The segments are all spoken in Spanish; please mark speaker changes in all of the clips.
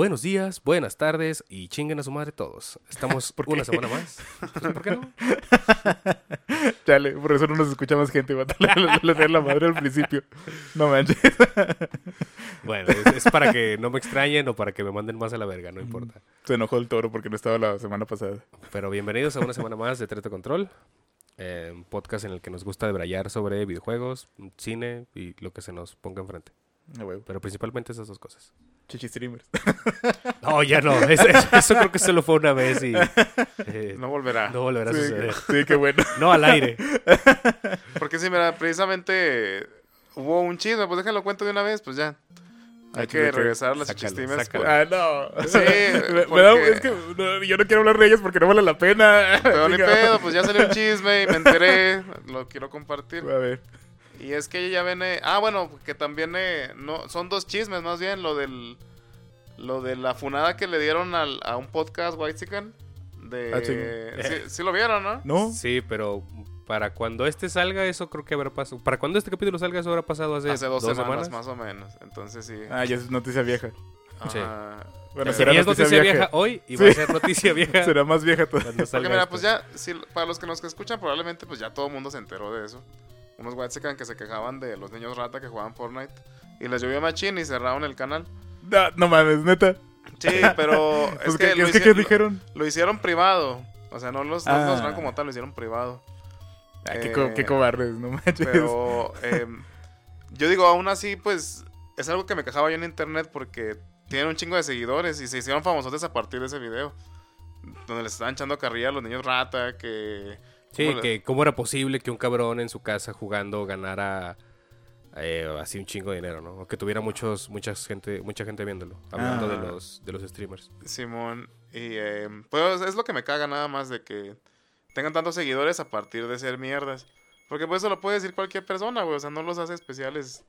Speaker 1: Buenos días, buenas tardes y chinguen a su madre todos. Estamos
Speaker 2: ¿Por
Speaker 1: una semana más. Pues, ¿Por qué no?
Speaker 2: Chale, por eso no nos escucha más gente. Va a la madre al principio. No manches.
Speaker 1: Bueno, es, es para que no me extrañen o para que me manden más a la verga, no importa.
Speaker 2: Se enojó el toro porque no estaba la semana pasada.
Speaker 1: Pero bienvenidos a una semana más de Treto Control. eh, un podcast en el que nos gusta debrayar sobre videojuegos, cine y lo que se nos ponga enfrente.
Speaker 2: Ah.
Speaker 1: Pero principalmente esas dos cosas.
Speaker 2: Chichi streamers.
Speaker 1: No, ya no. es- es- eso creo que solo fue una vez y eh,
Speaker 3: No volverá.
Speaker 1: no volverá a
Speaker 2: Sí,
Speaker 1: suceder.
Speaker 2: sí, qué bueno.
Speaker 1: No al aire.
Speaker 3: Porque sí, mira, precisamente hubo un chisme, pues déjalo cuento de una vez, pues ya. Hay
Speaker 2: Ah,
Speaker 3: que
Speaker 2: chisme,
Speaker 3: regresar a las chichistimes.
Speaker 1: sácalo.
Speaker 2: Ah, no.
Speaker 3: Sí,
Speaker 2: Me- da- es que no, yo no quiero hablar de ellas porque no vale la pena.
Speaker 3: Pero ni pedo, pues ya salió un chisme y me enteré. Lo quiero compartir.
Speaker 2: A ver.
Speaker 3: Y es que ya viene. Ah, bueno, que también. eh, no Son dos chismes, más bien. Lo del. Lo de la funada que le dieron al, a un podcast White De.
Speaker 2: Ah,
Speaker 3: sí, sí lo vieron, ¿no?
Speaker 2: ¿No?
Speaker 1: Sí, pero para cuando este salga, eso creo que habrá pasado. Para cuando este capítulo salga, eso habrá pasado hace,
Speaker 3: Hace dos, semanas, más o menos. Entonces sí.
Speaker 2: Ah, ya es noticia vieja.
Speaker 1: sí.
Speaker 2: Bueno,
Speaker 3: Eh,
Speaker 2: será noticia,
Speaker 1: noticia
Speaker 2: vieja.
Speaker 1: vieja hoy y va a ser noticia vieja
Speaker 2: Será más vieja todavía.
Speaker 1: cuando salga.
Speaker 3: Porque mira,
Speaker 1: esto.
Speaker 3: pues ya, si, para los que nos escuchan, probablemente pues ya todo el mundo se enteró de eso. Unos whitezican que se quejaban de los niños rata que jugaban Fortnite. Y les llovió machín y cerraron el canal.
Speaker 2: No, no mames, neta.
Speaker 3: Sí, pero
Speaker 2: Pues,
Speaker 3: es
Speaker 2: ¿qué,
Speaker 3: que,
Speaker 2: qué-
Speaker 3: lo,
Speaker 2: es que,
Speaker 3: hici-
Speaker 2: ¿qué
Speaker 3: lo-
Speaker 2: dijeron?
Speaker 3: lo hicieron privado. O sea, no los, no
Speaker 2: Ah.
Speaker 3: los cerraron como tal, lo hicieron privado.
Speaker 2: Ah, qué,
Speaker 3: Eh,
Speaker 2: co- qué cobardes, no manches.
Speaker 3: Pero em, yo digo, aún así, pues es algo que me quejaba yo en internet porque tienen un chingo de seguidores y se hicieron famosos a partir de ese video. Donde les estaban echando carrilla a los niños rata, que...
Speaker 1: Sí,
Speaker 3: ¿cómo le-
Speaker 1: que cómo era posible que un cabrón en su casa jugando ganara eh, así un chingo de dinero, ¿no? O que tuviera muchos, mucha gente, mucha gente viéndolo, hablando de
Speaker 3: Ah.
Speaker 1: los, de los streamers.
Speaker 3: Simón, y em, pues es lo que me caga nada más de que tengan tantos seguidores a partir de ser mierdas. Porque pues eso lo puede decir cualquier persona, güey. O sea, no los hace especiales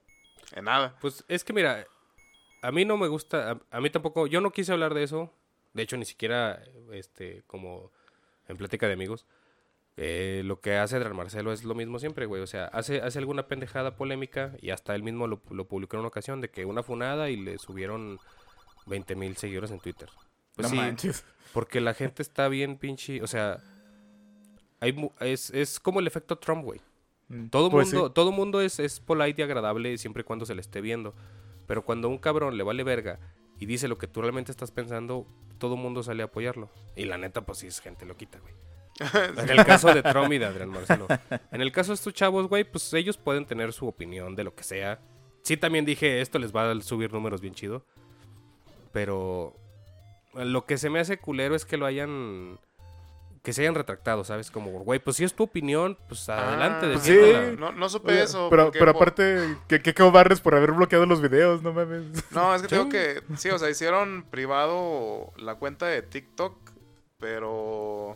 Speaker 3: en nada.
Speaker 1: Pues es que mira, a mí no me gusta, a, a mí tampoco, yo no quise hablar de eso, de hecho ni siquiera, este, como en plática de amigos, eh, lo que hace Adrián Marcelo es lo mismo siempre, güey, o sea, hace, hace alguna pendejada polémica y hasta él mismo lo, lo publicó en una ocasión de que una funada y le subieron 20 mil seguidores en Twitter. Pues
Speaker 2: no
Speaker 1: sí,
Speaker 2: manches.
Speaker 1: porque la gente está bien pinche, o sea, hay, es, es como el efecto Trump, güey.
Speaker 2: Mm,
Speaker 1: Todo
Speaker 2: pues
Speaker 1: mundo,
Speaker 2: sí.
Speaker 1: todo mundo es, es polite y agradable siempre y cuando se le esté viendo. Pero cuando un cabrón le vale verga y dice lo que tú realmente estás pensando, todo mundo sale a apoyarlo. Y la neta, pues sí es gente loquita, güey. En el caso de Trump y de Adrián Marcelo. En el caso de estos chavos, güey, pues ellos pueden tener su opinión de lo que sea. Sí, también dije, esto les va a subir números bien chido. Pero lo que se me hace culero es que lo hayan... Que se hayan retractado, ¿sabes? Como, güey, pues si es tu opinión, pues adelante,
Speaker 3: Ah,
Speaker 2: pues
Speaker 1: defiéndela.
Speaker 2: sí.
Speaker 3: No, no supe
Speaker 2: Oye,
Speaker 3: eso.
Speaker 2: pero
Speaker 3: porque
Speaker 2: pero aparte, ¿qué, qué cobardes por haber bloqueado los videos? No mames.
Speaker 3: No, es que
Speaker 1: Sí.
Speaker 3: tengo que... Sí, o sea, hicieron privado la cuenta de TikTok, pero...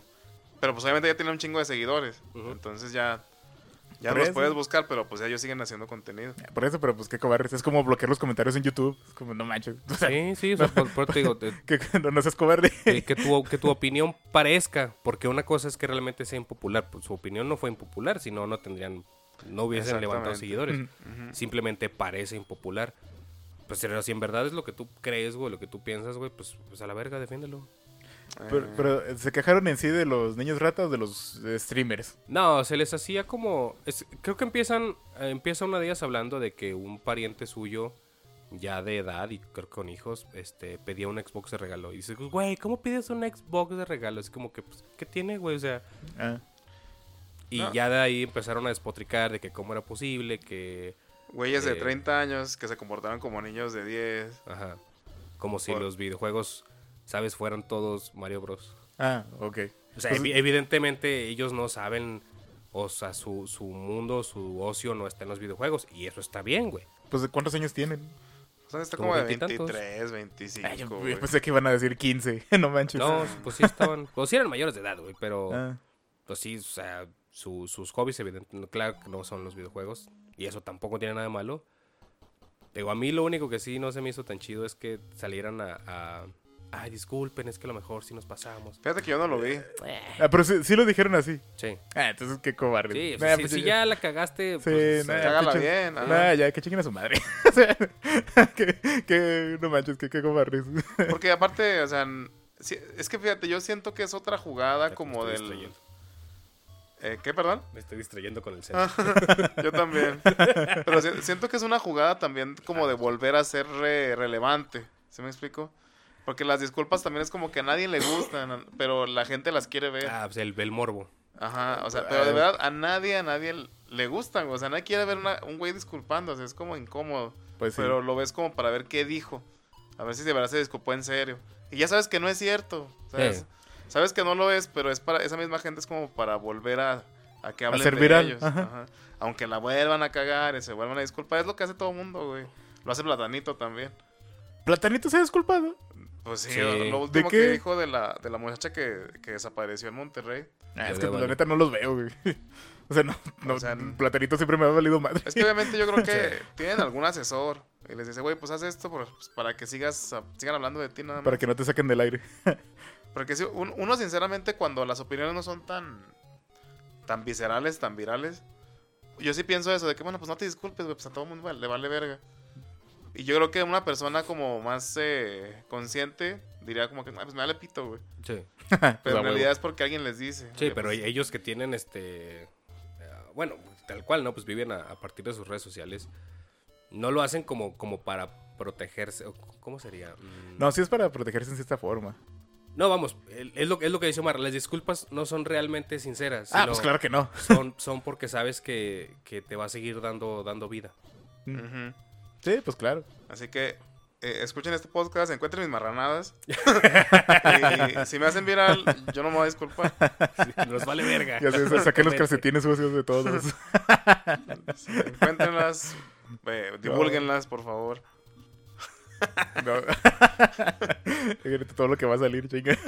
Speaker 3: Pero pues obviamente ya tiene un chingo de seguidores. Entonces ya... Ya los
Speaker 2: eso.
Speaker 3: puedes buscar, pero pues ellos siguen haciendo contenido.
Speaker 2: Por eso, pero pues qué cobardes. Es como bloquear los comentarios en YouTube. Es como, no manches. O sea,
Speaker 1: Sí, sí, o sea, por, por te digo, te-
Speaker 2: que, no, no seas cobarde.
Speaker 1: que, que tu, que tu opinión parezca, porque una cosa es que realmente sea impopular, pues su opinión no fue impopular, si no, no tendrían, no hubiesen levantado seguidores,
Speaker 2: Mm.
Speaker 1: Simplemente parece impopular. Pues pero si en verdad es lo que tú crees, güey, lo que tú piensas, güey, pues, pues a la verga, defiéndelo.
Speaker 2: Pero,
Speaker 3: Eh,
Speaker 2: pero, ¿se quejaron en sí de los niños ratas o de los eh, streamers?
Speaker 1: No, se les hacía como, es- creo que empiezan, eh, empieza una de ellas hablando de que un pariente suyo, ya de edad y creo que con hijos, este, pedía un Xbox de regalo. Y dice, güey, ¿cómo pides un Xbox de regalo? Es como que, pues, ¿qué tiene, güey? O sea...
Speaker 2: Ah.
Speaker 1: Y
Speaker 3: No.
Speaker 1: ya de ahí empezaron a despotricar de que cómo era posible que,
Speaker 3: Güeyes de
Speaker 1: eh,
Speaker 3: 30 años que se comportaban como niños de 10.
Speaker 1: ajá, como si
Speaker 3: Por-
Speaker 1: los videojuegos, sabes, fueran todos Mario Bros.
Speaker 2: Ah, ok.
Speaker 1: O sea,
Speaker 2: Pues-
Speaker 1: evi- evidentemente ellos no saben, o sea, su, su mundo, su ocio no está en los videojuegos. Y eso está bien, güey.
Speaker 2: Pues, ¿cuántos años tienen?
Speaker 3: Son está
Speaker 1: Como
Speaker 3: como, de
Speaker 1: veintitantos.
Speaker 3: 23, 25.
Speaker 2: Ay, yo,
Speaker 3: güey.
Speaker 2: yo pensé que iban a decir 15. no manches.
Speaker 1: No, pues sí estaban, pues sí eran mayores de edad, güey, pero
Speaker 2: Ah,
Speaker 1: pues sí, o sea, su- sus hobbies, evidentemente, claro que no son los videojuegos. Y eso tampoco tiene nada de malo. Digo, a mí lo único que sí no se me hizo tan chido es que salieran a, a- ay, disculpen, es que a lo mejor sí nos pasamos.
Speaker 3: Fíjate que yo no lo vi.
Speaker 2: Ah, pero sí, sí lo dijeron así.
Speaker 1: Sí.
Speaker 2: Ah, entonces qué cobarde.
Speaker 1: Sí, o
Speaker 2: Nah,
Speaker 1: sea, si,
Speaker 2: pues,
Speaker 1: si
Speaker 2: ya-
Speaker 1: la cagaste,
Speaker 2: Sí,
Speaker 1: pues,
Speaker 2: nah,
Speaker 1: eh,
Speaker 3: Cágala
Speaker 2: que
Speaker 3: bien, ajá.
Speaker 2: nah, ya, que chinguen a su madre. o sea, que, que no manches, que qué cobardes.
Speaker 3: Porque aparte, o sea, n- sí, es que fíjate, yo siento que es otra jugada
Speaker 1: me
Speaker 3: como
Speaker 1: estoy
Speaker 3: del...
Speaker 1: distrayendo.
Speaker 3: Eh, ¿Qué, perdón?
Speaker 1: Me estoy distrayendo con el centro.
Speaker 3: Yo también. Pero si- siento que es una jugada también como de volver a ser re- relevante. ¿Se me explico? Porque las disculpas también es como que a nadie le gustan, pero la gente las quiere ver.
Speaker 1: ah, pues el, el morbo.
Speaker 3: Ajá, o sea, pero de verdad a nadie, a nadie le gustan. O sea, nadie quiere ver una- un güey disculpándose, es como incómodo.
Speaker 2: Pues sí.
Speaker 3: Pero lo ves como para ver qué dijo. A ver si de verdad se disculpó en serio. Y ya sabes que no es cierto. ¿sabes?
Speaker 1: Sí.
Speaker 3: Sabes que no lo es, pero es para esa misma gente es como para volver a, a que hablen
Speaker 2: ser
Speaker 3: de
Speaker 2: viral,
Speaker 3: ellos.
Speaker 2: ajá.
Speaker 3: Ajá. Aunque la vuelvan a cagar y se vuelvan a disculpar, es lo que hace todo el mundo, güey. Lo hace Platanito también.
Speaker 2: Platanito se ha disculpado.
Speaker 3: Pues sí,
Speaker 1: Sí.
Speaker 3: lo- último
Speaker 2: qué?
Speaker 3: que dijo de la, de la muchacha que, que desapareció en Monterrey.
Speaker 2: Ah, es que pues, la neta no los veo, güey. O sea, no, no
Speaker 3: O sea,
Speaker 2: Platanito siempre me ha valido madre.
Speaker 3: Es que obviamente yo creo que tienen algún asesor. Y les dice, güey, pues haz esto por- pues, para que sigas ah, sigan hablando de ti nada más.
Speaker 2: Para que no te saquen del aire.
Speaker 3: Porque sí, un- uno sinceramente cuando las opiniones no son tan tan viscerales, tan virales, yo sí pienso eso de que bueno, pues no te disculpes, güey, pues a todo mundo le vale verga. Y yo creo que una persona como más eh, consciente diría como que, "Ah, pues me vale pito, güey.
Speaker 1: Sí.
Speaker 3: Pero en
Speaker 2: huevo.
Speaker 3: realidad es porque alguien les dice.
Speaker 1: Sí, pero
Speaker 3: pues,
Speaker 1: ellos que tienen este. eh, bueno, tal cual, ¿no? Pues viven a, a partir de sus redes sociales. No lo hacen como, como para protegerse. o ¿Cómo sería? Mm,
Speaker 2: No, sí es para protegerse en cierta forma.
Speaker 1: No, vamos, es lo, es lo que dice Omar. Las disculpas no son realmente sinceras.
Speaker 2: Ah,
Speaker 1: sino
Speaker 2: pues claro que no.
Speaker 1: son, son porque sabes que, que te va a seguir dando, dando vida.
Speaker 3: ujú.
Speaker 2: Sí, pues claro.
Speaker 3: Así que eh, escuchen este podcast, encuentren mis marranadas. y si me hacen viral, yo no me voy a disculpar.
Speaker 1: Nos vale verga.
Speaker 2: Ya sé, saqué los calcetines sucios de todos.
Speaker 3: Sí, encuéntrenlas, eh, divulguenlas, por favor.
Speaker 2: No. Todo lo que va a salir, chinga.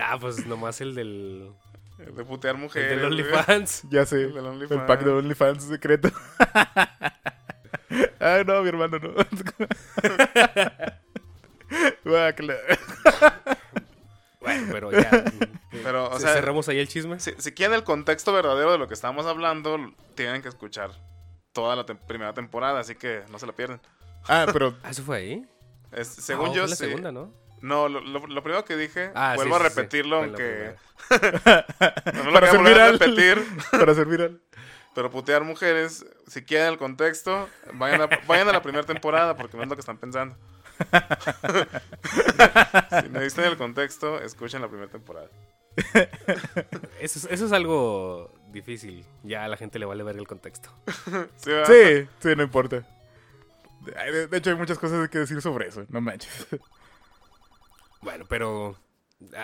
Speaker 1: Ah, pues nomás el del,
Speaker 3: De putear
Speaker 1: el
Speaker 3: mujeres.
Speaker 1: del
Speaker 3: güey.
Speaker 1: OnlyFans.
Speaker 2: Ya sé.
Speaker 3: El del
Speaker 2: El pack de OnlyFans secreto. Ay, no, mi hermano, no.
Speaker 1: Bueno, pero ya.
Speaker 3: Pero, o sea,
Speaker 1: cerramos ahí el chisme.
Speaker 3: Si, si quieren el contexto verdadero de lo que estamos hablando, tienen que escuchar toda la primera temporada, así que no se la pierden.
Speaker 2: Ah, pero
Speaker 1: Ah, ¿eso fue ahí?
Speaker 3: Es- según
Speaker 1: Ah,
Speaker 3: yo,
Speaker 1: fue la
Speaker 3: sí.
Speaker 1: segunda, ¿no?
Speaker 3: No, lo, lo- lo primero que dije,
Speaker 1: Ah,
Speaker 3: vuelvo
Speaker 1: sí,
Speaker 3: a
Speaker 1: sí, sí.
Speaker 3: repetirlo, aunque no lo
Speaker 2: Para
Speaker 3: voy a volver repetir.
Speaker 2: para ser viral.
Speaker 3: Pero putear mujeres, si quieren el contexto, vayan a, vayan a la primera temporada porque no es lo que están pensando. si necesitan el contexto, escuchen la primera temporada.
Speaker 1: Eso, es- eso es algo difícil. Ya a la gente le vale ver el contexto.
Speaker 3: ¿Sí?
Speaker 2: Sí, sí, no importa. De hecho, hay muchas cosas que decir sobre eso. No manches.
Speaker 1: Bueno, pero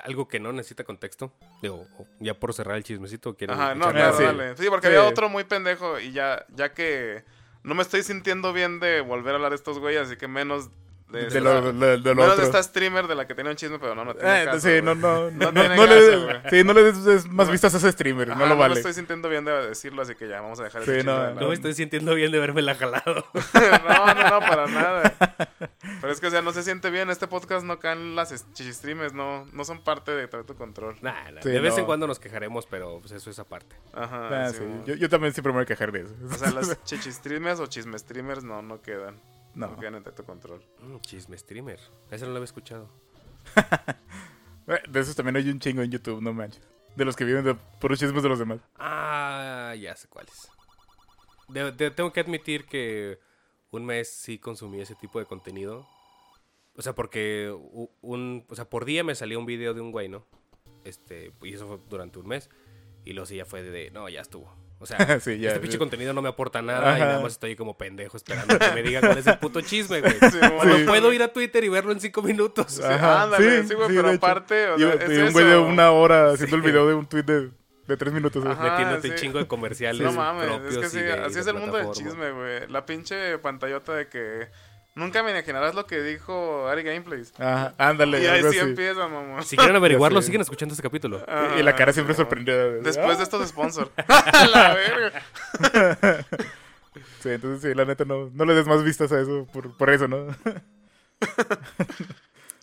Speaker 1: algo que no necesita contexto. Digo, ya por cerrar el chismecito, ¿quieren
Speaker 3: Ajá, no, claro,
Speaker 2: sí.
Speaker 3: dale. Sí, porque
Speaker 2: Sí.
Speaker 3: había otro muy pendejo y ya, ya que no me estoy sintiendo bien de volver a hablar de estos güeyes, así que menos de,
Speaker 2: De lo, de, de lo
Speaker 3: menos
Speaker 2: otro.
Speaker 3: de esta streamer de la que tenía un chisme, pero no, no tiene
Speaker 2: Eh,
Speaker 3: caso,
Speaker 2: sí, no, no, no,
Speaker 3: No
Speaker 2: no, no
Speaker 3: caso,
Speaker 2: le,
Speaker 3: güey.
Speaker 2: sí, no le des más vistas a ese streamer,
Speaker 3: Ajá,
Speaker 2: no lo
Speaker 3: me
Speaker 2: vale.
Speaker 3: estoy sintiendo bien de decirlo, así que ya vamos a dejar
Speaker 2: Sí,
Speaker 3: ese chisme
Speaker 2: no.
Speaker 1: No me estoy sintiendo bien de verme la jalado.
Speaker 3: no, no, no, para nada. Pero es que, o sea, no se siente bien. Este podcast no caen las chichistreams, no, no son parte de Trato Control.
Speaker 1: Nah, nah,
Speaker 2: Sí,
Speaker 1: de vez en
Speaker 2: no.
Speaker 1: cuando nos quejaremos, pero pues eso es aparte.
Speaker 3: Ajá.
Speaker 2: Ah,
Speaker 3: sí,
Speaker 2: sí.
Speaker 3: mo.
Speaker 2: yo, yo también siempre me voy a quejar de eso.
Speaker 3: O sea, las chichistreamers o chismestreamers no, no quedan. No,
Speaker 2: No.
Speaker 3: quedan en Trato Control.
Speaker 1: Mm, chisme streamer. Ese no lo había escuchado.
Speaker 2: Eh, De esos también hay un chingo en YouTube, no manches. De los que viven de puros chismes de los demás.
Speaker 1: Ah, ya sé cuáles. De- de- tengo que admitir que un mes sí consumí ese tipo de contenido. O sea, porque un, o sea, por día me salía un video de un güey, ¿no? Este, y eso fue durante un mes. Y luego sí ya fue de, de, no, ya estuvo. O sea,
Speaker 2: Sí, ya,
Speaker 1: este pinche contenido no me aporta nada y
Speaker 2: Ajá.
Speaker 1: nada más estoy como pendejo esperando que me diga cuál es el puto chisme, güey.
Speaker 3: Sí.
Speaker 1: Cuando puedo ir a Twitter y verlo en cinco minutos.
Speaker 2: Ajá,
Speaker 3: ándale, sí, güey, pero aparte, o
Speaker 2: Y-
Speaker 3: sea,
Speaker 2: y
Speaker 3: es
Speaker 2: un güey de una hora haciendo el video de un tweet de, de tres minutos.
Speaker 3: Ajá.
Speaker 1: Metiéndote
Speaker 3: sí.
Speaker 1: un chingo de comerciales
Speaker 3: No mames,
Speaker 1: propios
Speaker 3: es que
Speaker 1: y
Speaker 3: sí,
Speaker 1: de-
Speaker 3: así es el mundo del chisme, güey. La pinche pantallota de que nunca me imaginarás lo que dijo Ari Gameplays.
Speaker 2: Ajá, ándale.
Speaker 3: Y ahí sí empieza, mamá.
Speaker 1: Si quieren averiguarlo, siguen escuchando este capítulo.
Speaker 2: Y- y la cara
Speaker 3: Ah,
Speaker 2: siempre
Speaker 3: sí,
Speaker 2: sorprendida. de-
Speaker 3: Después
Speaker 2: ah.
Speaker 3: de estos sponsors. la verga.
Speaker 2: Sí, entonces sí, la neta no, no le des más vistas a eso por, por eso, ¿no?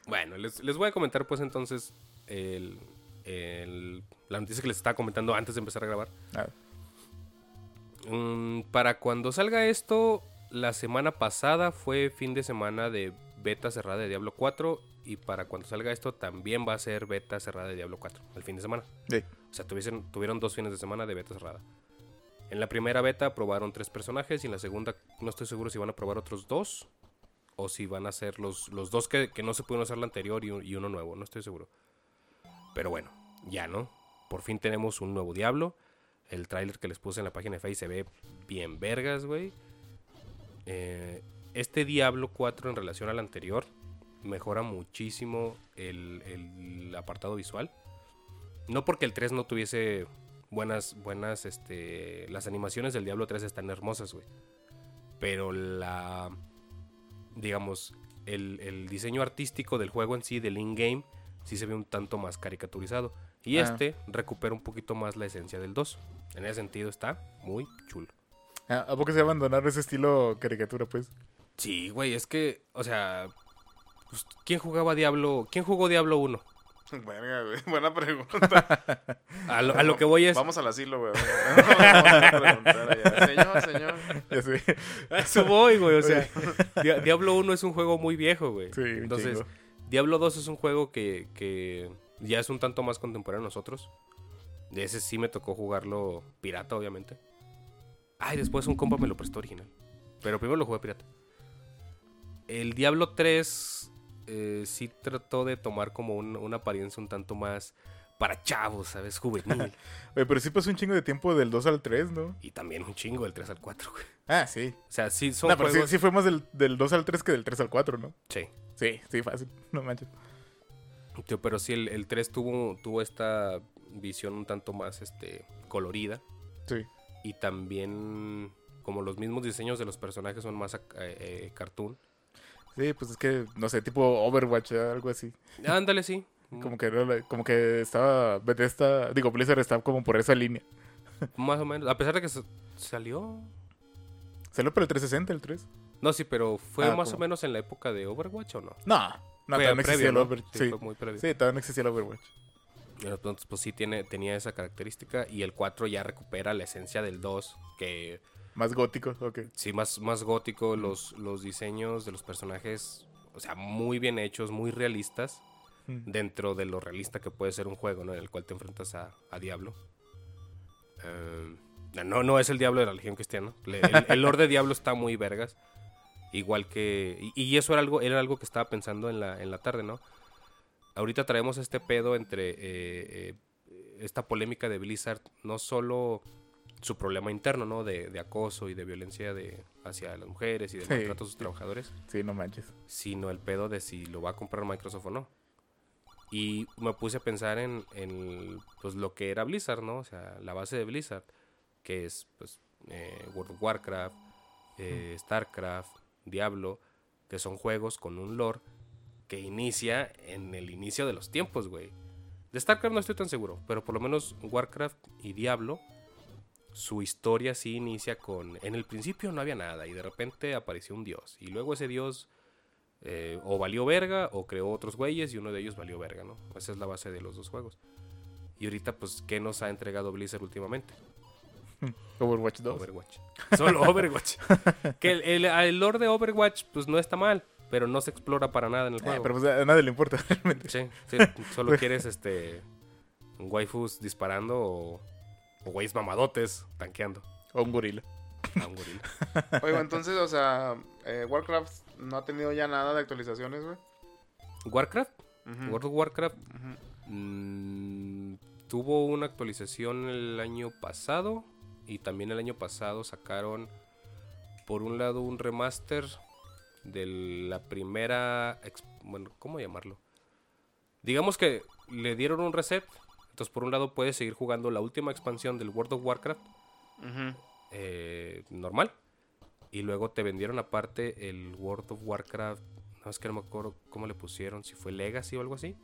Speaker 1: Bueno, les, les voy a comentar pues entonces el, el- la noticia que les estaba comentando antes de empezar a grabar.
Speaker 2: Ah,
Speaker 1: Mm, para cuando salga esto, la semana pasada fue fin de semana de beta cerrada de Diablo 4 y para cuando salga esto también va a ser beta cerrada de Diablo 4, el fin de semana.
Speaker 2: sí.
Speaker 1: O sea, tuviesen- tuvieron dos fines de semana de beta cerrada. En la primera beta probaron tres personajes y en la segunda no estoy seguro si van a probar otros dos o si van a ser los, los dos que, que no se pudieron hacer la anterior y, un- y uno nuevo, no estoy seguro. Pero bueno, ya no. Por fin tenemos un nuevo Diablo. El tráiler que les puse en la página de Facebook se ve bien vergas, güey. Eh, este Diablo 4 en relación al anterior mejora muchísimo el, el apartado visual. No porque el 3 no tuviese buenas, buenas, este, las animaciones del Diablo 3 están hermosas, güey. Pero la, digamos, el, el diseño artístico del juego en sí, del in-game, sí se ve un tanto más caricaturizado. Y
Speaker 2: Ah.
Speaker 1: este recupera un poquito más la esencia del 2. En ese sentido está muy chulo.
Speaker 2: ¿A poco se abandonar ese estilo caricatura, pues?
Speaker 1: Sí, güey, es que, o sea, pues, ¿quién jugaba Diablo? ¿Quién jugó Diablo 1?
Speaker 3: Verga, güey. Buena pregunta.
Speaker 1: A lo, a lo que voy es...
Speaker 3: Vamos al asilo, güey. Vamos a preguntar allá. Señor, señor.
Speaker 2: Ya sé.
Speaker 1: A eso voy, güey. O sea, Dia- Diablo 1 es un juego muy viejo, güey.
Speaker 2: Sí,
Speaker 1: Entonces,
Speaker 2: chingo.
Speaker 1: Diablo 2 es un juego que, que ya es un tanto más contemporáneo a nosotros. De ese sí me tocó jugarlo pirata, obviamente. Ay, después un compa me lo prestó original. Pero primero lo jugué pirata. El Diablo 3 eh, sí trató de tomar como un- una apariencia un tanto más para chavos, ¿sabes? Juvenil.
Speaker 2: Oye, pero sí pasó un chingo de tiempo del 2 al 3, ¿no?
Speaker 1: y también un chingo del 3 al 4, güey.
Speaker 2: Ah, sí.
Speaker 1: O sea, sí son
Speaker 2: No, pero sí,
Speaker 1: juegos...
Speaker 2: sí fue más del, del 2 al 3 que del 3 al 4, ¿no?
Speaker 1: sí.
Speaker 2: Sí, sí, fácil. No manches.
Speaker 1: Tío, pero sí, el, el 3 tuvo, tuvo esta visión un tanto más este, colorida.
Speaker 2: Sí.
Speaker 1: Y también, como los mismos diseños de los personajes son más eh, eh, cartoon.
Speaker 2: Sí, pues es que, no sé, tipo Overwatch, algo así.
Speaker 1: Ándale, sí.
Speaker 2: Como que, como que estaba Bethesda, digo, Blizzard estaba como por esa línea.
Speaker 1: Más o menos. A pesar de que sa- salió.
Speaker 2: ¿Salió para el 360 el 3?
Speaker 1: No, sí, pero fue
Speaker 2: Ah,
Speaker 1: más o menos en la época de Overwatch o no.
Speaker 2: No, no, todavía no existía el. Overwatch.
Speaker 1: Sí,
Speaker 2: Sí, sí, todavía no existía el Overwatch.
Speaker 1: Entonces, pues sí tiene, tenía esa característica. Y el 4 ya recupera la esencia del 2. Que
Speaker 2: Más gótico, ok.
Speaker 1: sí, más, más gótico. Los, los diseños de los personajes, o sea, muy bien hechos, muy realistas.
Speaker 2: Mm.
Speaker 1: Dentro de lo realista que puede ser un juego, ¿no? En el cual te enfrentas a, a Diablo. Eh, no, no es el Diablo de la religión cristiana. Le- El, el Lord de Diablo está muy vergas. Igual que. Y, y eso era algo, era algo que estaba pensando en la, en la tarde, ¿no? Ahorita traemos este pedo entre eh, eh, esta polémica de Blizzard, no solo su problema interno, ¿no? De, de acoso y de violencia de, hacia las mujeres y de
Speaker 2: Sí.
Speaker 1: maltrato a sus trabajadores,
Speaker 2: Sí, no manches.
Speaker 1: sino el pedo de si lo va a comprar Microsoft o no. Y me puse a pensar en, en, pues, lo que era Blizzard, ¿no? O sea, la base de Blizzard, que es pues, eh, World of Warcraft, eh, StarCraft, Diablo, que son juegos con un lore que inicia en el inicio de los tiempos, güey. De StarCraft no estoy tan seguro, pero por lo menos Warcraft y Diablo, su historia sí inicia con... En el principio no había nada y de repente apareció un dios. Y luego ese dios eh, o valió verga o creó otros güeyes y uno de ellos valió verga, ¿no? Esa es la base de los dos juegos. Y ahorita, pues, ¿qué nos ha entregado Blizzard últimamente?
Speaker 2: Overwatch 2.
Speaker 1: Overwatch. Solo Overwatch. que el, el, el lore de Overwatch, pues, no está mal, pero no se explora para nada en el
Speaker 2: Eh,
Speaker 1: juego.
Speaker 2: pero pues a nadie le importa realmente.
Speaker 1: Sí, sí, solo quieres, este, waifus disparando o, o güeyes mamadotes tanqueando
Speaker 2: O un gorila.
Speaker 1: a un gorila.
Speaker 3: Oiga, entonces, o sea, eh, Warcraft no ha tenido ya nada de actualizaciones, güey.
Speaker 1: Warcraft, World of Warcraft, mm, tuvo una actualización el año pasado y también el año pasado sacaron por un lado un remaster de la primera bueno cómo llamarlo digamos que le dieron un reset entonces por un lado puedes seguir jugando la última expansión del World of Warcraft eh, normal y luego te vendieron aparte el World of Warcraft no es que no me acuerdo cómo le pusieron si fue Legacy o algo así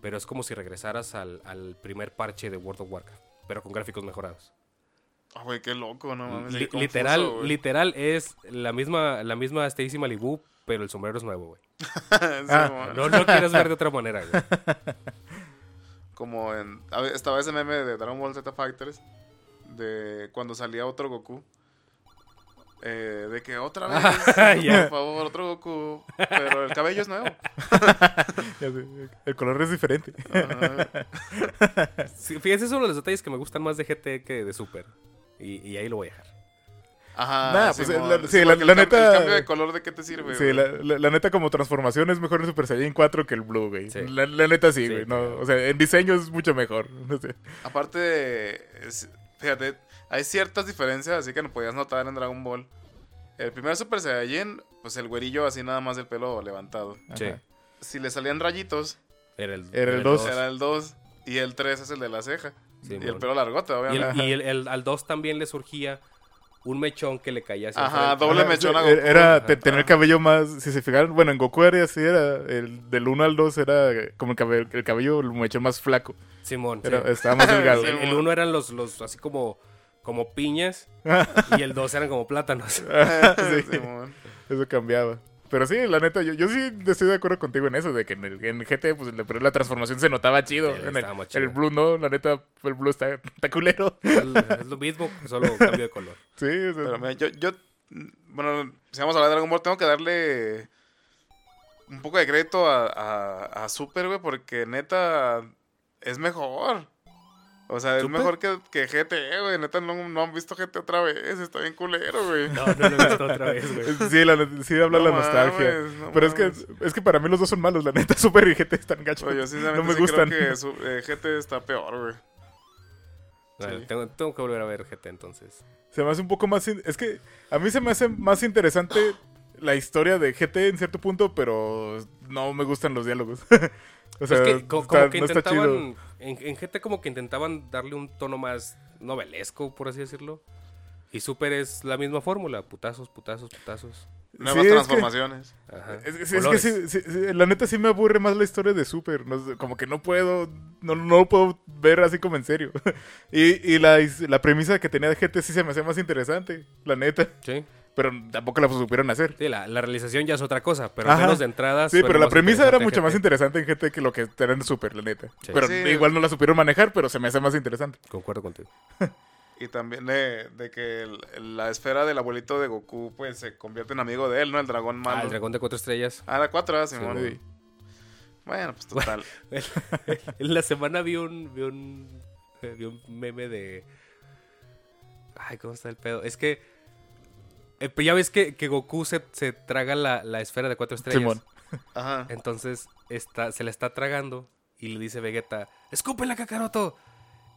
Speaker 1: pero es como si regresaras al, al primer parche de World of Warcraft pero con gráficos mejorados
Speaker 3: Ah, güey, qué loco, no mames.
Speaker 1: Li- literal,
Speaker 3: confuso,
Speaker 1: literal es la misma, la misma Stacy Malibu, pero el sombrero es nuevo, güey.
Speaker 3: Sí,
Speaker 2: Ah.
Speaker 1: No lo quieres ver de otra manera, güey.
Speaker 3: Como en. Estaba ese meme de Dragon Ball Z Fighters. De cuando salía otro Goku. Eh, de que otra vez. Por favor, otro Goku. Pero el cabello es nuevo.
Speaker 2: El color es diferente.
Speaker 1: Sí, fíjense, es uno de los detalles que me gustan más de GT que de Super. Y, y ahí lo voy a dejar.
Speaker 3: Ajá.
Speaker 2: Nah, pues,
Speaker 3: Simón.
Speaker 2: la- sí,
Speaker 3: Sí,
Speaker 2: la- neta-
Speaker 3: El cambio de color, ¿de qué te sirve?
Speaker 2: Sí, la, la- la neta como transformación es mejor el Super Saiyan 4 que el Blue, güey.
Speaker 1: Sí.
Speaker 2: La, la neta sí,
Speaker 1: Sí,
Speaker 2: güey. no,
Speaker 1: claro.
Speaker 2: o sea, en diseño es mucho mejor. No sé.
Speaker 3: Aparte, es- fíjate, hay ciertas diferencias así que no podías notar en Dragon Ball. El primer Super Saiyajin, pues el güerillo así nada más el pelo levantado.
Speaker 1: Sí.
Speaker 2: Ajá.
Speaker 3: Si le salían rayitos,
Speaker 1: Era el,
Speaker 2: Era el dos.
Speaker 1: dos.
Speaker 3: era el 2 y el 3 es el de la ceja.
Speaker 1: Sí,
Speaker 3: y
Speaker 1: mon.
Speaker 3: el pelo largote,
Speaker 1: Y,
Speaker 3: obviamente.
Speaker 1: el- y el- el- al 2 también le surgía un mechón que le caía hacia
Speaker 3: Ajá,
Speaker 1: enfrente.
Speaker 3: doble mechón a Goku.
Speaker 2: Era
Speaker 1: Ajá.
Speaker 2: te- tener cabello más. Si se fijaron, bueno, en Goku era así, era. El, del 1 al 2 era como el cabello, el cabello el mechón más flaco.
Speaker 1: Simón.
Speaker 2: Era,
Speaker 1: sí.
Speaker 2: Estaba más delgado.
Speaker 3: Sí,
Speaker 1: El, el uno eran los, los así como, como piñas y el 2 eran como plátanos.
Speaker 2: Sí.
Speaker 3: Simón.
Speaker 2: Eso cambiaba. Pero sí, la neta, yo, yo sí estoy de acuerdo contigo en eso, de que en el, en GT, pues la, pero la transformación se notaba chido.
Speaker 1: Sí,
Speaker 2: en el. Blue no, la neta, el Blue está, está culero.
Speaker 1: Es, es lo mismo, solo cambio de color.
Speaker 2: Sí, sea,
Speaker 3: Pero mira, yo, yo, bueno, si vamos a hablar de Dragon Ball, tengo que darle un poco de crédito a, a, a Super, güey, porque neta es mejor. O sea, es mejor que, que GT, güey. Neta, no, no han visto GT otra vez. Está bien culero, güey.
Speaker 1: No, no lo he visto otra vez, güey.
Speaker 2: sí, la, sí habla
Speaker 3: No
Speaker 2: la nostalgia.
Speaker 3: no
Speaker 2: pero es que, es que para mí los dos son malos, la neta, Super y GT están gachos.
Speaker 3: Oye, yo sinceramente
Speaker 2: no me
Speaker 3: sí
Speaker 2: gustan.
Speaker 3: creo que su- eh, GT está peor, güey.
Speaker 1: Vale,
Speaker 3: Sí.
Speaker 1: tengo, tengo que volver a ver GT entonces.
Speaker 2: Se me hace un poco más... Es que a mí se me hace más interesante la historia de GT en cierto punto, pero no me gustan los diálogos. o sea,
Speaker 1: es que co- como,
Speaker 2: está-
Speaker 1: que
Speaker 2: no está chido.
Speaker 1: intentaban, en, en GT como que intentaban darle un tono más novelesco, por así decirlo. Y Super es la misma fórmula, putazos, putazos, putazos.
Speaker 3: Nuevas
Speaker 2: Sí, es que-
Speaker 3: transformaciones.
Speaker 1: Ajá.
Speaker 2: Es, es- es que sí, sí, sí, la neta sí me aburre más la historia de Super. no como que no puedo, no, no lo puedo ver así como en serio. y y la, la premisa que tenía de GT sí se me hace más interesante, la neta.
Speaker 1: Sí,
Speaker 2: Pero tampoco la supieron hacer.
Speaker 1: Sí, la, la realización ya es otra cosa, pero al
Speaker 2: Ajá.
Speaker 1: menos de entrada.
Speaker 2: Sí, pero la premisa era mucho más interesante en GT que lo que tenía en Super, la neta.
Speaker 1: Sí.
Speaker 2: Pero
Speaker 3: Sí.
Speaker 2: igual no la supieron manejar, pero se me hace más interesante.
Speaker 1: Concuerdo contigo.
Speaker 3: Y también de, de que el- la esfera del abuelito de Goku, pues, se convierte en amigo de él, ¿no? El dragón malo.
Speaker 1: Ah, el dragón de cuatro estrellas.
Speaker 3: Ah, la 4, Simón.
Speaker 2: Sí.
Speaker 3: Bueno, pues total.
Speaker 1: en la semana vi un, vi un, vi un meme de... Ay, ¿cómo está el pedo? Es que... eh, pues ya ves que, que Goku se, se traga la, la esfera de cuatro estrellas.
Speaker 2: Simón.
Speaker 3: Ajá.
Speaker 1: Entonces está, se la está tragando y le dice Vegeta, ¡escúpela, Kakaroto!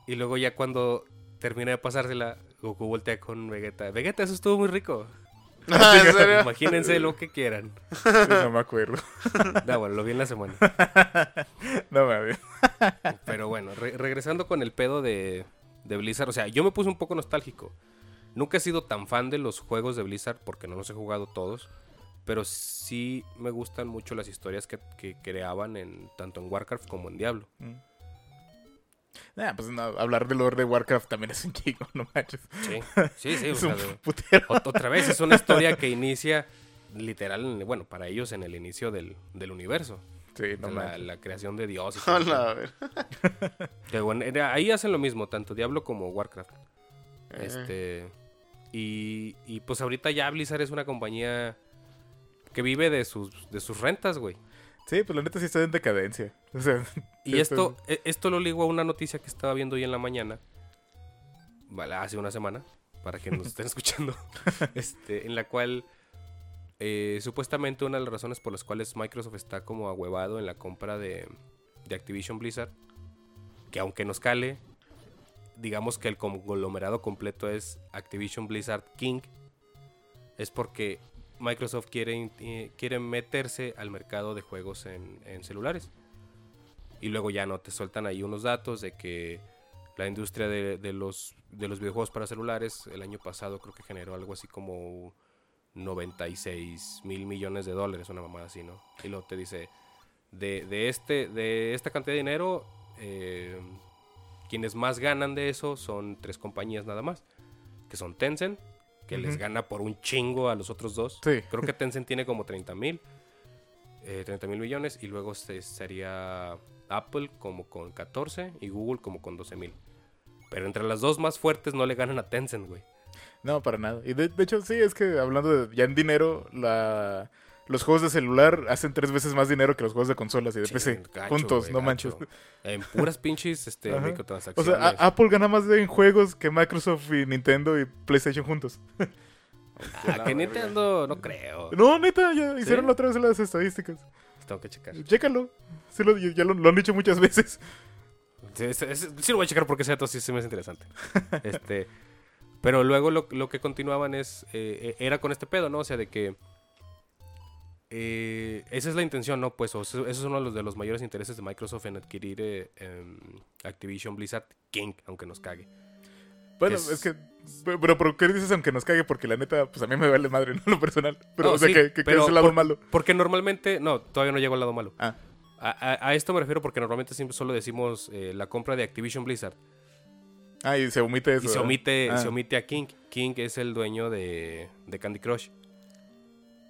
Speaker 1: Y luego ya cuando termina de pasársela, Goku voltea con Vegeta. Vegeta, eso estuvo muy rico.
Speaker 3: Ah, ¿En serio?
Speaker 1: Imagínense lo que quieran.
Speaker 2: No me acuerdo.
Speaker 1: Da, bueno, lo vi en la semana.
Speaker 2: No mames.
Speaker 1: Pero bueno, re- regresando con el pedo de, de Blizzard, o sea, yo me puse un poco nostálgico. Nunca he sido tan fan de los juegos de Blizzard porque no los he jugado todos, pero sí me gustan mucho las historias que, que creaban en tanto en Warcraft como en Diablo.
Speaker 2: Nah, pues no, hablar del lore de Warcraft también es un chingo, no manches.
Speaker 1: Sí, sí, sí. o sea, de- otra vez es una historia que inicia literal, en- bueno, para ellos en el inicio del, del universo.
Speaker 2: Sí, no
Speaker 1: la, creación de Dios. y.
Speaker 3: Hola,
Speaker 1: bueno, ahí hacen lo mismo, tanto Diablo como Warcraft.
Speaker 3: Eh.
Speaker 1: Este. Y, y pues ahorita ya Blizzard es una compañía que vive de sus, de sus rentas, güey.
Speaker 2: Sí, pues la neta sí está en decadencia. O sea,
Speaker 1: Y esto, e- esto lo ligo a una noticia que estaba viendo hoy en la mañana. Vale, hace una semana, para que nos estén escuchando. este, en la cual eh, supuestamente una de las razones por las cuales Microsoft está como ahuevado en la compra de, de Activision Blizzard, que aunque nos cale, digamos que el conglomerado completo es Activision Blizzard King, es porque Microsoft quiere, eh, quiere meterse al mercado de juegos en, en celulares. Y luego ya no te sueltan ahí unos datos de que la industria de, de los, de los videojuegos para celulares el año pasado creo que generó algo así como 96 mil millones de dólares, una mamada así, ¿no? Y luego te dice, de, de, este, de esta cantidad de dinero, eh, quienes más ganan de eso son tres compañías nada más, que son Tencent, que les gana por un chingo a los otros dos.
Speaker 2: Sí.
Speaker 1: Creo que Tencent tiene como 30 mil. eh, 30 mil millones y luego se- estaría Apple como con 14 y Google como con 12 mil. Pero entre las dos más fuertes no le ganan a Tencent, güey.
Speaker 2: No, para nada. Y de, de hecho, sí, es que hablando de ya en dinero, la, los juegos de celular hacen tres veces más dinero que los juegos de consolas y de
Speaker 1: Sí,
Speaker 2: PC.
Speaker 1: gacho,
Speaker 2: juntos, no
Speaker 1: gacho.
Speaker 2: manches.
Speaker 1: En puras pinches este,
Speaker 2: Ajá. O
Speaker 1: microtransacciones.
Speaker 2: sea, Apple gana más en juegos que Microsoft y Nintendo y PlayStation juntos.
Speaker 1: Ah, que Nintendo no creo.
Speaker 2: No, neta, ya hicieron la otra vez las estadísticas.
Speaker 1: Tengo que checar.
Speaker 2: Chécalo. Sí, lo- ya lo, lo han dicho muchas veces.
Speaker 1: Sí, es- es- sí lo voy a checar porque ese dato sí se me hace interesante. este, pero luego lo, lo que continuaban es, eh, era con este pedo, ¿no? O sea, de que eh, esa es la intención, ¿no? Pues eso, es uno de los, de los mayores intereses de Microsoft en adquirir eh, em, Activision Blizzard King, aunque nos cague.
Speaker 2: Bueno,
Speaker 1: Es-
Speaker 2: es, que. Pero, pero, ¿qué dices aunque nos cague? Porque la neta, pues a mí me vale madre, no lo personal. Pero,
Speaker 1: No,
Speaker 2: o sea,
Speaker 1: sí,
Speaker 2: que, que, que
Speaker 1: pero
Speaker 2: es el lado
Speaker 1: por-
Speaker 2: malo.
Speaker 1: Porque normalmente, no, todavía no llego al lado malo.
Speaker 2: Ah,
Speaker 1: A, a- a esto me refiero porque normalmente siempre solo decimos eh, la compra de Activision Blizzard
Speaker 2: ah, y se omite eso.
Speaker 1: y se omite,
Speaker 2: Ah.
Speaker 1: se omite a King. King es el dueño de, de Candy Crush.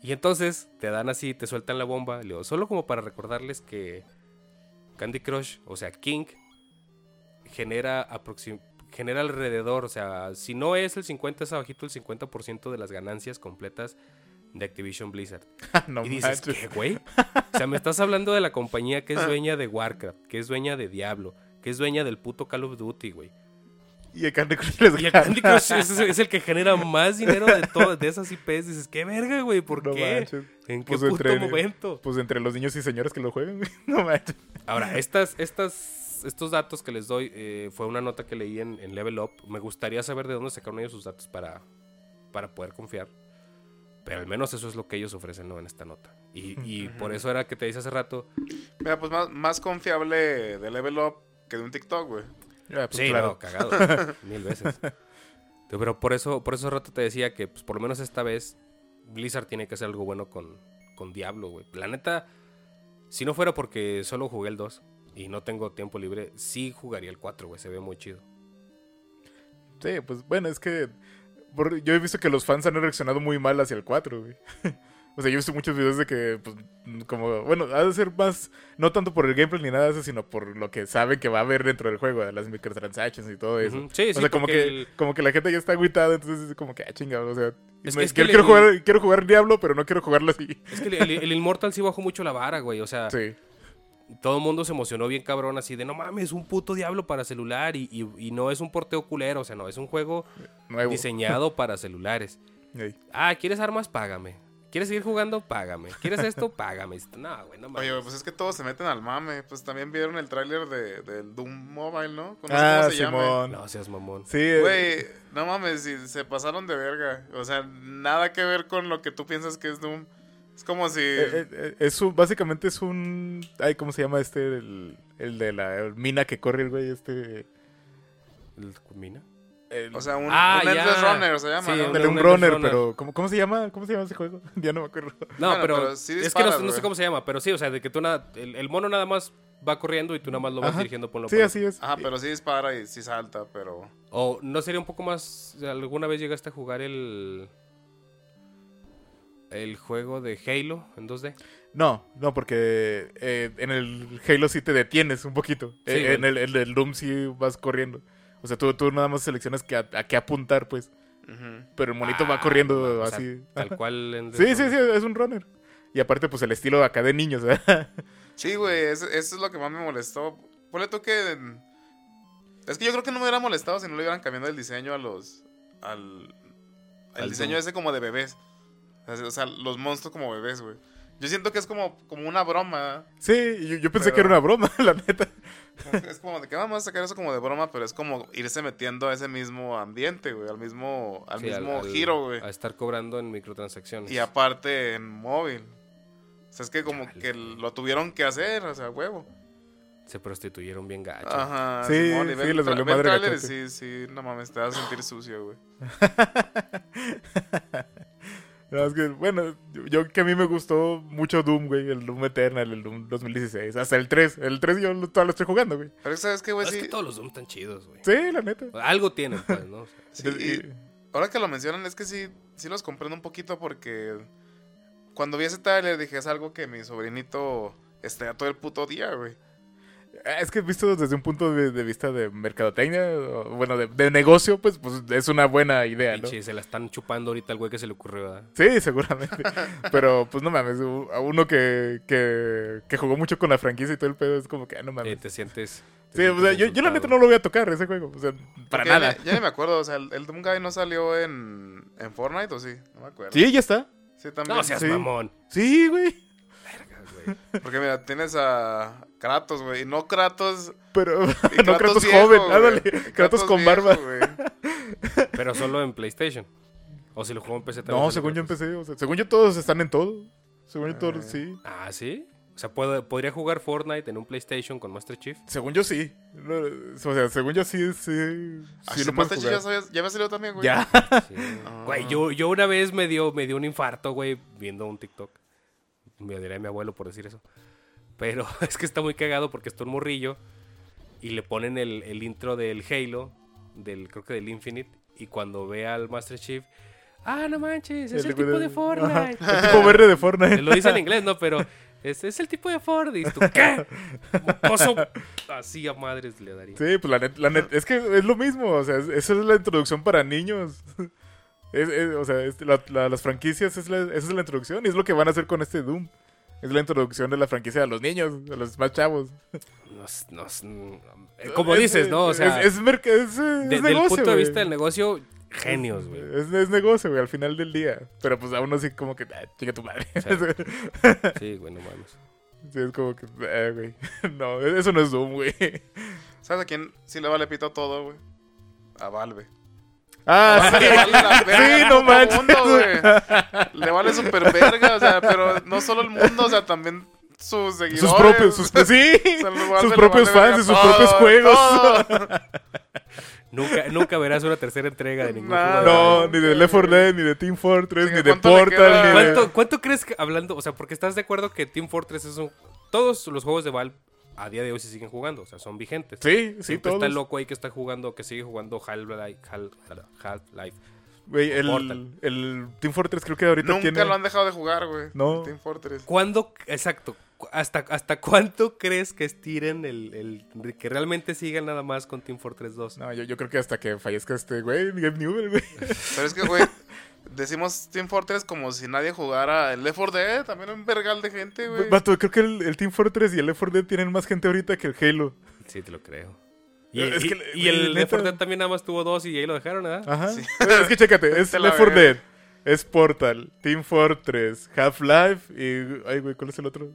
Speaker 1: Y entonces te dan así, te sueltan la bomba. digo, solo como para recordarles que Candy Crush, o sea, King, genera, genera alrededor, o sea, si no es el 50, es abajito el 50% de las ganancias completas de Activision Blizzard.
Speaker 2: no
Speaker 1: y dices,
Speaker 2: manches.
Speaker 1: ¿qué, güey? O sea, me estás hablando de la compañía que es dueña de Warcraft, que es dueña de Diablo, que es dueña del puto Call of Duty, güey.
Speaker 2: Y el Candy Crush les
Speaker 1: Y el. Candy Crush es, es el que genera más dinero de todas de esas IPs. Dices, ¿qué verga, güey? ¿Por
Speaker 2: No
Speaker 1: qué?
Speaker 2: manches.
Speaker 1: ¿En qué
Speaker 2: Pues
Speaker 1: puto
Speaker 2: entre-
Speaker 1: momento?
Speaker 2: Pues entre los niños y señores que lo juegan, güey. No manches.
Speaker 1: Ahora, estas, estas, estos datos que les doy eh, fue una nota que leí en, en Level Up. Me gustaría saber de dónde sacaron ellos sus datos para, para poder confiar. Pero al menos eso es lo que ellos ofrecen ¿no? en esta nota. Y, y por eso era que te dice hace rato.
Speaker 3: Mira, pues más, más confiable de Level Up que de un TikTok, güey.
Speaker 2: Ah, pues
Speaker 1: sí,
Speaker 2: claro.
Speaker 1: no, cagado. mil veces. Pero por eso, por eso rato te decía que, pues, por lo menos esta vez, Blizzard tiene que hacer algo bueno con, con Diablo, güey. La neta, si no fuera porque solo jugué el 2 y no tengo tiempo libre, sí jugaría el 4, güey. Se ve muy chido.
Speaker 2: Sí, pues bueno, es que por- yo he visto que los fans han reaccionado muy mal hacia el 4, güey. O sea, yo he visto muchos videos de que, pues, como, bueno, ha de ser más, no tanto por el gameplay ni nada de eso, sino por lo que saben que va a haber dentro del juego, de las microtransactions y todo eso.
Speaker 1: Ujú. Sí,
Speaker 2: o
Speaker 1: sí,
Speaker 2: sea, como que,
Speaker 1: el-
Speaker 2: como que la gente ya está agüitada, entonces es como que, ah, chingado, o sea,
Speaker 1: Es
Speaker 2: me-
Speaker 1: que- es que
Speaker 2: quiero, jugar, quiero jugar Diablo, pero no quiero jugarlo así.
Speaker 1: Es que el, el- Immortal sí bajó mucho la vara, güey. O sea,
Speaker 2: Sí.
Speaker 1: todo el mundo se emocionó bien cabrón así de, no mames, un puto Diablo para celular y, y- y no es un porteo culero. O sea, no, es un juego
Speaker 2: Nuevo.
Speaker 1: diseñado para celulares. Ah, ¿quieres armas? Págame. ¿Quieres seguir jugando? Págame. ¿Quieres esto? Págame. No, güey, no mames.
Speaker 3: Oye, güey, pues es que todos se meten al mame. Pues también vieron el tráiler de, del Doom Mobile, ¿no? No sé
Speaker 2: Ah,
Speaker 3: cómo se llame.
Speaker 2: Simón.
Speaker 1: No seas mamón.
Speaker 2: Sí, eh,
Speaker 3: Güey, no mames, se pasaron de verga. O sea, nada que ver con lo que tú piensas que es Doom. Es como si...
Speaker 2: eh, eh, eh, es un, básicamente es un, ay, ¿cómo se llama este? El, el de la mina que corre el güey, este...
Speaker 1: ¿El Mina?
Speaker 2: El-
Speaker 3: o sea, un,
Speaker 1: Ah,
Speaker 3: un Endless
Speaker 1: ya.
Speaker 3: Runner se llama,
Speaker 1: Sí, un
Speaker 2: runner,
Speaker 1: Runner.
Speaker 2: pero ¿cómo, ¿cómo se llama? ¿Cómo se llama ese juego? ya no me acuerdo.
Speaker 1: No,
Speaker 3: Bueno,
Speaker 1: pero,
Speaker 3: pero sí
Speaker 1: es que no, no sé cómo se llama, pero sí, o sea, de que tú nada, el, el mono nada más va corriendo y tú nada más lo vas
Speaker 2: Ajá.
Speaker 1: dirigiendo por lo
Speaker 2: Sí, así es.
Speaker 3: Ajá, pero sí dispara y sí salta, pero...
Speaker 1: O no sería un poco más, alguna vez llegaste a jugar el el juego de Halo en 2D.
Speaker 2: No, no, porque eh, en el Halo sí te detienes un poquito.
Speaker 1: Sí,
Speaker 2: Eh, en, el, en el Doom sí vas corriendo. O sea, tú, tú nada más seleccionas que a, a qué apuntar, pues. Pero el monito
Speaker 1: Ah,
Speaker 2: va corriendo
Speaker 1: o sea,
Speaker 2: así.
Speaker 1: tal cual en
Speaker 2: Sí, sí, sí, es un runner. Y aparte, pues el estilo acá de niños, ¿verdad?
Speaker 3: Sí, güey, eso, eso es lo que más me molestó. Ponle tú que... Es que yo creo que no me hubiera molestado si no le hubieran cambiado el diseño a los... Al, el
Speaker 1: Al
Speaker 3: diseño
Speaker 1: Doom.
Speaker 3: ese como de bebés. O sea, o sea, los monstruos como bebés, güey. Yo siento que es como, como una broma.
Speaker 2: Sí, y yo, yo pensé
Speaker 3: Pero-
Speaker 2: que era una broma, la neta.
Speaker 3: Es como de que vamos a sacar eso como de broma, pero es como irse metiendo a ese mismo ambiente, güey. Al mismo, al
Speaker 1: Sí,
Speaker 3: mismo
Speaker 1: al-
Speaker 3: giro, güey.
Speaker 1: A estar cobrando en microtransacciones.
Speaker 3: Y aparte en móvil. O sea, es que como que lo tuvieron que hacer, o sea, huevo.
Speaker 1: Se prostituyeron bien gacho.
Speaker 3: Ajá.
Speaker 2: Sí,
Speaker 3: Simón,
Speaker 2: sí, les valió madre.
Speaker 3: Sí, sí, no mames, te vas a sentir sucio, güey.
Speaker 2: No, es que, bueno, yo, yo que a mí me gustó mucho Doom, güey. El Doom Eternal, el Doom 2016. Hasta el 3. El 3 yo lo, todavía lo estoy jugando, güey.
Speaker 3: Pero ¿sabes qué, güey?
Speaker 1: es
Speaker 3: Sí,
Speaker 1: que todos los Doom están chidos, güey.
Speaker 2: Sí, la neta.
Speaker 1: Algo tienen, pues, ¿no? O sea,
Speaker 3: sí, y ahora que lo mencionan, es que sí, sí los comprendo un poquito porque cuando vi ese trailer dije, es algo que mi sobrinito esté todo el puto día, güey.
Speaker 2: Es que visto desde un punto de, de vista de mercadotecnia, o, bueno, de, de negocio, pues, pues es una buena idea, ¿no?
Speaker 1: Pinche, se la están chupando ahorita al güey que se le ocurrió. ¿verdad?
Speaker 2: Sí, seguramente. Pero, pues no mames, a uno que, que, que jugó mucho con la franquicia y todo el pedo es como que, ah, no
Speaker 1: Eh,
Speaker 2: mames.
Speaker 1: te sientes. te
Speaker 2: Sí, o sea, yo, yo la neta no lo voy a tocar ese juego, o sea, para
Speaker 3: Porque
Speaker 2: nada.
Speaker 3: Ya, ni me acuerdo, o sea, el, el Doom Guy no salió en, en Fortnite o sí, no me acuerdo.
Speaker 2: Sí, ya está.
Speaker 3: Sí, también.
Speaker 1: No seas
Speaker 2: Sí.
Speaker 1: mamón.
Speaker 2: Sí, güey.
Speaker 3: Porque mira, tienes a Kratos, güey, y no Kratos.
Speaker 2: Pero
Speaker 3: y
Speaker 2: no Kratos
Speaker 3: viejo,
Speaker 2: joven, ándale. Kratos con
Speaker 3: viejo,
Speaker 2: barba.
Speaker 1: Pero solo en PlayStation. O si lo juego en PC también.
Speaker 2: No, según yo
Speaker 1: Kratos.
Speaker 2: empecé, o sea, según yo todos están en todo. Según yo todos,
Speaker 3: Eh.
Speaker 2: sí.
Speaker 1: Ah, ¿sí? O sea, ¿puedo, podría jugar Fortnite en un PlayStation con Master Chief.
Speaker 2: Según yo sí. O sea, según yo sí, sí.
Speaker 3: Ah,
Speaker 2: Sí
Speaker 3: si
Speaker 2: lo
Speaker 3: Master Chief ya, ya había salido también, güey.
Speaker 2: Ya.
Speaker 1: Sí.
Speaker 3: Ah.
Speaker 1: Güey, yo, yo una vez me dio, me dio un infarto, güey, viendo un TikTok. Me diré a mi abuelo por decir eso. Pero es que está muy cagado porque está un morrillo y le ponen el, el intro del Halo, del, creo que del Infinite, y cuando ve al Master Chief, ah, no manches, es el,
Speaker 2: El
Speaker 1: tipo de. Fortnite.
Speaker 2: El tipo verde de Fortnite.
Speaker 1: Lo dice en inglés, ¿no? Pero es, es el tipo de Fortnite. Y tú, ¿qué? Mocoso. Así a madres le daría.
Speaker 2: Sí, pues la net, la net- es que es lo mismo, o sea, es- esa es la introducción para niños. Es- es- o sea, es- la- la- las franquicias, es la- esa es la introducción y es lo que van a hacer con este Doom. Es la introducción de la franquicia a los niños, a los más chavos.
Speaker 1: Nos- nos- mm, como
Speaker 2: Es-
Speaker 1: dices, ¿no? O sea,
Speaker 2: es, es, merc- es, eh, es
Speaker 1: de- del
Speaker 2: negocio,
Speaker 1: punto de vista del negocio, genios, güey.
Speaker 2: Es, es negocio, güey, al final del día. Pero pues aún así como que, ah, chica tu madre.
Speaker 1: Sí, güey, no mames.
Speaker 2: Sí, es como que, ah, güey. No, eso no es Doom, güey.
Speaker 3: ¿Sabes a quién sí le vale pito todo, güey? A Valve.
Speaker 2: Ah, sí.
Speaker 3: Le vale la verga
Speaker 2: Sí, no manches.
Speaker 3: mundo, güey. Le vale super verga, o sea, pero no solo el mundo, o sea, también sus seguidores.
Speaker 2: Sus propios, sus, sí,
Speaker 3: vale-
Speaker 2: sus propios
Speaker 3: vale
Speaker 2: fans y sus
Speaker 3: todo,
Speaker 2: propios juegos.
Speaker 3: todo.
Speaker 1: Nunca, nunca verás una tercera entrega de ningún
Speaker 3: Nada.
Speaker 1: juego.
Speaker 2: No, ni de Left 4 Dead, ni de Team Fortress,
Speaker 3: Sí,
Speaker 2: ni de
Speaker 3: ¿cuánto le
Speaker 2: Portal, ni de...
Speaker 1: ¿Cuánto, ¿Cuánto crees que, hablando, o sea, porque estás de acuerdo que Team Fortress es un... Todos los juegos de Valve a día de hoy se siguen jugando, o sea, son vigentes.
Speaker 2: Sí, sí,
Speaker 1: Siempre
Speaker 2: todos.
Speaker 1: está el loco ahí que está jugando, que sigue jugando Half-Life. Half- Half-Life.
Speaker 2: Güey, el, el Team Fortress creo que ahorita
Speaker 3: Nunca
Speaker 2: tiene...
Speaker 3: lo han dejado de jugar, güey.
Speaker 2: No.
Speaker 3: Team Fortress.
Speaker 1: ¿Cuándo, exacto, hasta, hasta cuánto crees que estiren el, el- que realmente sigan nada más con Team Fortress 2?
Speaker 2: No, yo, yo creo que hasta que fallezca este güey, Gabe Newell, güey.
Speaker 3: Pero es que, güey, decimos Team Fortress como si nadie jugara el Left 4 Dead. También un vergal de gente, güey.
Speaker 2: Vato, creo que el, el Team Fortress y el Left 4 Dead tienen más gente ahorita que el Halo.
Speaker 1: Sí, te lo creo. Y,
Speaker 2: Es
Speaker 1: y-
Speaker 2: que,
Speaker 1: y
Speaker 2: güey,
Speaker 1: el
Speaker 2: neta-
Speaker 1: Left 4 Dead también nada más tuvo dos y ahí lo dejaron, ¿verdad?
Speaker 2: Ajá.
Speaker 3: Sí.
Speaker 2: Es que chécate, es Left 4
Speaker 3: verga.
Speaker 2: Dead, es Portal, Team Fortress, Half-Life y... Ay, güey, ¿cuál es el otro?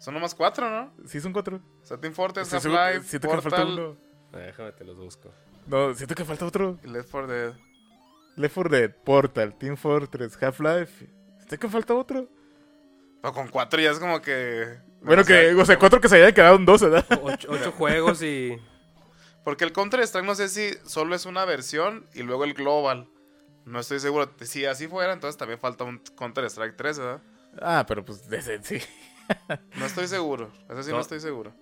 Speaker 3: Son nomás cuatro, ¿no?
Speaker 2: Sí, son cuatro.
Speaker 3: O sea, Team Fortress, Half-Life,
Speaker 2: Siento que me falta
Speaker 3: Portal
Speaker 2: uno.
Speaker 1: Ah, Déjame te los busco.
Speaker 2: No, siento que falta otro.
Speaker 3: Left 4 Dead.
Speaker 2: Left 4 Dead, Portal, Team Fortress, Half-Life. Siento que falta otro.
Speaker 3: Pero con cuatro ya es como que...
Speaker 2: Bueno, que, o sea, cuatro que se hayan quedado en dos, ¿verdad?
Speaker 1: O- Ocho, ocho juegos y...
Speaker 3: Porque el Counter-Strike no sé si solo es una versión y luego el Global. No estoy seguro. Si así fuera, entonces también falta un Counter-Strike 3, ¿verdad?
Speaker 2: Ah, pero pues, ese, sí.
Speaker 3: No estoy seguro. Eso sí no,
Speaker 1: No.
Speaker 3: estoy seguro.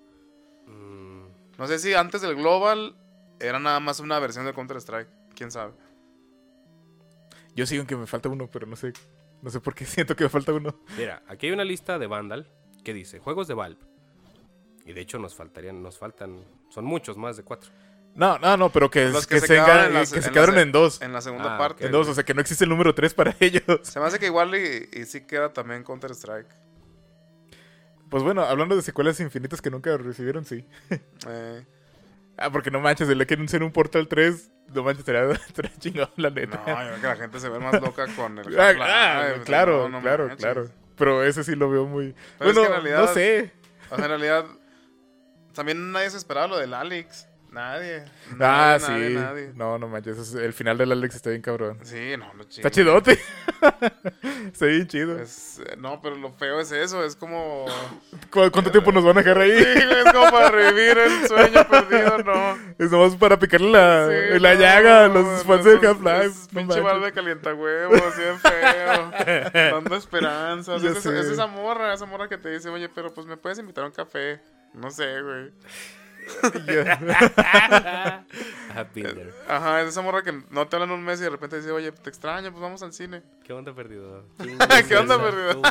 Speaker 1: mm,
Speaker 3: No sé si antes del Global era nada más una versión de Counter-Strike. ¿Quién sabe?
Speaker 2: Yo sigo en que me falta uno, pero no sé. No sé por qué siento que me falta uno.
Speaker 1: Mira, aquí hay una lista de Vandal que dice juegos de Valve. Y de hecho nos faltarían, nos faltan, son muchos, más de cuatro.
Speaker 2: No, no, no, pero que,
Speaker 3: Los
Speaker 2: que,
Speaker 3: que se
Speaker 2: se,
Speaker 3: quedaron en las-
Speaker 2: que se
Speaker 3: en
Speaker 2: quedaron
Speaker 3: las-
Speaker 2: en dos.
Speaker 3: En la segunda
Speaker 1: Ah,
Speaker 3: parte.
Speaker 2: En dos, o sea, que no existe el número tres para ellos.
Speaker 3: Se me hace que igual y, y sí queda también Counter-Strike.
Speaker 2: Pues bueno, hablando de secuelas infinitas que nunca recibieron, sí.
Speaker 3: Eh,
Speaker 2: Ah, porque no manches, el día que anuncien un Portal 3, no manches, será chingón, la
Speaker 3: no,
Speaker 2: neta.
Speaker 3: yo creo que la gente se ve más loca con el
Speaker 2: Ah, ah,
Speaker 3: no,
Speaker 2: claro,
Speaker 3: no
Speaker 2: claro, claro. Pero ese sí lo veo muy...
Speaker 3: Pero es
Speaker 2: bueno,
Speaker 3: que en realidad-
Speaker 2: no sé.
Speaker 3: O sea, en realidad, también nadie se esperaba lo del Alex. Nadie.
Speaker 2: Ah,
Speaker 3: Nadie,
Speaker 2: sí.
Speaker 3: nadie, nadie.
Speaker 2: No, no manches, es- el final del Alex está bien cabrón.
Speaker 3: Sí, no, no
Speaker 2: Está chidote. está bien chido.
Speaker 3: Es- eh, no, pero lo feo es eso, es como...
Speaker 2: ¿Cu- ¿Cuánto tiempo nos van a dejar ahí?
Speaker 3: Sí, es como para revivir el sueño perdido, no.
Speaker 2: Es nomás para picarle la,
Speaker 3: Sí,
Speaker 2: la
Speaker 3: no,
Speaker 2: llaga a los
Speaker 3: no,
Speaker 2: fans
Speaker 3: no,
Speaker 2: de Half-Life.
Speaker 3: Pinche bar de calienta huevos, así de feo. dando esperanzas. Es, es esa morra, esa morra que te dice, oye, pero pues me puedes invitar a un café. No sé, güey. Ajá, es esa morra que no te hablan un mes y de repente dice, oye, te extraño, pues vamos al cine.
Speaker 1: ¿Qué onda perdido?
Speaker 3: ¿Qué onda, perdido?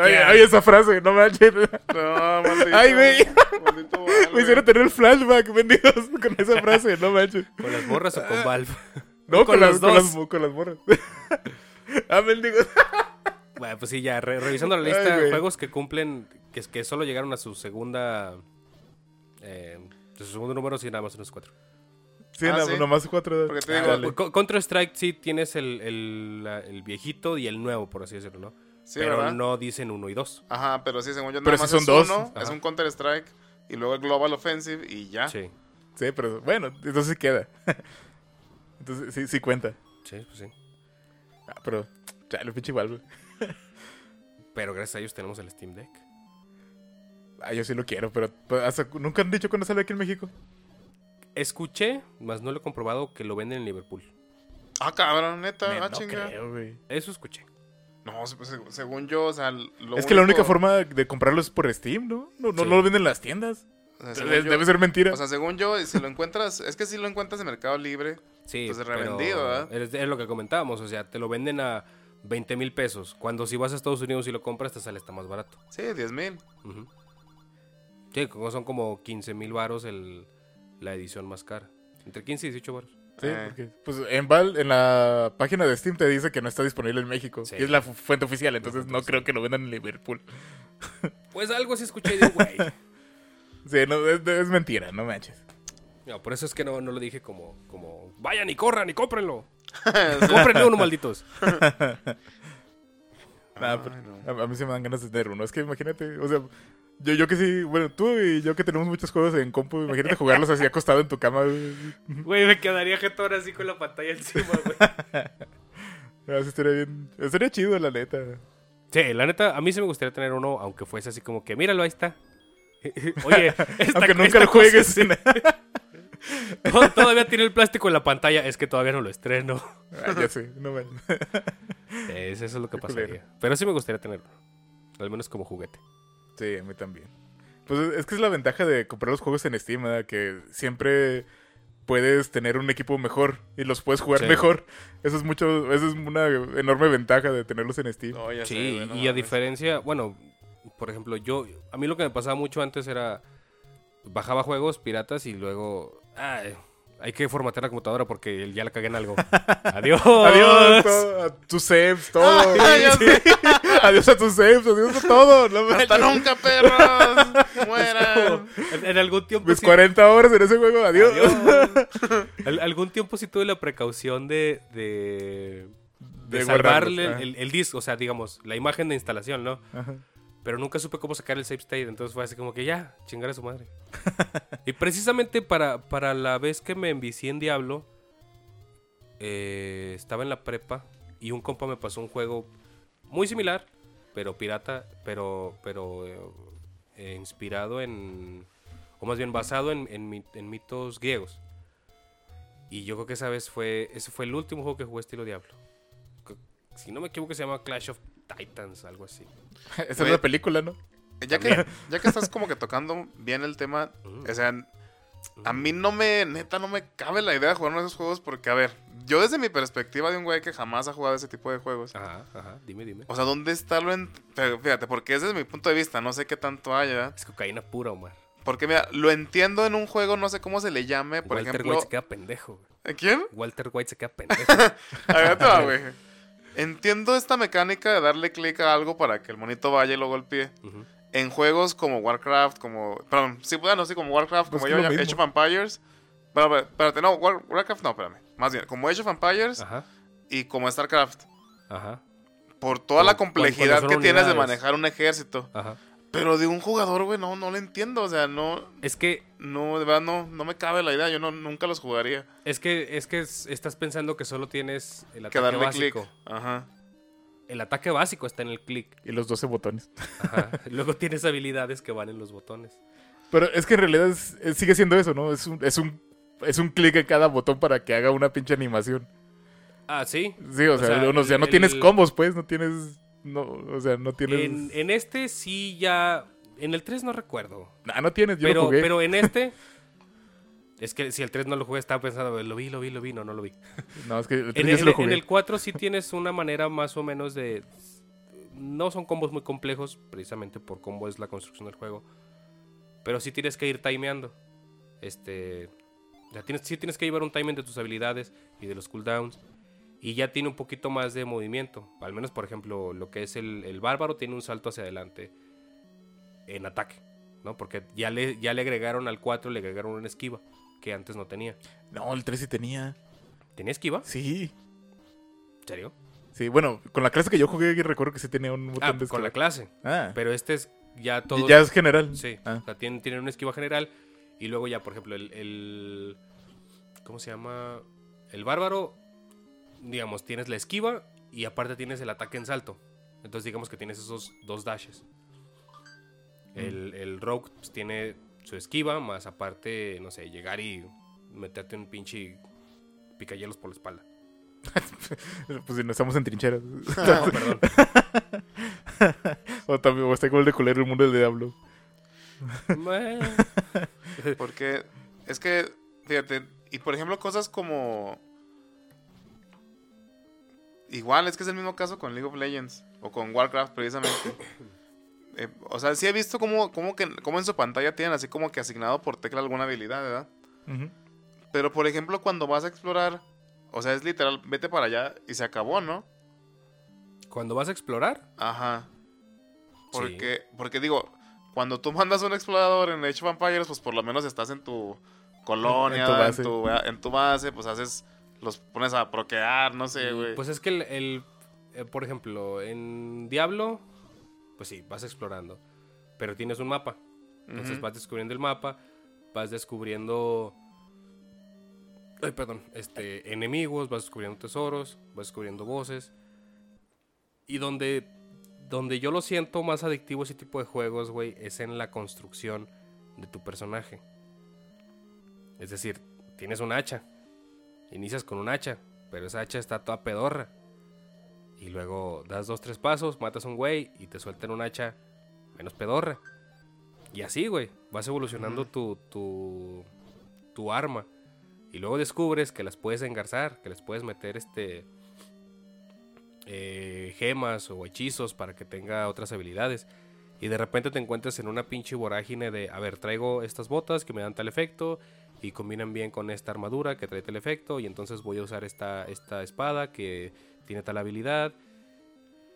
Speaker 2: Ay, ay, esa frase, no manches.
Speaker 3: No, maldito.
Speaker 2: Ay, güey.
Speaker 3: Maldito Valve.
Speaker 2: Me hicieron tener flashback, benditos, con esa frase, no manches.
Speaker 1: ¿Con las morras o con Valve?
Speaker 2: No, con, las, con, las, con las morras. ah, mendigos.
Speaker 1: Bueno, pues sí, ya, re- revisando la
Speaker 2: Ay,
Speaker 1: lista,
Speaker 2: güey.
Speaker 1: juegos que cumplen, que, que solo llegaron a su segunda. Eh, su segundo número, sí, nada más unos cuatro.
Speaker 2: Sí,
Speaker 3: Ah, sí.
Speaker 2: nomás cuatro.
Speaker 3: Porque te
Speaker 2: Ah,
Speaker 3: digo,
Speaker 2: dale.
Speaker 1: Co- Counter-Strike sí tienes el, el, viejito y el nuevo, por así decirlo, ¿no?
Speaker 3: Sí,
Speaker 1: Pero
Speaker 3: ¿verdad?
Speaker 1: no dicen uno y dos.
Speaker 3: Ajá, pero sí, según yo,
Speaker 2: Pero
Speaker 3: nada más
Speaker 2: son
Speaker 3: es
Speaker 2: dos.
Speaker 3: uno, es un Counter-Strike, y luego el Global Offensive, y ya.
Speaker 1: Sí,
Speaker 2: Sí, pero bueno, entonces queda. Entonces sí, sí cuenta.
Speaker 1: sí, pues sí.
Speaker 2: Ah, pero, chale, pinche Valve.
Speaker 1: Pero gracias a ellos tenemos el Steam Deck.
Speaker 2: Ah, yo sí lo quiero, pero hasta- nunca han dicho cuándo sale aquí en México.
Speaker 1: Escuché, más no lo he comprobado, que lo venden en Liverpool.
Speaker 3: Ah, cabrón, neta,
Speaker 2: Me-
Speaker 3: ah,
Speaker 2: no
Speaker 3: chinga.
Speaker 2: creo.
Speaker 1: Eso escuché.
Speaker 3: No, pues, según yo, o sea, lo
Speaker 2: Es que la única forma de comprarlo es por Steam, ¿no? No, no,
Speaker 1: Sí.
Speaker 2: no lo venden en las tiendas.
Speaker 3: o sea, según
Speaker 2: Debe,
Speaker 3: yo-
Speaker 2: debe ser mentira.
Speaker 3: O sea, según yo, si lo encuentras, es que si lo encuentras en Mercado Libre,
Speaker 1: Sí,
Speaker 3: Pues revendido, ¿verdad?
Speaker 1: Es, es lo que comentábamos, o sea, te lo venden a 20 mil pesos. Cuando si vas a Estados Unidos y lo compras, te sale hasta más barato.
Speaker 3: sí, 10 mil.
Speaker 1: Ujú. Sí, como son como 15 mil varos el, la edición más cara. Entre 15 y 18 varos.
Speaker 2: Sí,
Speaker 3: Eh.
Speaker 2: porque pues en Val, en la página de Steam te dice que no está disponible en México.
Speaker 1: Sí.
Speaker 2: Y es la fu- fuente oficial, entonces no creo que lo vendan en Liverpool.
Speaker 1: Pues algo así escuché de un güey.
Speaker 2: Sí, no, es, es mentira, no manches.
Speaker 1: No, por eso es que no, no lo dije como, como, vayan y corran y cómprenlo. Cómprenlo uno, malditos.
Speaker 2: Nah, pero a, a mí se me dan ganas de tener uno. Es que imagínate, o sea, yo, yo que sí, bueno, tú y yo que tenemos muchos juegos en compu, imagínate jugarlos así acostado en tu cama. güey.
Speaker 1: Güey, me quedaría jetón así con la pantalla encima, güey.
Speaker 2: Así estaría bien. Estaría chido, la neta.
Speaker 1: Sí, la neta, a mí sí me gustaría tener uno, aunque fuese así como que, míralo, ahí está. Oye, esta-
Speaker 2: Aunque nunca
Speaker 1: esta
Speaker 2: lo juegues.
Speaker 1: Todavía tiene el plástico en la pantalla, es que todavía no lo estreno.
Speaker 2: Ay, ya sé, no.
Speaker 1: Es- eso es lo que pasaría. Pero sí me gustaría tenerlo. Al menos como juguete.
Speaker 2: Sí, a mí también. Pues es que es la ventaja de comprar los juegos en Steam, ¿verdad? que siempre puedes tener un equipo mejor y los puedes jugar
Speaker 1: Sí.
Speaker 2: mejor. Eso es mucho, eso es una enorme ventaja de tenerlos en Steam.
Speaker 3: No, ya sé,
Speaker 1: Sí,
Speaker 3: no
Speaker 1: y a diferencia, bueno, por ejemplo, yo, a mí lo que me pasaba mucho antes era, bajaba juegos piratas y luego, ay, hay que formatear la computadora porque ya la cagué en algo. Adiós.
Speaker 2: Adiós todo, a tus saves, todo.
Speaker 3: Ay, sé.
Speaker 2: adiós a tus saves, adiós a todo. No
Speaker 3: ¡Hasta
Speaker 2: manches.
Speaker 3: nunca, perros! ¡Mueran!
Speaker 1: En, en algún tiempo
Speaker 2: Mis
Speaker 1: sí-
Speaker 2: 40 horas en ese juego, adiós.
Speaker 1: Adiós. Al- algún tiempo sí tuve la precaución de, de, de
Speaker 2: De
Speaker 1: salvarle el, el disco, o sea, digamos, la imagen de instalación, ¿no?
Speaker 2: Ajá.
Speaker 1: Pero nunca supe cómo sacar el save state, entonces fue así como que ya, chingar a su madre. y precisamente para, para la vez que me envicié en Diablo, eh, estaba en la prepa y un compa me pasó un juego muy similar, pero pirata, pero, pero eh, inspirado en, o más bien basado en, en mi- en mitos griegos. Y yo creo que esa vez fue, ese fue el último juego que jugué estilo Diablo. Si no me equivoco se llama Clash of Titans, algo así.
Speaker 2: Esa es la película, ¿no?
Speaker 3: Ya que, ya que estás como que tocando bien el tema, o sea, a mí no me, neta, no me cabe la idea de jugar uno de esos juegos porque, a ver, yo desde mi perspectiva de un güey que jamás ha jugado ese tipo de juegos,
Speaker 1: Ajá, ajá, dime, dime.
Speaker 3: o sea, ¿dónde está lo en... pero Fíjate, porque es desde mi punto de vista, no sé qué tanto haya.
Speaker 1: Es cocaína pura, Omar.
Speaker 3: Porque, mira, lo entiendo en un juego, no sé cómo se le llame, por
Speaker 1: Walter
Speaker 3: ejemplo...
Speaker 1: White se queda pendejo. güey.
Speaker 3: ¿Eh, ¿Quién?
Speaker 1: Walter White se queda pendejo.
Speaker 3: A ver, te va, güey. Entiendo esta mecánica de darle clic a algo para que el monito vaya y lo golpee.
Speaker 1: Ujú.
Speaker 3: En juegos como Warcraft, como. Perdón, sí, bueno, sí, como Warcraft,
Speaker 2: Pues
Speaker 3: como yo, Age of Empires. Pero, pero, espérate, no, War- Warcraft no, espérame. Más bien, como Age of Empires
Speaker 1: Ajá,
Speaker 3: y como StarCraft.
Speaker 1: ajá,
Speaker 3: Por toda la complejidad que tienes de manejar un ejército.
Speaker 1: ajá.
Speaker 3: Pero de un jugador, güey, no, no lo entiendo. O sea, no,
Speaker 1: Es que,
Speaker 3: no, de verdad, no, no me cabe la idea. Yo no, nunca los jugaría.
Speaker 1: es que, es que es- estás pensando que solo tienes el
Speaker 3: Que
Speaker 1: ataque
Speaker 3: darle
Speaker 1: básico.
Speaker 3: Ajá.
Speaker 1: El ataque básico está en el clic.
Speaker 2: Y los 12 botones.
Speaker 1: Ajá. Luego tienes habilidades que van en los botones.
Speaker 2: Pero es que en realidad es- es- sigue siendo eso, ¿no? Es un, es un, es un clic en cada botón para que haga una pinche animación.
Speaker 1: Ah, sí.
Speaker 2: Sí, o,
Speaker 1: O
Speaker 2: sea,
Speaker 1: sea,
Speaker 2: uno- o sea, no
Speaker 1: el-
Speaker 2: tienes
Speaker 1: el-
Speaker 2: combos, pues, no tienes... No, o sea, no tienes...
Speaker 1: En, en este sí ya En el 3 no recuerdo.
Speaker 2: Ah, no tienes, yo lo
Speaker 1: Pero,
Speaker 2: jugué.
Speaker 1: pero en este. Es que si el 3 no lo jugué, estaba pensando, lo vi, lo vi, lo vi, no, no lo vi.
Speaker 2: No, es que el
Speaker 1: En
Speaker 2: 3
Speaker 1: el,
Speaker 2: ya se lo
Speaker 1: en el 4 sí tienes una manera más o menos de. No son combos muy complejos, precisamente por cómo es la construcción del juego. Pero sí tienes que ir timeando. Este. Ya tienes, sí tienes que llevar un timing de tus habilidades y de los cooldowns. Y ya tiene un poquito más de movimiento. Al menos, por ejemplo, lo que es el, el bárbaro tiene un salto hacia adelante en ataque. ¿no? Porque ya le, ya le agregaron al 4, le agregaron una esquiva que antes no tenía.
Speaker 2: No, el 3 sí tenía.
Speaker 1: ¿Tenía esquiva?
Speaker 2: Sí.
Speaker 1: ¿En serio?
Speaker 2: Sí, bueno, con la clase que yo jugué recuerdo que sí tenía un botón
Speaker 1: Ah,
Speaker 2: de
Speaker 1: con la clase.
Speaker 2: Ah,
Speaker 1: Pero este es ya todo.
Speaker 2: ya es general.
Speaker 1: Sí,
Speaker 2: Ah.
Speaker 1: o sea, tienen, tienen una esquiva general. Y luego ya, por ejemplo, el, el- ¿Cómo se llama? El bárbaro. Digamos, tienes la esquiva y aparte tienes el ataque en salto. Entonces, digamos que tienes esos dos dashes. El, el rogue pues, tiene su esquiva, más aparte, no sé, llegar y meterte un pinche picayelos por la espalda.
Speaker 2: Pues si no estamos en trincheras.
Speaker 1: No, perdón.
Speaker 2: o también o está igual de culero el mundo del diablo.
Speaker 3: Porque es que, fíjate, y por ejemplo, cosas como. Igual, es que es el mismo caso con League of Legends o con Warcraft, precisamente. Eh, o sea, sí he visto como, como, que, como en su pantalla tienen así como que asignado por tecla alguna habilidad, ¿verdad?
Speaker 2: Ujú.
Speaker 3: Pero por ejemplo, cuando vas a explorar, o sea, es literal, vete para allá y se acabó, ¿no?
Speaker 1: Cuando vas a explorar,
Speaker 3: Ajá. Porque, porque digo, cuando tú mandas un explorador en Age of Empires, pues por lo menos estás en tu colonia,
Speaker 2: En tu
Speaker 3: en
Speaker 2: base.
Speaker 3: tu, en tu base, pues haces, los pones a proquear, no sé, güey.
Speaker 1: Pues es que el, el, eh, por ejemplo, en Diablo, pues sí, vas explorando, pero tienes un mapa. Entonces vas descubriendo el mapa, vas descubriendo, ay, perdón, este, enemigos, vas descubriendo tesoros, vas descubriendo voces. Y donde, donde yo lo siento más adictivo ese tipo de juegos, güey, es en la construcción de tu personaje. Es decir, tienes un hacha. Inicias con un hacha, pero esa hacha está toda pedorra. Y luego das dos, tres pasos, matas a un güey y te sueltan un hacha menos pedorra. Y así, güey, vas evolucionando tu, tu, tu arma. Y luego descubres que las puedes engarzar, que les puedes meter este eh, gemas o hechizos para que tenga otras habilidades. Y de repente te encuentras en una pinche vorágine de, a ver, traigo estas botas que me dan tal efecto y combinan bien con esta armadura que trae tal efecto y entonces voy a usar esta, esta espada que tiene tal habilidad.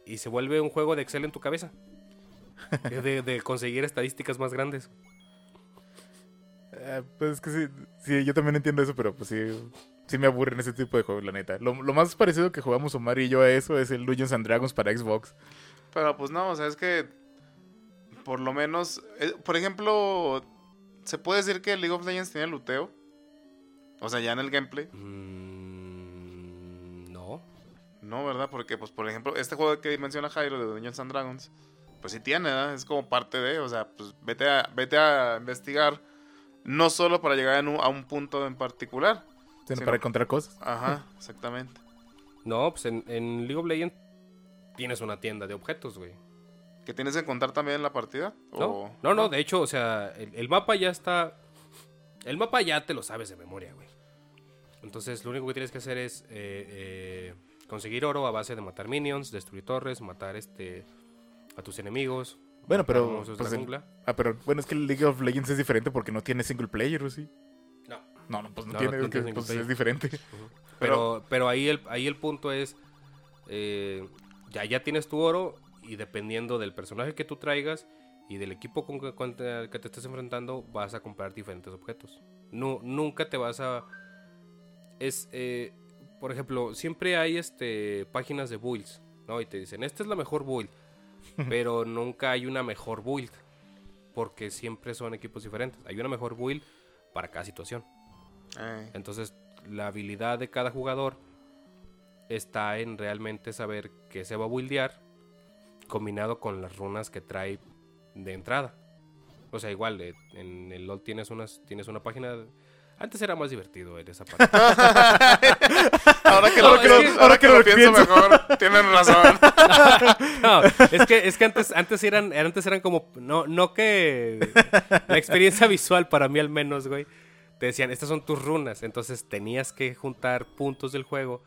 Speaker 1: Y se vuelve un juego de Excel en tu cabeza. De, de conseguir estadísticas más grandes.
Speaker 2: Eh, pues es que sí, sí, yo también entiendo eso, pero pues sí, sí me aburren ese tipo de juegos, la neta. Lo, lo más parecido que jugamos Omar y yo a eso es el Dungeons and Dragons para Xbox.
Speaker 3: Pero pues no, o sea, es que por lo menos, eh, por ejemplo, ¿se puede decir que League of Legends tiene luteo? O sea, ya en el gameplay.
Speaker 1: Mm, no.
Speaker 3: No, ¿verdad? Porque, pues, por ejemplo, este juego que menciona Jairo de Dungeons and Dragons, pues sí tiene, ¿verdad? Es como parte de, o sea, pues vete a, vete a investigar, no solo para llegar en un- a un punto en particular.
Speaker 2: sino para encontrar cosas.
Speaker 3: Ajá, exactamente.
Speaker 1: No, pues en, en League of Legends tienes una tienda de objetos, güey.
Speaker 3: ¿Que tienes que encontrar también en la partida?
Speaker 1: ¿No?
Speaker 3: O-
Speaker 1: no, no, de hecho, o sea, el, el mapa ya está. El mapa ya te lo sabes de memoria, güey. Entonces, lo único que tienes que hacer es eh, eh, conseguir oro a base de matar minions, destruir torres, matar este a tus enemigos.
Speaker 2: Bueno, pero, pues. Ah, pero bueno, es que el League of Legends es diferente porque no tiene single player, ¿o sí?
Speaker 1: No.
Speaker 2: No, no, pues no,
Speaker 1: No,
Speaker 2: tiene,
Speaker 1: no
Speaker 2: es que, pues,
Speaker 1: player.
Speaker 2: es diferente.
Speaker 1: Pero, pero ahí, el, ahí el punto es, eh, ya, ya tienes tu oro y dependiendo del personaje que tú traigas y del equipo con que, con el que te estés enfrentando, vas a comprar diferentes objetos. No, nunca te vas a... Es, eh, por ejemplo, siempre hay este, páginas de builds, ¿no? Y te dicen, esta es la mejor build, pero nunca hay una mejor build, porque siempre son equipos diferentes. Hay una mejor build para cada situación. Entonces, la habilidad de cada jugador está en realmente saber qué se va a buildear combinado con las runas que trae de entrada. O sea, igual, eh, en el LoL tienes, unas, tienes una página... Antes era más divertido en esa parte.
Speaker 3: ahora que
Speaker 1: No,
Speaker 3: lo,
Speaker 1: es que-
Speaker 3: ahora
Speaker 2: ahora
Speaker 3: que
Speaker 2: que
Speaker 3: lo
Speaker 2: lo
Speaker 3: pienso
Speaker 2: pienso.
Speaker 3: mejor, tienen razón.
Speaker 1: No, Es que, es que antes, antes eran, antes eran como, no, no que la experiencia visual para mí al menos, güey, te decían, estas son tus runas, entonces tenías que juntar puntos del juego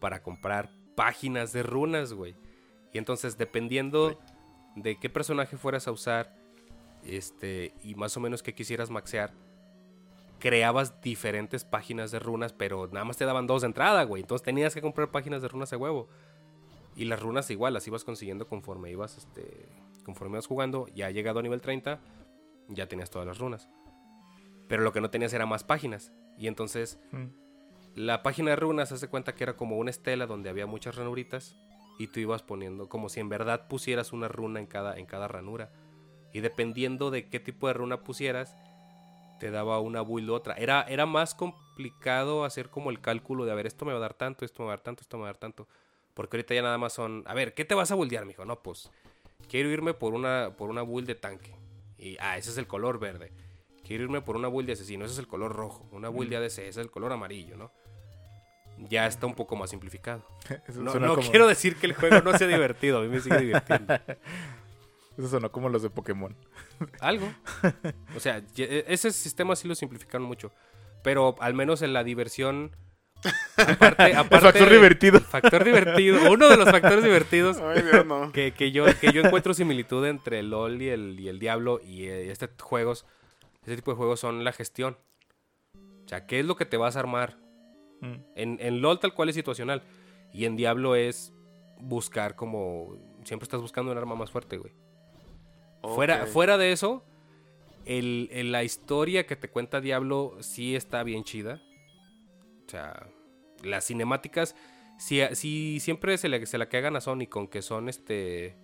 Speaker 1: para comprar páginas de runas, güey. Y entonces dependiendo de qué personaje fueras a usar, este, y más o menos qué quisieras maxear, creabas diferentes páginas de runas, pero nada más te daban dos de entrada, güey. Entonces tenías que comprar páginas de runas a huevo. Y las runas igual las ibas consiguiendo conforme ibas, este, conforme ibas jugando. Ya llegado a nivel 30, ya tenías todas las runas. Pero lo que no tenías era más páginas. Y entonces
Speaker 2: Mm.
Speaker 1: la página de runas hace cuenta que era como una estela donde había muchas ranuritas. Y tú ibas poniendo como si en verdad pusieras una runa en cada, en cada ranura. Y dependiendo de qué tipo de runa pusieras, te daba una build u otra. Era, era más complicado hacer como el cálculo de, a ver, esto me va a dar tanto, esto me va a dar tanto, esto me va a dar tanto. Porque ahorita ya nada más son, a ver, ¿qué te vas a buildear, mijo? No, pues, quiero irme por una, por una build de tanque. Y, ah, ese es el color verde. Quiero irme por una build de asesino, ese es el color rojo. Una build de ADC, ese es el color amarillo, ¿no? Ya está un poco más simplificado.
Speaker 2: Eso
Speaker 1: No, no
Speaker 2: como-
Speaker 1: quiero decir que el juego no sea divertido, a mí me sigue divirtiendo.
Speaker 2: Eso sonó como los de Pokémon.
Speaker 1: Algo. O sea, e- ese sistema sí lo simplificaron mucho. Pero al menos en la diversión. Aparte,
Speaker 2: El
Speaker 1: aparte
Speaker 2: factor divertido.
Speaker 1: el factor divertido. Uno de los factores divertidos
Speaker 3: Ay, Dios, no.
Speaker 1: que, que yo, que yo encuentro similitud entre el LOL y el, y el Diablo y eh, este juegos. Este tipo de juegos son la gestión. O sea, ¿qué es lo que te vas a armar?
Speaker 2: Mm.
Speaker 1: En, en LOL tal cual es situacional. Y en Diablo es buscar como... Siempre estás buscando un arma más fuerte, güey. Fuera, fuera de eso, el, el- la historia que te cuenta Diablo sí está bien chida. O sea, las cinemáticas, si, si siempre se, le, se la cagan a Sony con que son este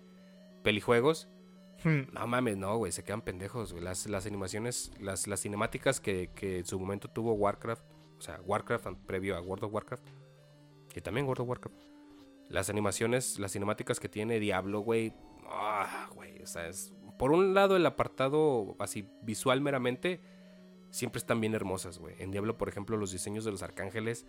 Speaker 1: pelijuegos,
Speaker 2: Mm.
Speaker 1: no mames, no, güey, se quedan pendejos, güey. Las, las animaciones, las, las cinemáticas que, que en su momento tuvo Warcraft, sea, Warcraft previo a World of Warcraft, y también World of Warcraft. Las animaciones, las cinemáticas que tiene Diablo, güey, ah, güey, o sea, es... Por un lado, el apartado así visual meramente, siempre están bien hermosas, güey. En Diablo, por ejemplo, los diseños de los arcángeles,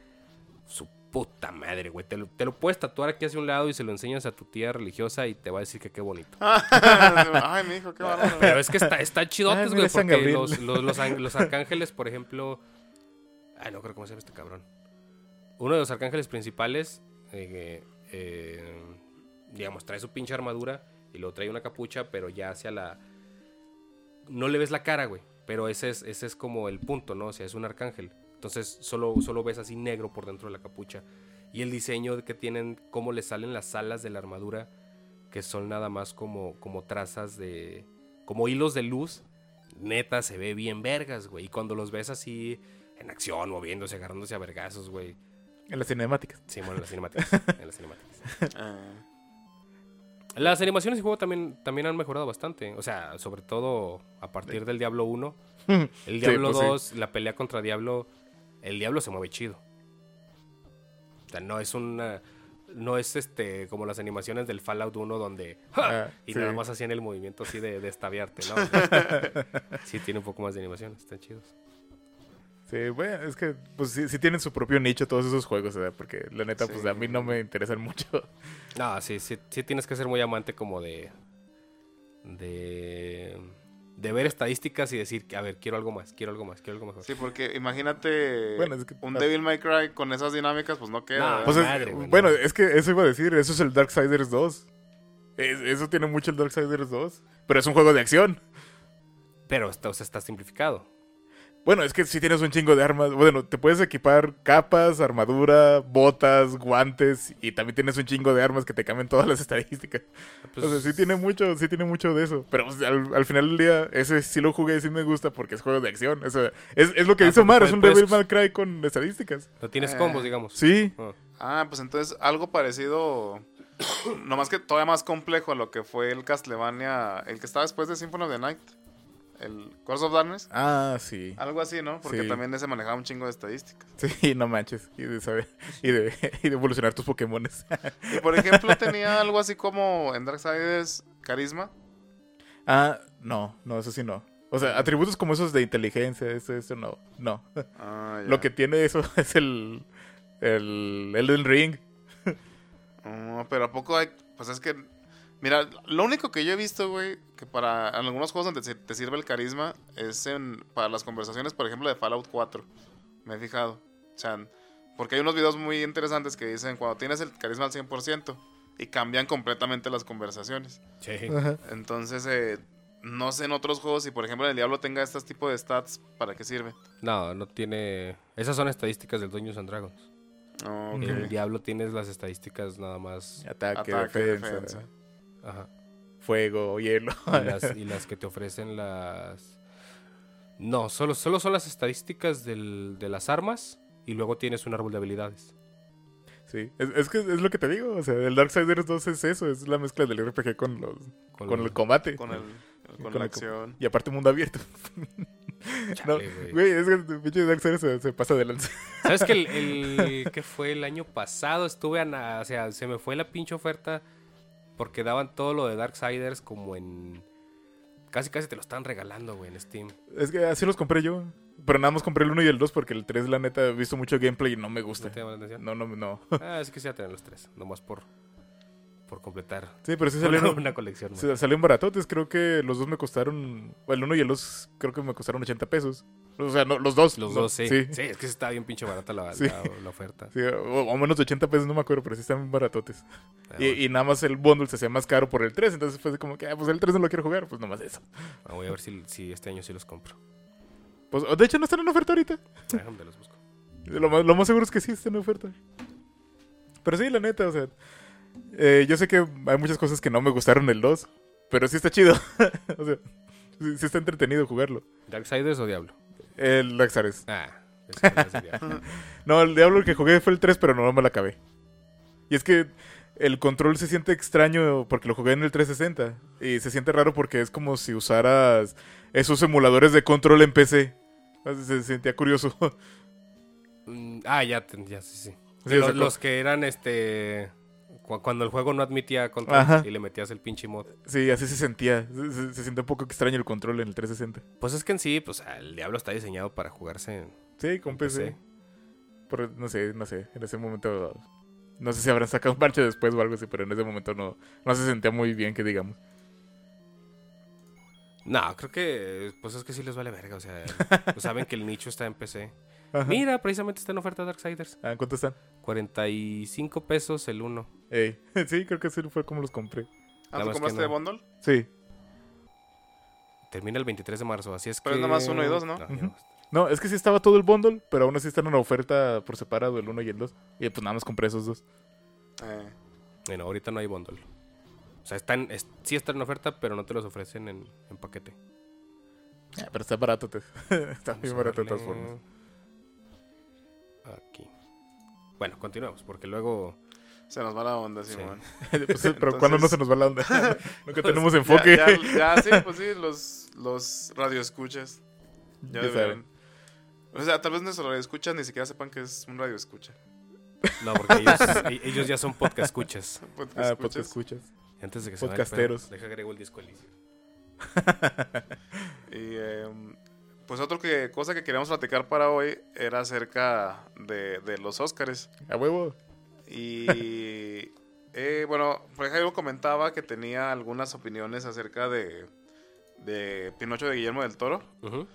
Speaker 1: su puta madre, güey. Te lo, te lo puedes tatuar aquí hacia un lado y se lo enseñas a tu tía religiosa y te va a decir que qué bonito.
Speaker 3: Ay, mi hijo, qué bárbaro.
Speaker 1: Pero es que está, está chidotes, güey, porque los, los, los, an- los arcángeles, por ejemplo... No creo cómo se llama este cabrón. Uno de los arcángeles principales, eh, eh, digamos, trae su pinche armadura y luego trae una capucha, pero ya hacia la... No le ves la cara, güey. Pero ese es, ese es como el punto, ¿no? O sea, es un arcángel. Entonces solo, solo ves así negro por dentro de la capucha. Y el diseño que tienen, cómo le salen las alas de la armadura, que son nada más como, como trazas de... como hilos de luz. Neta, se ve bien vergas, güey. Y cuando los ves así en acción, moviéndose, agarrándose a vergazos, güey.
Speaker 2: En las cinemáticas.
Speaker 1: Sí, bueno, en las cinemáticas. en las cinemáticas.
Speaker 3: Ah,
Speaker 1: Las animaciones del juego también, también han mejorado bastante. O sea, sobre todo a partir del Diablo 1. El Diablo
Speaker 2: pues sí.
Speaker 1: 2, la pelea contra Diablo. El Diablo se mueve chido. O sea, no es una. No es este como las animaciones del Fallout 1 donde. ¡ja!
Speaker 2: Ah,
Speaker 1: y
Speaker 2: sí.
Speaker 1: nada más hacían el movimiento así de, de estaviarte, ¿no? sí, tiene un poco más de animación, están chidos.
Speaker 2: Sí, bueno, es que pues sí, sí tienen su propio nicho todos esos juegos, ¿verdad? Porque la neta, pues a mí no me interesan mucho.
Speaker 1: No, sí, sí, sí tienes que ser muy amante como de. De. De ver estadísticas y decir, a ver, quiero algo más, quiero algo más, quiero algo mejor.
Speaker 3: Sí, porque imagínate
Speaker 2: Bueno, es que-
Speaker 3: un Devil May Cry con esas dinámicas, pues no queda.
Speaker 2: Pues es-
Speaker 1: madre, güey,
Speaker 2: bueno,
Speaker 1: no.
Speaker 2: es que eso iba a decir, eso es el Darksiders 2. Es- eso tiene mucho el Darksiders 2. Pero es un juego de acción.
Speaker 1: Pero está, o sea, está simplificado.
Speaker 2: Bueno, es que si tienes un chingo de armas. Bueno, te puedes equipar capas, armadura, botas, guantes. Y también tienes un chingo de armas que te cambian todas las estadísticas.
Speaker 1: Pues,
Speaker 2: o sea, sí tiene mucho, sí tiene mucho de eso. Pero pues, al, al final del día, ese sí lo jugué y sí me gusta porque es juego de acción. O sea, es, es lo que
Speaker 1: Ah,
Speaker 2: dice Omar,
Speaker 1: porque
Speaker 2: es un
Speaker 1: puedes-
Speaker 2: Devil May Cry con estadísticas.
Speaker 1: No tienes
Speaker 3: Eh,
Speaker 1: combos, digamos.
Speaker 2: Sí.
Speaker 1: Ah.
Speaker 3: Ah, pues entonces algo parecido. Nomás que todavía más complejo a lo que fue el Castlevania. El que estaba después de Symphony of the Night. El Curse of Darkness.
Speaker 2: Ah, sí.
Speaker 3: Algo así, ¿no? Porque
Speaker 2: Sí.
Speaker 3: también ese manejaba un chingo de estadísticas.
Speaker 2: Sí, no manches. Y de saber, y de, y de evolucionar tus Pokémones.
Speaker 3: Y por ejemplo, tenía algo así como en Darksiders carisma.
Speaker 2: ah, no, no, eso sí no. O sea, atributos como esos de inteligencia, eso, eso no, no.
Speaker 3: Ah.
Speaker 2: Lo que tiene eso es el, el Elden Ring.
Speaker 3: Oh, pero a poco hay. Pues es que Mira, lo único que yo he visto, güey, que para en algunos juegos donde se- te sirve el carisma es en, para las conversaciones, por ejemplo, de Fallout 4. Me he fijado. O sea, porque hay unos videos muy interesantes que dicen cuando tienes el carisma al 100% y cambian completamente las conversaciones.
Speaker 1: Sí.
Speaker 2: Ajá.
Speaker 3: Entonces, eh, no sé en otros juegos si, por ejemplo, el Diablo tenga este tipo de stats, ¿para qué sirve?
Speaker 1: No, no tiene. Esas son estadísticas del Dungeons and Dragons.
Speaker 3: No, ok.
Speaker 2: Ok.
Speaker 1: El Diablo tienes las estadísticas nada más.
Speaker 2: Ataque,
Speaker 3: Ataque,
Speaker 2: defensa,
Speaker 3: defensa.
Speaker 1: Ajá.
Speaker 2: fuego, hielo.
Speaker 1: Y las, y las que te ofrecen las. No, solo, solo son las estadísticas del- de las armas y luego tienes un árbol de habilidades.
Speaker 2: Sí, es, es que es lo que te digo, o sea, el Darksiders 2 es eso, es la mezcla del RPG con los
Speaker 1: Con
Speaker 2: con,
Speaker 1: el-
Speaker 2: el combate.
Speaker 3: Con, el, con
Speaker 2: Con
Speaker 3: la acción.
Speaker 2: Y aparte mundo abierto.
Speaker 1: Chale, güey.
Speaker 2: güey, es que el pinche Darksiders se, se pasa de lanza.
Speaker 1: ¿Sabes que el, el- que fue el año pasado? Estuve a o sea, se me fue la pinche oferta porque daban todo lo de Darksiders como en casi casi te lo estaban regalando, güey, en Steam.
Speaker 2: Es que así los compré yo. Pero nada más compré el 1 y el 2 porque el 3, la neta, he visto mucho gameplay y no me
Speaker 1: ¿No
Speaker 2: gusta.
Speaker 1: te llama la atención?
Speaker 2: No, no, no.
Speaker 1: Ah, es que sí a tener los tres, nomás por por completar
Speaker 2: Sí, pero sí salieron,
Speaker 1: una colección.
Speaker 2: sí, salieron baratotes. Creo que los dos me costaron. El 1 y el 2 creo que me costaron 80 pesos. O sea, no, los dos.
Speaker 1: Los dos, sí.
Speaker 2: Sí.
Speaker 1: sí. es que está bien pinche barata la,
Speaker 2: Sí.
Speaker 1: la- la oferta.
Speaker 2: Sí, o, o menos de 80 pesos, no me acuerdo, pero sí están baratotes.
Speaker 1: Ah,
Speaker 2: Y,
Speaker 1: bueno.
Speaker 2: y nada más el bundle se hacía más caro por el 3, entonces fue como que, ah, pues el 3 no lo quiero jugar, pues nomás eso.
Speaker 1: Ah, voy a ver si, si este año sí los compro.
Speaker 2: Pues, de hecho, no están en oferta ahorita.
Speaker 1: Déjame los busco.
Speaker 2: Lo más, lo más seguro es que sí estén en oferta. Pero sí, la neta, o sea, eh, yo sé que hay muchas cosas que no me gustaron del 2, pero sí está chido. o sea, sí, sí está entretenido jugarlo.
Speaker 1: ¿Darksiders o Diablo?
Speaker 2: El Darksiders.
Speaker 1: Ah, no es el Diablo.
Speaker 2: No, el Diablo el que jugué fue el 3, pero no me la acabé. Y es que el control se siente extraño porque lo jugué en el 360. Y se siente raro porque es como si usaras esos emuladores de control en PC. Se sentía curioso.
Speaker 1: Mm, ah, ya, sí, sí. Los que eran este. Cu- Cuando el juego no admitía control
Speaker 2: Ajá.
Speaker 1: y le metías el pinche mod.
Speaker 2: Sí, así se sentía. Se, se, se siente un poco extraño el control en el 360.
Speaker 1: Pues es que en sí, pues el Diablo está diseñado para jugarse en
Speaker 2: Sí, con PC. No sé, no sé. En ese momento. No sé si habrán sacado un parche después o algo así, pero en ese momento no, no se sentía muy bien, que digamos.
Speaker 1: No, creo que. Pues es que sí les vale verga. O sea, pues saben que el nicho está en PC.
Speaker 2: Ajá.
Speaker 1: Mira, precisamente está en oferta Darksiders.
Speaker 2: Ah, ¿Cuánto están?
Speaker 1: 45 pesos el uno.
Speaker 2: Ey. Sí, creo que así fue como los compré.
Speaker 3: ¿Ah, tú compraste
Speaker 1: no.
Speaker 3: bundle?
Speaker 2: Sí.
Speaker 1: Termina el 23 de marzo, así es
Speaker 3: Pero
Speaker 1: que...
Speaker 3: es nada más uno y dos, ¿no?
Speaker 2: Ujú.
Speaker 1: no.
Speaker 2: No, es que sí estaba todo el bundle, pero aún así están en oferta por separado, el 1 y el 2. Y pues nada más compré esos dos.
Speaker 3: Eh,
Speaker 1: Bueno, ahorita no hay bundle. O sea, están, es- sí están en oferta, pero no te los ofrecen en, en paquete.
Speaker 2: Ah, pero está barato, te- está
Speaker 1: Vamos
Speaker 2: bien barato de todas formas.
Speaker 1: Aquí. Bueno, continuamos, porque luego...
Speaker 3: se nos va la onda,
Speaker 1: Sí.
Speaker 3: Simón.
Speaker 2: Pues, pero
Speaker 3: Entonces-
Speaker 2: cuando no se nos va la onda. Nunca tenemos
Speaker 3: Ya-
Speaker 2: enfoque.
Speaker 3: Ya, ya, sí, pues sí, los, los radioescuchas. Ya
Speaker 2: Ya saben.
Speaker 3: O sea, tal vez nuestros radioescuchas ni siquiera sepan que es un radioescucha.
Speaker 1: No, porque ellos, e- ellos ya son podcast escuchas.
Speaker 3: Podcast
Speaker 2: Ah,
Speaker 3: escuchas.
Speaker 2: porque escuchas.
Speaker 1: Antes de que se
Speaker 2: Podcasteros.
Speaker 1: pedo, Deja agrego el disco Elysium.
Speaker 3: Y em, pues otra que, cosa que queríamos platicar para hoy era acerca de, de los Óscares.
Speaker 2: A huevo.
Speaker 3: Y eh, bueno, por ejemplo, comentaba que tenía algunas opiniones acerca de, de Pinocho de Guillermo del Toro.
Speaker 1: Ujú.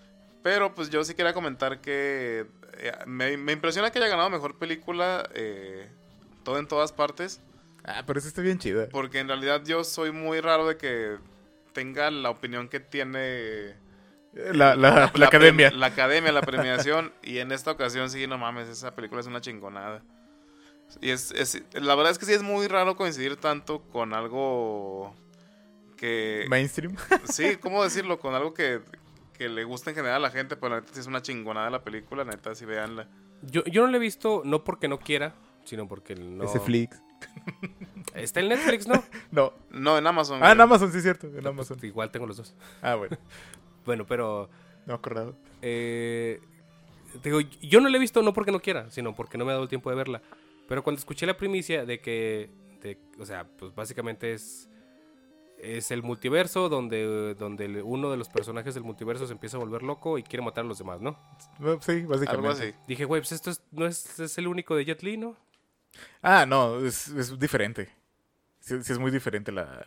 Speaker 3: Pero pues yo sí quería comentar que eh, me, me impresiona que haya ganado mejor película eh, todo en todas partes.
Speaker 2: Ah, pero eso está bien chida.
Speaker 3: Porque en realidad yo soy muy raro de que tenga la opinión que tiene
Speaker 2: La, la, academia.
Speaker 3: La academia, la premiación. y en esta ocasión sí, no mames, esa película es una chingonada. Y es, es- la verdad es que sí es muy raro coincidir tanto con algo que...
Speaker 2: Mainstream.
Speaker 3: Sí, ¿cómo decirlo? Con algo que, que le gusta en general a la gente, pero la neta sí es una chingonada la película, la neta sí veanla.
Speaker 1: Yo, yo no lo he visto, no porque no quiera, sino porque no...
Speaker 2: Ese Flix.
Speaker 1: Está en Netflix, ¿no?
Speaker 2: No.
Speaker 3: No, en Amazon.
Speaker 2: Ah, en. Amazon, sí es cierto. En Amazon.
Speaker 1: Pues igual tengo los dos.
Speaker 2: Ah, bueno.
Speaker 1: Bueno, pero...
Speaker 2: No acordado.
Speaker 1: Eh, digo, yo no la he visto no porque no quiera, sino porque no me ha dado el tiempo de verla. Pero cuando escuché la primicia de que, de- o sea, pues básicamente es, es el multiverso donde, donde uno de los personajes del multiverso se empieza a volver loco y quiere matar a los demás, ¿no?
Speaker 2: Sí, básicamente.
Speaker 3: Algo así.
Speaker 1: Dije, güey, pues esto es- no es, es el único de Jet Li, ¿no?
Speaker 2: Ah, no, es, es diferente. sí, sí es muy diferente la...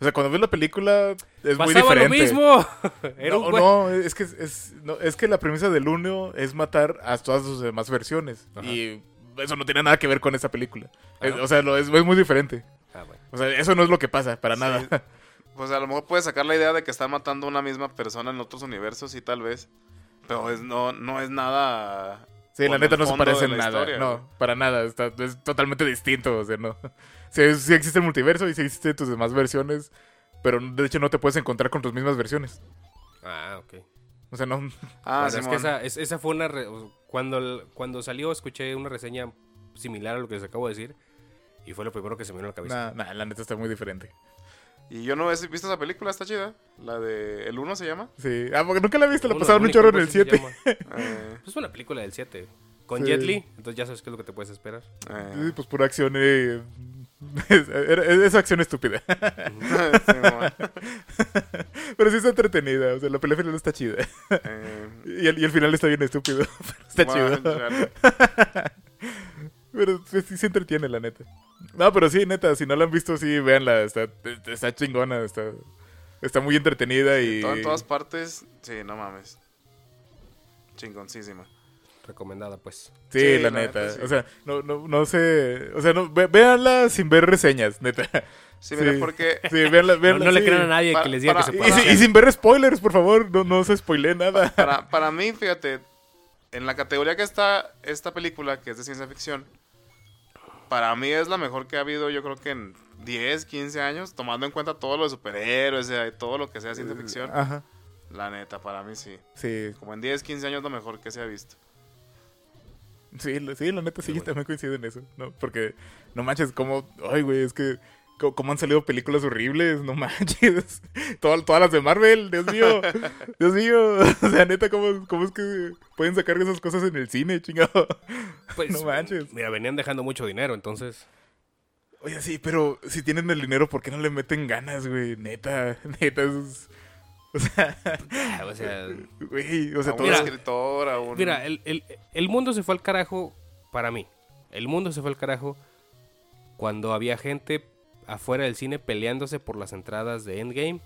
Speaker 2: O sea, cuando ves la película es muy diferente.
Speaker 1: lo mismo. Era
Speaker 2: No,
Speaker 1: un
Speaker 2: no, es que, es, no, es que la premisa del uno es matar a todas sus demás versiones.
Speaker 1: Ajá.
Speaker 2: Y eso no tiene nada que ver con esa película.
Speaker 1: Ah,
Speaker 2: Es-
Speaker 1: ¿no?
Speaker 2: o sea, lo, es, es muy diferente.
Speaker 1: Ah, bueno.
Speaker 2: O sea, eso no es lo que pasa, para
Speaker 3: Sí.
Speaker 2: nada.
Speaker 3: Pues a lo mejor puedes sacar la idea de que están matando a una misma persona en otros universos, sí, tal vez. Pero es, no, no es nada.
Speaker 2: Sí, la neta no se parece en
Speaker 3: la
Speaker 2: nada.
Speaker 3: historia,
Speaker 2: no,
Speaker 3: güey.
Speaker 2: para nada. Está, es totalmente distinto. O sea, no. Sí, sí existe el multiverso y sí existen tus demás versiones. Pero de hecho no te puedes encontrar con tus mismas versiones.
Speaker 1: Ah, ok.
Speaker 2: O sea, no.
Speaker 3: Ah,
Speaker 1: Bueno, es que esa, es- esa fue una... re- cuando, cuando salió escuché una reseña similar a lo que les acabo de decir. Y fue lo primero que se me vino a la cabeza.
Speaker 2: Nah, nah, la neta está muy diferente.
Speaker 3: Y yo no he visto esa película, está chida. La de El 1 se llama.
Speaker 2: Sí. Ah, porque nunca la viste, la pasaron un chorro en el
Speaker 1: sí se
Speaker 2: 7.
Speaker 1: llama.
Speaker 3: Eh,
Speaker 1: Pues es una película del 7. Con
Speaker 2: Sí.
Speaker 1: Jet Li. Entonces ya sabes qué es lo que te puedes esperar.
Speaker 3: eh.
Speaker 2: Sí, pues pura acción. Eh, es, acción estúpida.
Speaker 3: Simón.
Speaker 2: Pero sí está entretenida. O sea, la pelea final está chida.
Speaker 3: Eh,
Speaker 2: Y el, y el final está bien estúpido. Pero está
Speaker 3: bueno,
Speaker 2: chido. Pero sí, sí se entretiene, la neta. No, pero sí, neta, si no la han visto, sí, véanla. Está, está chingona, está, está muy entretenida y...
Speaker 3: En todas partes, sí, no mames. Chingoncísima.
Speaker 1: Recomendada, pues.
Speaker 3: Sí,
Speaker 2: la,
Speaker 3: la
Speaker 2: neta.
Speaker 3: neta, sí.
Speaker 2: O sea, no, no, no sé... O sea, no, ve- véanla sin ver reseñas, neta.
Speaker 3: Sí, mira,
Speaker 2: Sí.
Speaker 3: porque
Speaker 2: Sí, véanla,
Speaker 1: No,
Speaker 2: véanla.
Speaker 1: no le
Speaker 2: sí.
Speaker 1: crean a nadie
Speaker 3: Para-
Speaker 1: que les diga
Speaker 3: para-
Speaker 1: que se
Speaker 2: Y,
Speaker 1: puede.
Speaker 2: y sin ver spoilers, por favor, no, no se spoilee nada.
Speaker 3: para, para mí, fíjate, en la categoría que está esta película, que es de ciencia ficción, para mí es la mejor que ha habido, yo creo que en 10, 15 años, tomando en cuenta todo lo de superhéroes, o sea, y todo lo que sea ciencia ficción.
Speaker 2: Ajá.
Speaker 3: La neta, para mí sí.
Speaker 2: Sí,
Speaker 3: Como en 10, 15 años lo mejor que se ha visto.
Speaker 2: Sí, sí, la neta sí,
Speaker 1: bueno.
Speaker 2: también coincido en eso, ¿no? Porque, no manches, como... Ay, güey, es que... Cómo han salido películas horribles, no manches. Todas, todas las de Marvel, Dios mío. Dios mío. O sea, neta, ¿cómo, cómo es que pueden sacar esas cosas en el cine, chingado?
Speaker 1: Pues,
Speaker 2: no manches.
Speaker 1: Mira, venían dejando mucho dinero, entonces.
Speaker 2: Oye, sí, pero si tienen el dinero, ¿por qué no le meten ganas, güey? Neta, neta, es... O sea,
Speaker 1: ah, O sea,
Speaker 2: güey, o sea,
Speaker 3: a
Speaker 2: todo...
Speaker 3: escritor, a un...
Speaker 1: mira, el, el- el mundo se fue al carajo para mí. El mundo se fue al carajo cuando había gente afuera del cine peleándose por las entradas de Endgame.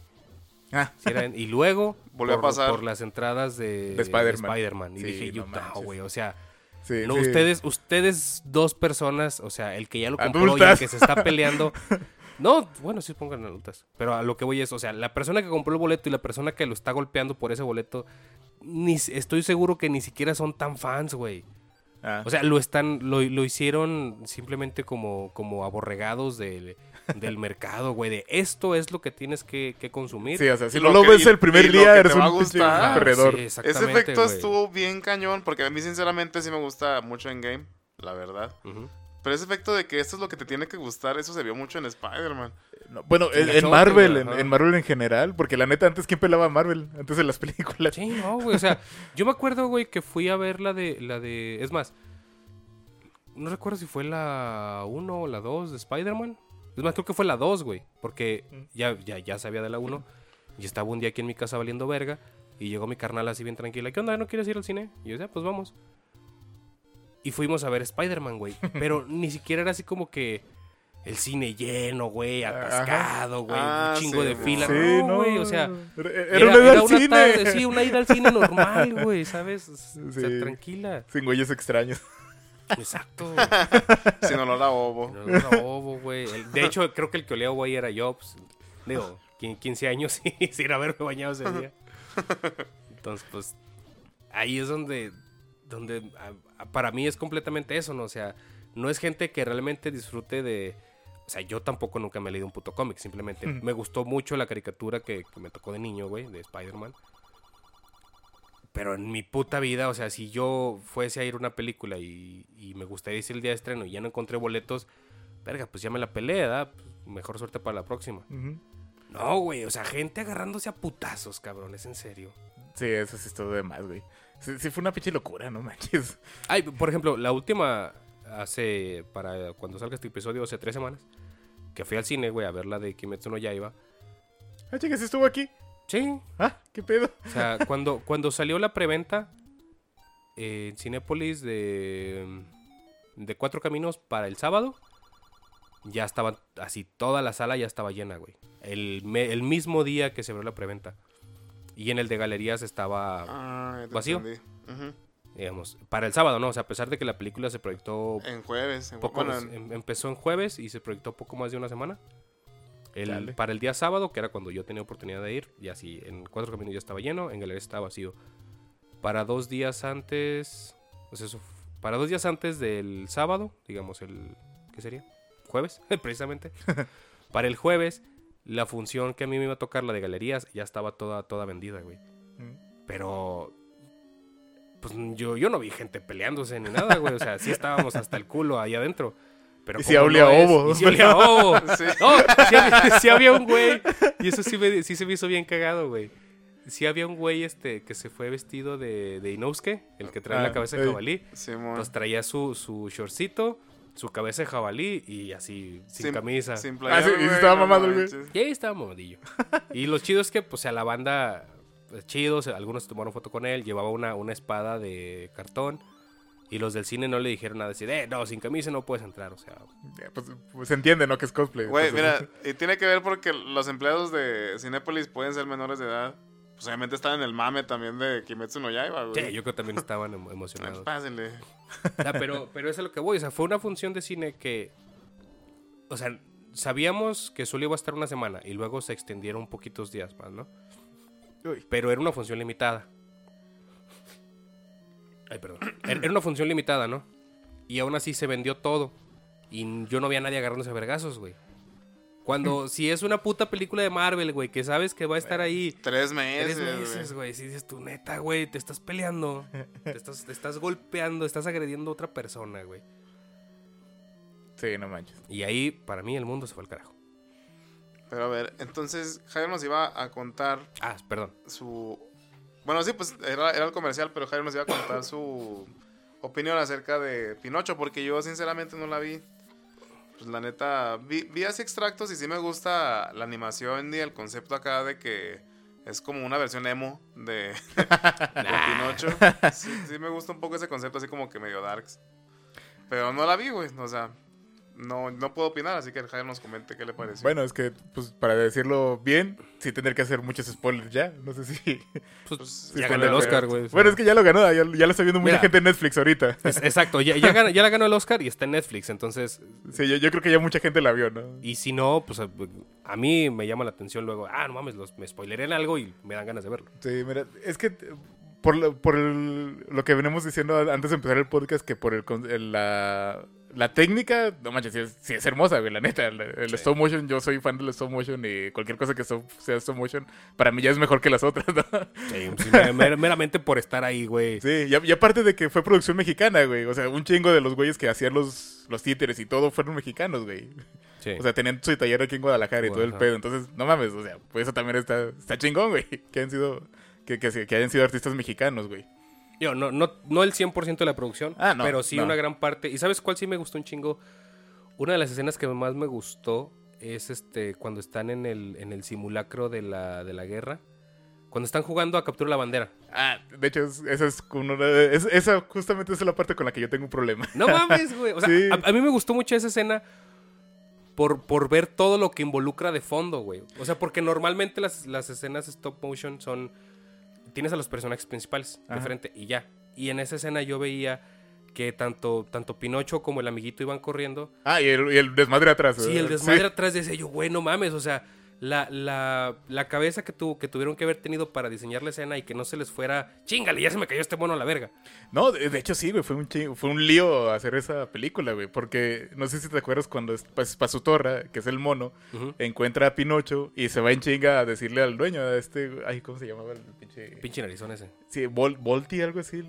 Speaker 2: Ah,
Speaker 1: Sí, eran- y luego
Speaker 3: Volvió a
Speaker 1: por,
Speaker 3: pasar.
Speaker 1: por las entradas de,
Speaker 2: De Spider-Man.
Speaker 1: Spider-Man. y
Speaker 2: Sí,
Speaker 1: dije yo,
Speaker 2: no
Speaker 1: güey, o sea,
Speaker 2: sí,
Speaker 1: no,
Speaker 2: sí.
Speaker 1: ustedes, ustedes dos personas, o sea, el que ya lo compró y el que se está peleando. No, bueno, sí pongan adultas. Pero a lo que voy es, o sea, la persona que compró el boleto y la persona que lo está golpeando por ese boleto, ni, estoy seguro que ni siquiera son tan fans, güey.
Speaker 2: Ah.
Speaker 1: O sea, lo están, lo, lo hicieron simplemente como, como aborregados del, del mercado, güey. De esto es lo que tienes que, que consumir.
Speaker 2: Sí, o sea, si no
Speaker 3: lo
Speaker 2: lo
Speaker 3: que-
Speaker 2: ves el primer día,
Speaker 3: que
Speaker 2: eres un perdedor.
Speaker 1: sí,
Speaker 3: Ese efecto estuvo bien cañón, porque a mí sinceramente sí me gusta mucho en game, la verdad. Pero ese efecto de que esto es lo que te tiene que gustar, eso se vio mucho en Spider-Man.
Speaker 2: No, bueno, en, Marvel, en, Marvel en general, porque la neta, antes, ¿quién pelaba a Marvel? Antes de las películas.
Speaker 1: Sí, no, güey. O sea, yo me acuerdo, güey, que fui a ver la de. La de. Es más, no recuerdo si fue la 1 o la 2 de Spider-Man. Es más, creo que fue la 2, güey. Porque ya, ya, ya sabía de la 1. Y estaba un día aquí en mi casa valiendo verga. Y llegó mi carnal así bien tranquila. ¿Qué onda? ¿No quieres ir al cine? Y yo decía, pues vamos. Y fuimos a ver Spider-Man, güey. Pero ni siquiera era así como que el cine lleno, güey, atascado, güey.
Speaker 3: Ah,
Speaker 1: un chingo
Speaker 3: sí,
Speaker 1: de fila.
Speaker 2: Sí,
Speaker 1: no,
Speaker 2: no,
Speaker 1: güey, o sea.
Speaker 2: Era, era una ida al cine.
Speaker 1: tarde, sí, una ida al cine normal, güey, ¿sabes? O sea,
Speaker 2: Sí.
Speaker 1: tranquila.
Speaker 2: Sin güeyes extraños.
Speaker 1: Exacto.
Speaker 3: Si no lo la bobo.
Speaker 1: No era bobo, güey. De hecho, creo que el que olía güey era yo. pues, digo, quin- 15 años sin haberme bañado ese día. Entonces, pues, ahí es donde, donde a- a- para mí es completamente eso, ¿no? O sea, no es gente que realmente disfrute de... O sea, yo tampoco nunca me he leído un puto cómic. Simplemente me gustó mucho la caricatura que, que me tocó de niño, güey, de Spider-Man. Pero en mi puta vida, o sea, si yo fuese a ir a una película y, y me gustaría ir el día de estreno y ya no encontré boletos, verga, pues ya me la peleé, ¿verdad? Pues, mejor suerte para la próxima. No, güey, o sea, gente agarrándose a putazos, cabrones, en serio.
Speaker 2: Sí, eso sí estuvo de más, güey. Sí, sí fue una pinche locura, no manches.
Speaker 1: Ay, por ejemplo, la última, hace, para cuando salga este episodio, hace tres semanas, que fui al cine, güey, a ver la de Kimetsu no Yaiba.
Speaker 2: Ah, chicas, estuvo aquí.
Speaker 1: Sí,
Speaker 2: Ah, qué pedo.
Speaker 1: O sea, cuando, cuando salió la preventa eh, en Cinépolis de, de Cuatro Caminos para el sábado, ya estaba así, toda la sala ya estaba llena, güey. El, me- el mismo día que se abrió la preventa. Y en el de galerías estaba,
Speaker 3: Ah, ya te
Speaker 1: ¿Vacío?
Speaker 3: entendí. Ujú.
Speaker 1: digamos, para el sábado, ¿no? O sea, a pesar de que la película se proyectó
Speaker 3: En jueves. En,
Speaker 1: poco,
Speaker 3: bueno, en-
Speaker 1: em- empezó en jueves y se proyectó poco más de una semana. El-
Speaker 2: Dale.
Speaker 1: para el día sábado, que era cuando yo tenía oportunidad de ir, ya así, en cuatro caminos ya estaba lleno, en galerías estaba vacío. Para dos días antes, pues eso, para dos días antes del sábado, digamos el, ¿qué sería? Jueves, precisamente. para el jueves, la función que a mí me iba a tocar, la de galerías, ya estaba toda, toda vendida, güey.
Speaker 2: Mm.
Speaker 1: Pero pues yo, yo no vi gente peleándose ni nada, güey. O sea, sí estábamos hasta el culo ahí adentro. Pero
Speaker 2: Y sí
Speaker 1: como
Speaker 2: olía
Speaker 1: no
Speaker 2: ovo.
Speaker 1: y sí olía a ovo.
Speaker 3: Sí.
Speaker 1: No, sí había, sí había un güey. Y eso sí, me, sí se me hizo bien cagado, güey. Sí había un güey este que se fue vestido de, de Inosuke, el que trae
Speaker 2: Ah,
Speaker 1: la cabeza de jabalí.
Speaker 3: Simón.
Speaker 1: Entonces traía su, su shortcito, su cabeza de jabalí y así, sin, camisa.
Speaker 3: Sin
Speaker 2: Ah, sí, y estaba
Speaker 3: no
Speaker 2: mamado el güey.
Speaker 1: Y ahí estaba mamadillo. Y lo chido es que, pues, a la banda, pues, chido, o sea, algunos tomaron foto con él, llevaba una, una espada de cartón. Y los del cine no le dijeron nada, decir, eh, no, sin camisa no puedes entrar, o sea.
Speaker 2: Ya, Pues, pues se entiende, ¿no? Que es cosplay.
Speaker 3: Güey, mira, y tiene que ver porque los empleados de Cinépolis pueden ser menores de edad. Pues obviamente están en el mame también de Kimetsu no Yaiba, güey.
Speaker 1: Sí, yo creo que también estaban emo- emocionados.
Speaker 3: Pásenle.
Speaker 1: O sea, pero, pero eso es a lo que voy, o sea, fue una función de cine que, o sea, sabíamos que solo iba a estar una semana y luego se extendieron poquitos días más, ¿no?
Speaker 2: Uy.
Speaker 1: Pero era una función limitada. Ay, perdón. Era era una función limitada, ¿no? Y aún así se vendió todo. Y yo no había nadie agarrándose a vergazos, güey. Cuando, si es una puta película de Marvel, güey, que sabes que va a estar ahí
Speaker 3: Tres meses,
Speaker 1: tres meses, güey, si dices tú, neta, güey, te estás peleando, te estás, te estás golpeando, estás agrediendo a otra persona, güey.
Speaker 2: Sí, no manches.
Speaker 1: Y ahí, para mí, el mundo se fue al carajo.
Speaker 3: Pero a ver, entonces Jairo nos iba a contar
Speaker 1: Ah, perdón.
Speaker 3: su... Bueno, sí, pues era, era el comercial, pero Jairo nos iba a contar su opinión acerca de Pinocho, porque yo sinceramente no la vi. Pues la neta, vi, vi así extractos y sí me gusta la animación y el concepto acá de que es como una versión emo de, de Pinocho. Sí, sí me gusta un poco ese concepto así como que medio darks. Pero no la vi, güey, o sea, no, no puedo opinar, así que Jairo nos comente qué le pareció.
Speaker 2: Bueno, es que, pues, para decirlo bien, sí tendría que hacer muchos spoilers ya. No sé si...
Speaker 1: Pues, ya ganó el Oscar, güey.
Speaker 2: Bueno, es que ya lo ganó, ya, ya lo está viendo mucha
Speaker 1: Mira.
Speaker 2: gente en Netflix ahorita.
Speaker 1: Es- exacto, ya, ya, gana- ya la ganó el Oscar y está en Netflix, entonces...
Speaker 2: Sí, yo, yo creo que ya mucha gente la vio, ¿no?
Speaker 1: Y si no, pues a, a mí me llama la atención luego, ah, no mames, los, me spoileré en algo y me dan ganas de verlo.
Speaker 2: Sí, mira, es que por, lo, por el- lo que venimos diciendo antes de empezar el podcast, que por el, con- el- la, la técnica, no manches, sí es, sí es hermosa, güey, la neta. El, el
Speaker 1: Sí.
Speaker 2: stop motion, yo soy fan del stop motion y cualquier cosa que so- sea stop motion, para mí ya es mejor que las otras, ¿no?
Speaker 1: Sí, sí, mer- mer- meramente por estar ahí, güey.
Speaker 2: Sí, y, aparte de que fue producción mexicana, güey. O sea, un chingo de los güeyes que hacían los, los títeres y todo fueron mexicanos, güey.
Speaker 1: Sí.
Speaker 2: O sea, tenían su taller aquí en Guadalajara y todo el pedo. Entonces, no mames, o sea, pues eso también está, está chingón, güey. Que han sido, que, que, que hayan sido artistas mexicanos, güey.
Speaker 1: Yo, no, no, no el 100% de la producción,
Speaker 2: Ah, no,
Speaker 1: pero sí
Speaker 2: no.
Speaker 1: una gran parte. ¿Y sabes cuál sí me gustó un chingo? Una de las escenas que más me gustó es este cuando están en el, en el simulacro de la, de la guerra. Cuando están jugando a capturar la bandera.
Speaker 2: Ah, de hecho, es- esa es una de- es- esa justamente es la parte con la que yo tengo un problema.
Speaker 1: No mames, güey. O sea,
Speaker 2: Sí.
Speaker 1: a, a mí me gustó mucho esa escena por, por ver todo lo que involucra de fondo, güey. O sea, porque normalmente las, las escenas stop motion son... Tienes a los personajes principales de
Speaker 2: Ajá.
Speaker 1: frente y ya. Y en esa escena yo veía que tanto, tanto Pinocho como el amiguito iban corriendo.
Speaker 2: Ah, y el, y el desmadre atrás.
Speaker 1: Sí,
Speaker 2: ¿verdad?
Speaker 1: el desmadre atrás decía yo, güey, no mames, o sea, la, la, la cabeza que, tu, que tuvieron que haber tenido para diseñar la escena y que no se les fuera, chingale, ya se me cayó este mono a la verga.
Speaker 2: No, de, de hecho sí, güey, fue un, fue un lío hacer esa película, güey, porque no sé si te acuerdas cuando es, pues, Pasutorra, que es el mono, encuentra a Pinocho y se va en chinga a decirle al dueño, a este, ay, ¿cómo se llamaba el pinche?
Speaker 1: Pinche narizón ese.
Speaker 2: Sí, Vol- Volti, algo así.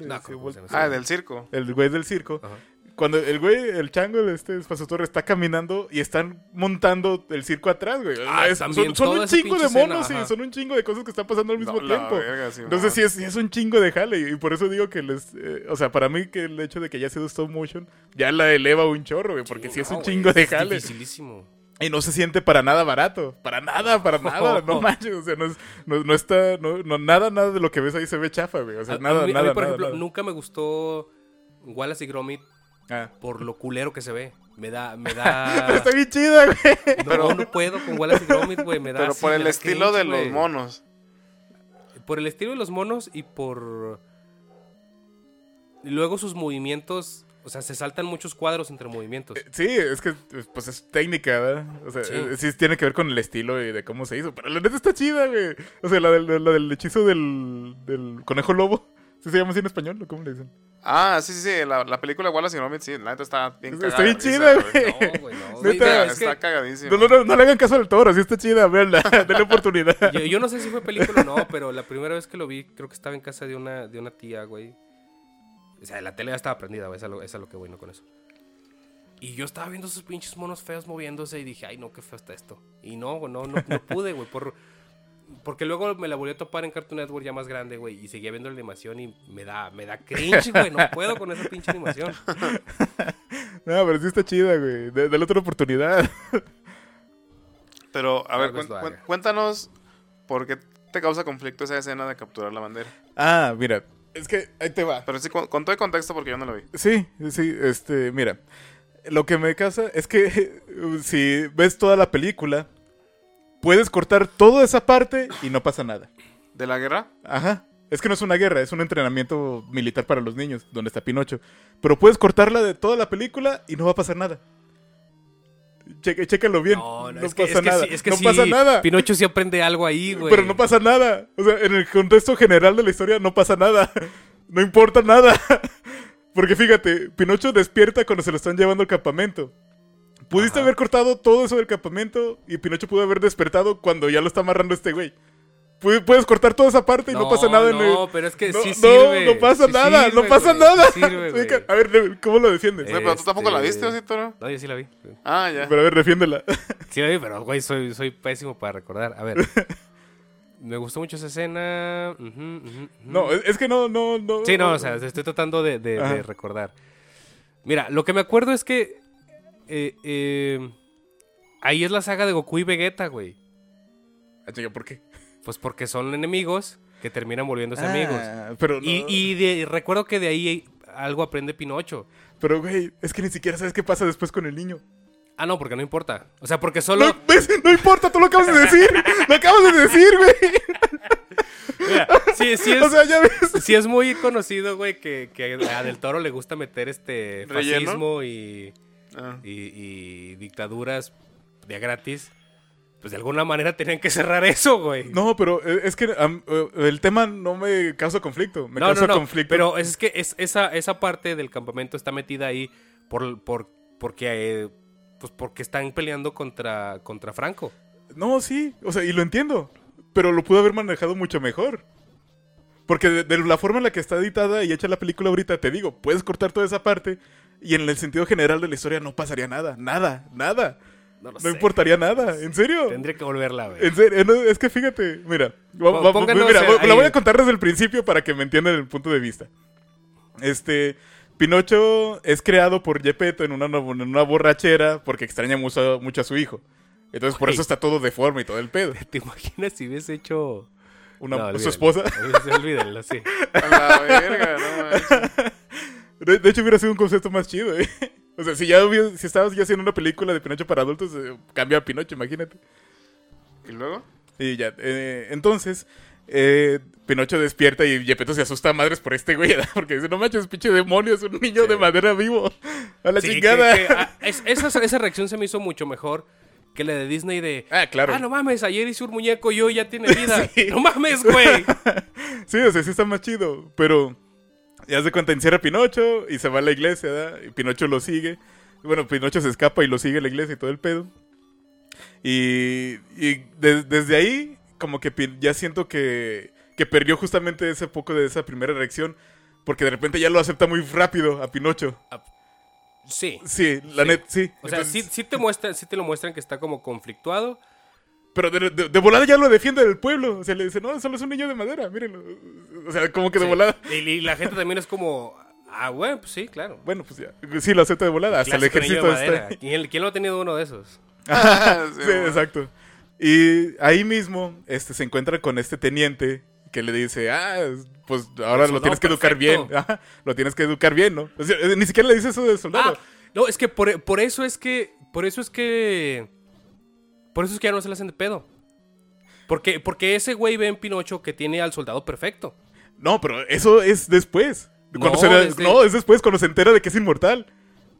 Speaker 3: Ah, del circo.
Speaker 2: El güey del circo.
Speaker 1: Ajá.
Speaker 2: Cuando el güey, el chango de este Pasutorra está caminando y están montando el circo atrás, güey.
Speaker 1: Ah,
Speaker 2: Es- son son un chingo de
Speaker 1: pinche escena,
Speaker 2: monos y son un chingo de cosas que están pasando al mismo
Speaker 3: No,
Speaker 2: tiempo.
Speaker 3: verga, sí,
Speaker 2: Entonces sí es, sí es un chingo de jale y por eso digo que les... eh, o sea, para mí que el hecho de que haya sido stop motion ya la eleva un chorro, güey, porque sí, es un chingo de
Speaker 1: es
Speaker 2: jale.
Speaker 1: dificilísimo.
Speaker 2: Y no se siente para nada barato. Para nada, para nada. No manches. O sea, no, es- no, no está... No, no, nada, nada de lo que ves ahí se ve chafa, güey. O sea,
Speaker 1: A- a
Speaker 2: nada,
Speaker 1: mí- a mí,
Speaker 2: nada,
Speaker 1: por
Speaker 2: nada,
Speaker 1: ejemplo,
Speaker 2: nada.
Speaker 1: nunca me gustó Wallace y Gromit
Speaker 2: Ah,
Speaker 1: por lo culero que se ve. Me da, me da.
Speaker 2: Está bien chida, güey.
Speaker 1: No, no puedo con Wallace y Gromit, güey. Me da.
Speaker 3: Pero
Speaker 1: así,
Speaker 3: por el estilo
Speaker 1: cringe,
Speaker 3: de los monos.
Speaker 1: Por el estilo de los monos y por. Y luego sus movimientos. O sea, se saltan muchos cuadros entre movimientos.
Speaker 2: Sí, es que pues es técnica, ¿verdad? O sea,
Speaker 1: Sí.
Speaker 2: eh, sí. tiene que ver con el estilo y de cómo se hizo. Pero la neta está chida, güey. O sea, la del, la del hechizo del, del conejo lobo. ¿Sí se llama así en español o cómo le dicen?
Speaker 3: Ah, sí, sí, sí. La, la película Wallace y Gromit, sí. La neta está bien
Speaker 2: Está
Speaker 3: cagada.
Speaker 2: bien chida,
Speaker 3: güey.
Speaker 2: güey.
Speaker 1: No, güey, no.
Speaker 2: Neta,
Speaker 3: Está,
Speaker 1: es que
Speaker 3: está cagadísimo.
Speaker 2: No, no, no, no le hagan caso al toro, sí está chida, veanla, denle oportunidad.
Speaker 1: yo, yo no sé si fue película o no, pero la primera vez que lo vi, creo que estaba en casa de una, de una tía, güey. O sea, la tele ya estaba prendida, güey. Esa es lo, esa es lo que voy, no con eso. Y yo estaba viendo esos pinches monos feos moviéndose y dije, ay, no, qué feo está esto. Y no, güey, no, no, no pude, güey. Por, porque luego me la volví a topar en Cartoon Network ya más grande, güey. Y seguía viendo la animación y me da, me da cringe, güey. No puedo con esa pinche animación.
Speaker 2: No, pero sí está chida, güey. Dale otra oportunidad.
Speaker 3: Pero, a ver, cuéntanos por qué te causa conflicto esa escena de capturar la bandera.
Speaker 2: Ah, mira, es que ahí te va.
Speaker 3: Pero sí, con, con todo el contexto porque yo no lo vi.
Speaker 2: Sí, sí, este, mira. Lo que me casa es que si ves toda la película, puedes cortar toda esa parte y no pasa nada.
Speaker 3: ¿De la guerra?
Speaker 2: Ajá. Es que no es una guerra, es un entrenamiento militar para los niños, donde está Pinocho. Pero puedes cortarla de toda la película y no va a pasar nada. Chécalo bien. No,
Speaker 1: es que-
Speaker 2: pasa
Speaker 1: es que
Speaker 2: nada.
Speaker 1: sí- es que
Speaker 2: no
Speaker 1: sí,
Speaker 2: pasa nada.
Speaker 1: Pinocho sí aprende algo ahí, güey.
Speaker 2: Pero no pasa nada. O sea, en el contexto general de la historia no pasa nada. No importa nada. Porque fíjate, Pinocho despierta cuando se lo están llevando al campamento. Pudiste
Speaker 1: Ajá.
Speaker 2: haber cortado todo eso del campamento y Pinocho pudo haber despertado cuando ya lo está amarrando este güey. Pu- Puedes cortar toda esa parte y no, pasa nada en el...
Speaker 1: No, pero es que
Speaker 2: no,
Speaker 1: sí
Speaker 2: no,
Speaker 1: sirve.
Speaker 2: no pasa
Speaker 1: sí
Speaker 2: nada,
Speaker 1: sirve,
Speaker 2: no pasa
Speaker 1: güey,
Speaker 2: nada.
Speaker 1: sí sirve, güey.
Speaker 2: a ver, ¿cómo lo defiendes?
Speaker 3: Pero tú tampoco la viste, ¿o
Speaker 1: Este-
Speaker 3: sí, Toro?
Speaker 1: No, yo sí la vi.
Speaker 3: Ah, ya.
Speaker 2: Pero a ver, defiéndela.
Speaker 1: Sí la vi, pero, güey, soy, soy pésimo para recordar. A ver. Me gustó mucho esa escena.
Speaker 2: No, es, que no, no, no.
Speaker 1: Sí, no, o sea, estoy tratando de, de- de
Speaker 2: Ajá.
Speaker 1: recordar. Mira, lo que me acuerdo es que. Eh, eh, ahí es la saga de Goku y Vegeta, güey.
Speaker 2: Ah, ¿por qué?
Speaker 1: Pues porque son enemigos que terminan volviéndose amigos.
Speaker 2: Ah, pero no.
Speaker 1: Y, y de- recuerdo que de ahí algo aprende Pinocho.
Speaker 2: Pero, güey, es que ni siquiera sabes qué pasa después con el niño.
Speaker 1: Ah, no, porque no importa. O sea, porque solo.
Speaker 2: No, ¿ves? No importa, tú lo acabas de decir. lo acabas de decir, güey.
Speaker 1: Mira, sí, sí es,
Speaker 2: O sea, ya ves.
Speaker 1: sí es muy conocido, güey, que, que a Del Toro le gusta meter este
Speaker 3: ¿Relleno?
Speaker 1: fascismo y,
Speaker 3: Ah.
Speaker 1: y, y dictaduras de gratis. Pues de alguna manera tenían que cerrar eso, güey.
Speaker 2: No, pero eh, es que eh, el tema no me causa conflicto. Me
Speaker 1: no,
Speaker 2: causa
Speaker 1: no, no,
Speaker 2: conflicto.
Speaker 1: Pero es que es, esa, esa parte del campamento está metida ahí por, por, porque, eh, pues porque están peleando contra, contra Franco.
Speaker 2: No, sí. O sea, y lo entiendo. Pero lo pudo haber manejado mucho mejor. Porque de, de la forma en la que está editada y hecha la película ahorita, te digo, puedes cortar toda esa parte y en el sentido general de la historia no pasaría nada. Nada, nada.
Speaker 1: No lo
Speaker 2: No
Speaker 1: sé.
Speaker 2: importaría nada. ¿En serio?
Speaker 1: Tendría que volverla a ver.
Speaker 2: En serio, no, es que fíjate, mira, va- mira, la voy a contar desde el principio para que me entiendan el punto de vista. Este, Pinocho es creado por Gepetto en una, en una borrachera porque extraña mucho, mucho a su hijo. Entonces por eso está todo deforme y todo el pedo.
Speaker 1: ¿Te imaginas si hubiese hecho...
Speaker 2: Una,
Speaker 1: No,
Speaker 2: su
Speaker 1: olvídalo.
Speaker 2: esposa.
Speaker 1: Olvídalo, olvídalo, sí.
Speaker 3: A la verga, no manches.
Speaker 2: De, de hecho hubiera sido un concepto más chido, ¿eh? O sea, si ya hubiera- si estabas ya haciendo una película de Pinocho para adultos, eh, cambia a Pinocho, imagínate.
Speaker 3: ¿Y luego?
Speaker 2: Y ya, eh, entonces, eh, Pinocho despierta y Gepetto se asusta a madres por este güey, ¿verdad? Porque dice, no manches, pinche demonio, es un niño
Speaker 1: Sí.
Speaker 2: de madera vivo. A la
Speaker 1: Sí,
Speaker 2: chingada.
Speaker 1: que- que, ah, es- esa, esa reacción se me hizo mucho mejor que la de Disney de...
Speaker 2: Ah, claro.
Speaker 1: Ah, no mames, ayer hice un muñeco y hoy ya tiene vida.
Speaker 2: Sí.
Speaker 1: No mames, güey.
Speaker 2: Sí, o sea, sí está más chido. Pero ya se cuenta, encierra a Pinocho y se va a la iglesia, ¿verdad? Y Pinocho lo sigue. Bueno, Pinocho se escapa y lo sigue a la iglesia y todo el pedo. Y, y de- desde ahí, como que ya siento que, que perdió justamente ese poco de esa primera reacción. Porque de repente ya lo acepta muy rápido a Pinocho.
Speaker 1: Sí.
Speaker 2: Sí, la
Speaker 1: Sí.
Speaker 2: net, sí.
Speaker 1: O sea, sí,
Speaker 2: Entonces-
Speaker 1: sí te muestran, sí te lo muestran que está como conflictuado.
Speaker 2: Pero de, de- de volada ya lo defiende del pueblo. O sea, le dice, no, solo es un niño de madera, mírenlo. O sea, como que de
Speaker 1: Sí.
Speaker 2: volada.
Speaker 1: Y, y la gente también es como... Ah, güey, pues sí, claro.
Speaker 2: Bueno, pues ya. Sí, lo acepta de volada. Hasta el ejército
Speaker 1: de
Speaker 2: está.
Speaker 1: ¿Quién, quién no ha tenido uno de esos?
Speaker 3: Sí,
Speaker 2: Sí,
Speaker 3: bueno.
Speaker 2: exacto. Y ahí mismo este, se encuentra con este teniente que le dice, ah, pues ahora
Speaker 1: El
Speaker 2: lo tienes que educar bien. Ajá, lo tienes que educar bien, ¿no? O sea, eh, ni siquiera le dice eso de soldado.
Speaker 1: Ah, No, es que por, por eso es que. Por eso es que. Por eso es que ya no se le hacen de pedo. Porque, porque ese güey ve en Pinocho que tiene al soldado perfecto.
Speaker 2: No, pero eso es después. Cuando
Speaker 1: No,
Speaker 2: se
Speaker 1: desde-
Speaker 2: no, es después, cuando se entera de que es inmortal.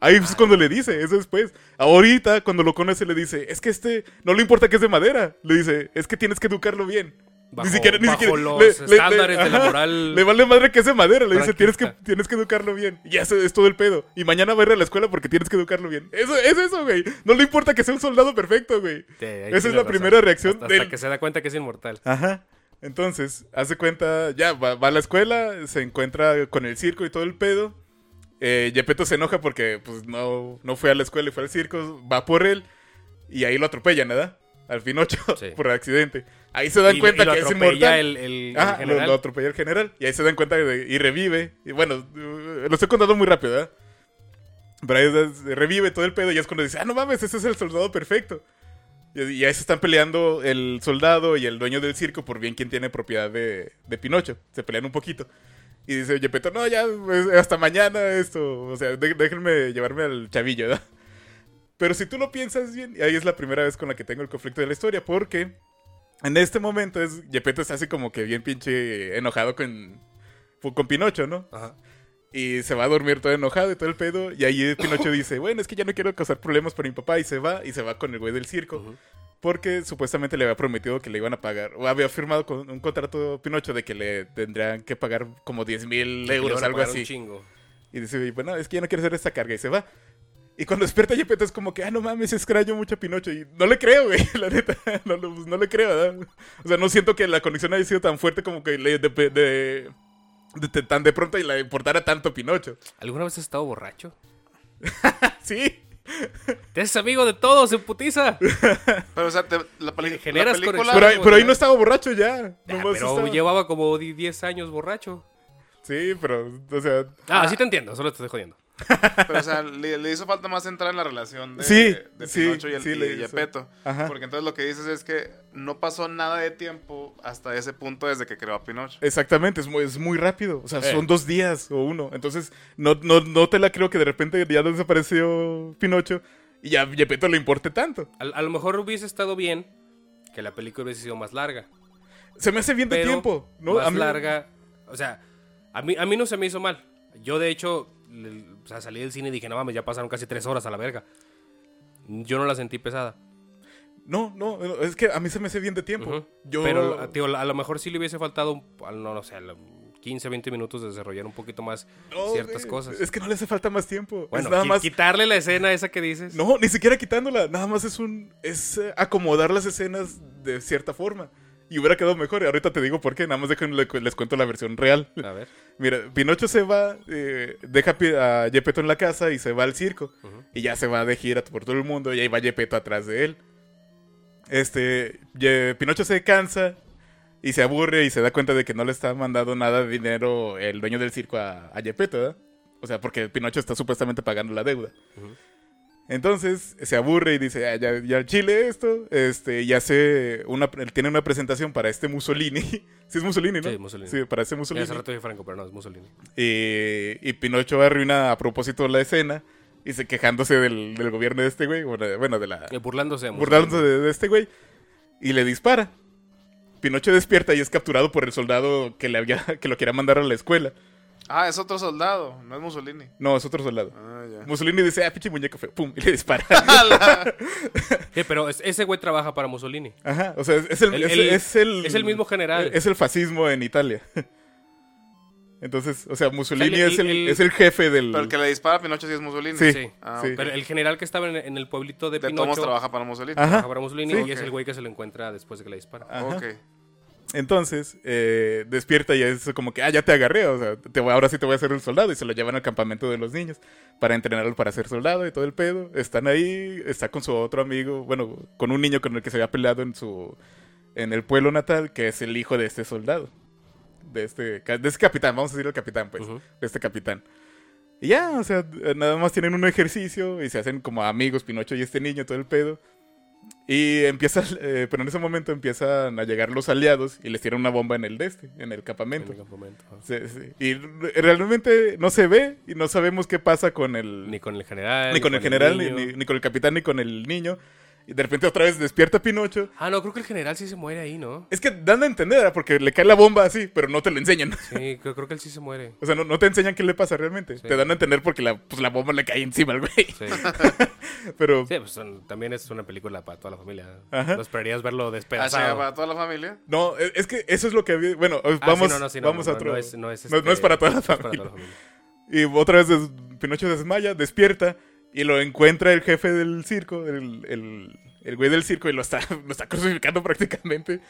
Speaker 2: Ahí es cuando le dice, es después. Ahorita, cuando lo conoce, le dice, es que este, no le importa que es de madera. Le dice, es que tienes que educarlo bien.
Speaker 1: Bajo-
Speaker 2: ni siquiera, ni
Speaker 1: bajo
Speaker 2: siquiera.
Speaker 1: los
Speaker 2: le-
Speaker 1: estándares
Speaker 2: le-
Speaker 1: de la moral
Speaker 2: Le vale madre que es de madera. Le dice, tienes que, tienes que educarlo bien. Y ya ese es todo el pedo. Y mañana va a ir a la escuela porque tienes que educarlo bien. Eso es eso, güey. No le importa que sea un soldado perfecto, güey.
Speaker 1: Sí,
Speaker 2: Esa es la
Speaker 1: razón.
Speaker 2: primera reacción
Speaker 1: Hasta, hasta
Speaker 2: del-
Speaker 1: que se da cuenta que es inmortal.
Speaker 2: Ajá. Entonces, hace cuenta, ya va, va a la escuela, se encuentra con el circo y todo el pedo. Eh, Gepetto se enoja porque pues no, no fue a la escuela y fue al circo, va por él y ahí lo atropellan, ¿verdad? Al Pinocho,
Speaker 1: Sí.
Speaker 2: por accidente. Ahí se dan
Speaker 1: Y-
Speaker 2: cuenta
Speaker 1: y lo
Speaker 2: que es inmortal.
Speaker 1: el, el- el
Speaker 2: Ajá, lo,
Speaker 1: general.
Speaker 2: lo atropella el general y ahí se dan cuenta de- y revive. Y bueno, lo estoy contando muy rápido, ¿verdad? Pero ahí revive todo el pedo y es cuando dice, ah, no mames, ese es el soldado perfecto. Y, y ahí se están peleando el soldado y el dueño del circo por bien quién tiene propiedad de, de Pinocho. Se pelean un poquito. Y dice Gepetto, no, ya, pues, hasta mañana esto. O sea, de- déjenme llevarme al chavillo, ¿verdad? Pero si tú lo piensas bien, y ahí es la primera vez con la que tengo el conflicto de la historia, porque en este momento es Gepetto está así como que bien pinche enojado con, con Pinocho, ¿no?
Speaker 1: Ajá.
Speaker 2: Y se va a dormir todo enojado y todo el pedo. Y ahí Pinocho dice, bueno, es que ya no quiero causar problemas para mi papá. Y se va, y se va con el güey del circo. Porque supuestamente le había prometido que le iban a pagar. O había firmado con un contrato Pinocho de que le tendrían que pagar como 10 mil euros, algo así. Y dice, bueno, es que ya no quiero hacer esta carga. Y se va. Y cuando despierta Gepetto es como que, ah, no mames, extraño mucho a Pinocho. Y no le creo, güey, la neta. No, no, pues, no le creo, ¿verdad? O sea, no siento que la conexión haya sido tan fuerte como que le de, de- de- de- tan de pronto y le importara tanto a Pinocho.
Speaker 1: ¿Alguna vez has estado borracho?
Speaker 2: Sí.
Speaker 1: Te haces amigo de todos, en putiza.
Speaker 3: Pero, o sea, te- la, peli- la película...
Speaker 1: conexión.
Speaker 2: Pero, ahí- pero no estaba borracho ya.
Speaker 1: Ah, pero
Speaker 2: estaba-
Speaker 1: llevaba como di- 10 años borracho.
Speaker 2: Sí, pero, o sea...
Speaker 1: Ah, sí te entiendo, solo te estoy jodiendo.
Speaker 3: Pero, o sea, le, le hizo falta más entrar en la relación de,
Speaker 2: Sí,
Speaker 3: de
Speaker 2: sí,
Speaker 3: Pinocho y el
Speaker 2: sí,
Speaker 3: y. Gepetto.
Speaker 2: Ajá.
Speaker 3: Porque entonces lo que dices es que no pasó nada de tiempo hasta ese punto desde que creó a Pinocho.
Speaker 2: Exactamente, es muy, es muy rápido. O sea,
Speaker 1: Eh.
Speaker 2: son dos días o uno. Entonces, no, no, no te la creo que de repente ya desapareció Pinocho y ya Gepetto le importe tanto.
Speaker 1: A, a lo mejor hubiese estado bien que la película hubiese sido más larga.
Speaker 2: Se me hace bien de
Speaker 1: Pero
Speaker 2: tiempo. ¿no?
Speaker 1: más
Speaker 2: A mí-
Speaker 1: larga. O sea, a mí, a mí no se me hizo mal. Yo, de hecho, o sea, salí del cine y dije, no mames, ya pasaron casi tres horas a la verga. Yo no la sentí pesada.
Speaker 2: No, no, es que a mí se me hace bien de tiempo. Yo...
Speaker 1: Pero, tío, a lo mejor sí le hubiese faltado, no, no sé, al- 15, 20 minutos de desarrollar un poquito más
Speaker 2: No,
Speaker 1: ciertas cosas.
Speaker 2: Es que no le hace falta más tiempo.
Speaker 1: bueno,
Speaker 2: es nada más...
Speaker 1: quitarle la escena esa que dices.
Speaker 2: No, ni siquiera quitándola. Nada más es un. Es eh, acomodar las escenas de cierta forma. Y hubiera quedado mejor. Y ahorita te digo por qué. Nada más déjenme les cuento la versión real.
Speaker 1: A ver.
Speaker 2: Mira, Pinocho se va, eh, deja a Gepetto en la casa y se va al circo. Y ya se va de gira por todo el mundo. Y ahí va Gepetto atrás de él. Este. Ye- Pinocho se cansa y se aburre y se da cuenta de que no le está mandando nada de dinero el dueño del circo a, a Gepetto, ¿verdad? O sea, porque Pinocho está supuestamente pagando la deuda.
Speaker 1: Ujú.
Speaker 2: Entonces se aburre y dice, "Ah, ya, ya Chile esto, este, y hace una, tiene una presentación para este Mussolini. sí es Mussolini, ¿no?
Speaker 1: Sí, Mussolini.
Speaker 2: Sí, para este
Speaker 1: Ya
Speaker 2: Mussolini.
Speaker 1: hace rato dije Franco, pero no, es Mussolini.
Speaker 2: Y, y Pinocho arruina a propósito la escena y se quejándose del, del gobierno de este güey, bueno, de- de la...
Speaker 1: Eh, burlándose de Mussolini.
Speaker 2: burlándose de, de este güey, y le dispara. Pinocho despierta y es capturado por el soldado que, le había, que lo quería mandar a la escuela.
Speaker 3: Ah, es otro soldado, no es Mussolini.
Speaker 2: No, es otro soldado.
Speaker 3: Ah, ya.
Speaker 2: Mussolini dice, ah, pinche muñeco feo, pum, y le dispara.
Speaker 1: Sí, pero es- ese güey trabaja para Mussolini.
Speaker 2: Ajá, o sea, es, es el,
Speaker 1: El-
Speaker 2: es,
Speaker 1: el-
Speaker 2: es el...
Speaker 1: es el mismo general.
Speaker 2: Es el fascismo en Italia. Entonces, o sea, Mussolini
Speaker 1: O sea, el-
Speaker 2: es, el,
Speaker 1: el-
Speaker 2: es el jefe del...
Speaker 3: Pero el que le dispara a Pinocho sí es Mussolini.
Speaker 2: Sí.
Speaker 1: Sí.
Speaker 3: Ah,
Speaker 2: Sí.
Speaker 3: ok.
Speaker 1: Pero el general que estaba en, en el pueblito de,
Speaker 3: De todos
Speaker 1: Pinocho
Speaker 3: trabaja para Mussolini.
Speaker 2: Ajá.
Speaker 1: trabaja para Mussolini
Speaker 2: Sí.
Speaker 1: y es
Speaker 3: Ok.
Speaker 1: el güey que se lo encuentra después de que le dispara.
Speaker 2: Ajá.
Speaker 3: Ok.
Speaker 2: Entonces, eh, despierta y es como que, ah, ya te agarré, o sea, te voy, ahora sí te voy a hacer el soldado. Y se lo llevan al campamento de los niños para entrenarlo para ser soldado y todo el pedo. Están ahí, está con su otro amigo, bueno, con un niño con el que se había peleado en su en el pueblo natal, que es el hijo de este soldado. De este, de este capitán, vamos a decir el capitán, pues, de este capitán. Y ya, o sea, nada más tienen un ejercicio y se hacen como amigos, Pinocho y este niño, todo el pedo. Y empieza, eh, pero en ese momento empiezan a llegar los aliados y les tiran una bomba en el de este, en el campamento.
Speaker 1: En el campamento.
Speaker 2: Sí, sí. Y re- realmente no se ve y no sabemos qué pasa con el...
Speaker 1: Ni con el general.
Speaker 2: ni con el general, ni- ni con el capitán, ni con el niño. Y de repente otra vez despierta Pinocho.
Speaker 1: Ah, no, creo que el general sí se muere ahí, ¿no?
Speaker 2: Es que dan a entender, ¿verdad? porque le cae la bomba así, pero no te lo enseñan.
Speaker 1: Sí, creo, creo que él sí se muere.
Speaker 2: O sea, no, no te enseñan qué le pasa realmente.
Speaker 1: Sí.
Speaker 2: Te dan a entender porque la, pues, la bomba le cae encima al güey.
Speaker 1: Sí,
Speaker 2: Pero,
Speaker 1: sí pues son- también es una película para toda la familia.
Speaker 2: Ajá.
Speaker 1: No esperarías verlo despedazado.
Speaker 3: para toda la familia.
Speaker 2: no, es es que eso es lo que había. Bueno,
Speaker 1: Ah,
Speaker 2: vamos,
Speaker 1: sí, no, no, sí, no,
Speaker 2: vamos a otro.
Speaker 1: No es, no es,
Speaker 2: no- no es para toda la
Speaker 1: no es para
Speaker 2: familia.
Speaker 1: toda la familia.
Speaker 2: Y otra vez Pinocho desmaya, despierta y lo encuentra el jefe del circo, el, el, el güey del circo, y lo está, lo está crucificando prácticamente.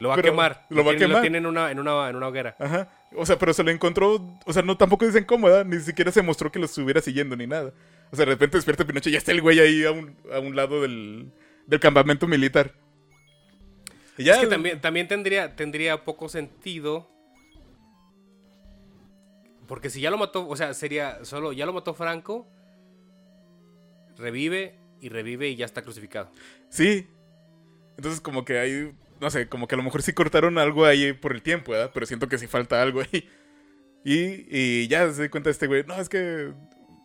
Speaker 1: Lo va
Speaker 2: Pero
Speaker 1: a quemar.
Speaker 2: lo va a quemar.
Speaker 1: Lo tiene en una, en una, en una hoguera.
Speaker 2: Ajá. O sea, pero se lo encontró. O sea, no tampoco dicen cómo, ¿verdad? Ni siquiera se mostró que lo estuviera siguiendo ni nada. O sea, de repente despierta Pinocho y ya está el güey ahí a un, a un lado del, del campamento militar. Y ya.
Speaker 1: Es que también, también tendría, tendría poco sentido. Porque si ya lo mató, o sea, sería solo, ya lo mató Franco, revive y revive y ya está crucificado.
Speaker 2: Sí. Entonces, como que hay. No sé, como que a lo mejor sí cortaron algo ahí por el tiempo, ¿verdad? Pero siento que sí falta algo ahí. Y, y ya se da cuenta este güey. No, es que.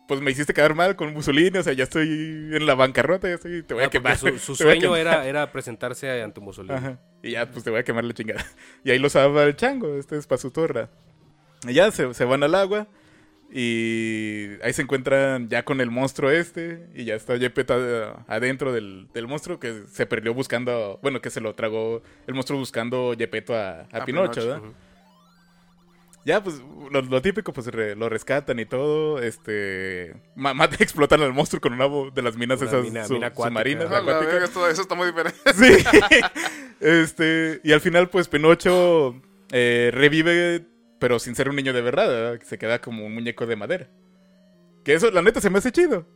Speaker 2: Pues me hiciste quedar mal con Mussolini, o sea, ya estoy en la bancarrota, ya estoy. Te voy a
Speaker 1: Ah,
Speaker 2: quemar.
Speaker 1: Su, su sueño
Speaker 2: quemar.
Speaker 1: era, era presentarse ante Mussolini.
Speaker 2: Ajá. Y ya, pues te voy a quemar la chingada. Y ahí lo salva el chango, este es para su torra. Y ya se, se van al agua. Y ahí se encuentran ya con el monstruo este. Y ya está Gepetto a- adentro del, del monstruo que se perdió buscando. Bueno, que se lo tragó el monstruo buscando Gepetto a, a
Speaker 3: A
Speaker 2: Pinocho,
Speaker 3: Pinocho,
Speaker 2: ¿verdad? Ya, pues lo, lo típico, pues re- lo rescatan y todo. Este. ma- mata- explotan al monstruo con una bo- de las minas
Speaker 1: Una
Speaker 2: esas
Speaker 1: mina-
Speaker 2: su-
Speaker 1: mina acuática.
Speaker 2: submarinas.
Speaker 3: Ah, la verga, eso está muy diferente.
Speaker 2: Sí. este, y al final, pues Pinocho eh, revive, pero sin ser un niño de verdad, ¿verdad? Se queda como un muñeco de madera. Que eso, la neta, se me hace chido.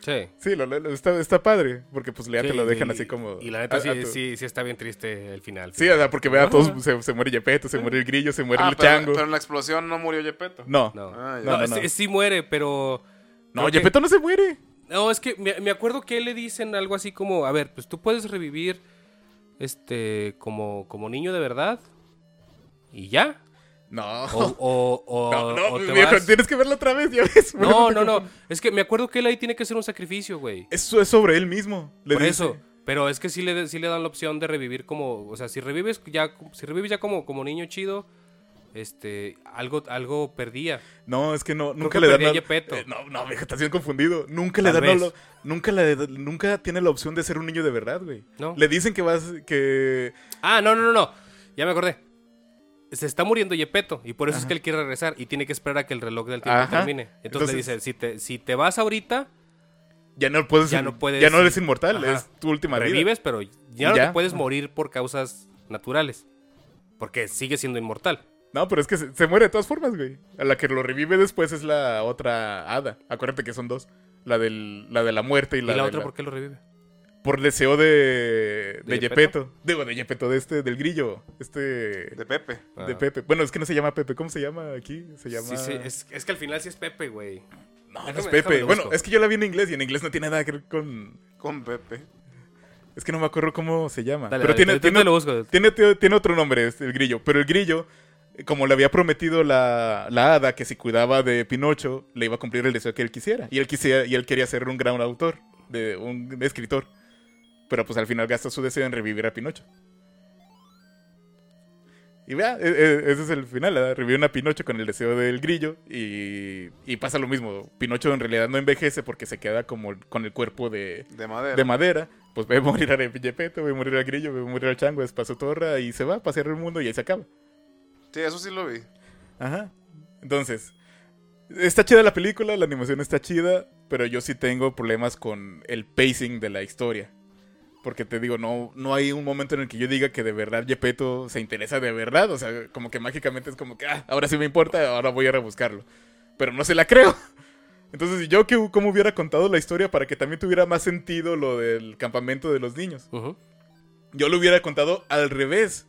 Speaker 1: Sí.
Speaker 2: Sí, lo- lo- está, está padre, porque pues ya te
Speaker 1: Sí,
Speaker 2: lo dejan
Speaker 1: y-
Speaker 2: así como...
Speaker 1: Y la neta
Speaker 2: a-
Speaker 1: sí,
Speaker 2: a tu-
Speaker 1: sí, sí está bien triste el final.
Speaker 2: Sí, o sea, porque vea, todos se, se muere Yepeto, se muere el grillo, se muere
Speaker 3: Ah,
Speaker 2: el
Speaker 3: pero,
Speaker 2: chango.
Speaker 3: pero en la explosión no murió Gepetto.
Speaker 2: No,
Speaker 1: No,
Speaker 3: Ah.
Speaker 1: No,
Speaker 2: No, no,
Speaker 1: sí- sí muere, pero...
Speaker 2: no,
Speaker 1: creo que-
Speaker 2: Yepeto no se muere.
Speaker 1: No, es que me, me acuerdo que le dicen algo así como, a ver, pues tú puedes revivir este como, como niño de verdad y ya.
Speaker 2: No.
Speaker 1: O, o, o-
Speaker 2: no, no,
Speaker 1: o te
Speaker 2: viejo,
Speaker 1: vas-
Speaker 2: tienes que verlo otra vez, ya ves.
Speaker 1: No, no, no. Es que me acuerdo que él ahí tiene que hacer un sacrificio, güey.
Speaker 2: Eso es sobre él mismo. Le
Speaker 1: Por
Speaker 2: dice-
Speaker 1: eso. Pero es que sí le, sí le dan la opción de revivir como, o sea, si revives ya, si revives ya como, como niño chido, este, algo, algo perdía.
Speaker 2: No, es que no, nunca
Speaker 1: que
Speaker 2: le dan eh, no, no, viejo, estás bien confundido. Nunca le dan la- nunca le nunca tiene la opción de ser un niño de verdad, güey.
Speaker 1: No.
Speaker 2: Le dicen que vas que
Speaker 1: Ah, no, no, no, no. Ya me acordé. Se está muriendo Yepeto y por eso es que él quiere regresar y tiene que esperar a que el reloj del tiempo
Speaker 2: Ajá.
Speaker 1: termine. Entonces, le
Speaker 2: Entonces-
Speaker 1: dice, si te, si te vas ahorita,
Speaker 2: ya no puedes
Speaker 1: Ya no puedes-
Speaker 2: ya no eres inmortal,
Speaker 1: Ajá.
Speaker 2: es tu última vida.
Speaker 1: revives, pero ya no
Speaker 2: ya.
Speaker 1: te puedes morir por causas naturales. Porque sigue siendo inmortal.
Speaker 2: No, pero es que se, se muere de todas formas, güey. A la que lo revive después es la otra hada. Acuérdate que son dos. La del la de la muerte y
Speaker 1: ¿Y
Speaker 2: la,
Speaker 1: la,
Speaker 2: de
Speaker 1: otra
Speaker 2: la-
Speaker 1: por qué lo revive?
Speaker 2: Por deseo de de,
Speaker 1: ¿De
Speaker 2: Yepeto. Digo, de Yepeto de este del grillo, este
Speaker 3: De Pepe.
Speaker 2: de
Speaker 1: Ah.
Speaker 2: Pepe. Bueno, es que no se llama Pepe, ¿cómo se llama aquí? Se llama
Speaker 1: Sí, sí, es, es que al final sí es Pepe, güey.
Speaker 2: No, no es Pepe. Bueno, es que yo la vi en inglés y en inglés no tiene nada que ver con.
Speaker 3: Con Pepe.
Speaker 2: Es que no me acuerdo cómo se llama.
Speaker 1: Dale,
Speaker 2: pero
Speaker 1: dale,
Speaker 2: tiene,
Speaker 1: lo busco.
Speaker 2: tiene, otro nombre, el grillo. Pero el grillo, como le había prometido la, la hada que si cuidaba de Pinocho, le iba a cumplir el deseo que él quisiera. Y él, quisiera, y él quería ser un gran autor, de un escritor. Pero pues al final gasta su deseo en revivir a Pinocho. Y vea, e- e- ese es el final, ¿verdad? reviven a Pinocho con el deseo del grillo y, y pasa lo mismo. Pinocho en realidad no envejece porque se queda como con el cuerpo de,
Speaker 3: De madera.
Speaker 2: de madera. Pues ve morir a Yepeto, ve morir al grillo, ve morir al chango, es para su torra y se va a pasear el mundo y ahí se acaba.
Speaker 3: sí, eso sí lo vi.
Speaker 2: Ajá. Entonces, está chida la película, la animación está chida, pero yo sí tengo problemas con el pacing de la historia. Porque te digo, no, no hay un momento en el que yo diga que de verdad Yepeto se interesa de verdad. O sea, como que mágicamente es como que, ah, ahora sí me importa, ahora voy a rebuscarlo. Pero no se la creo. Entonces, yo que cómo hubiera contado la historia para que también tuviera más sentido lo del campamento de los niños. Yo lo hubiera contado al revés.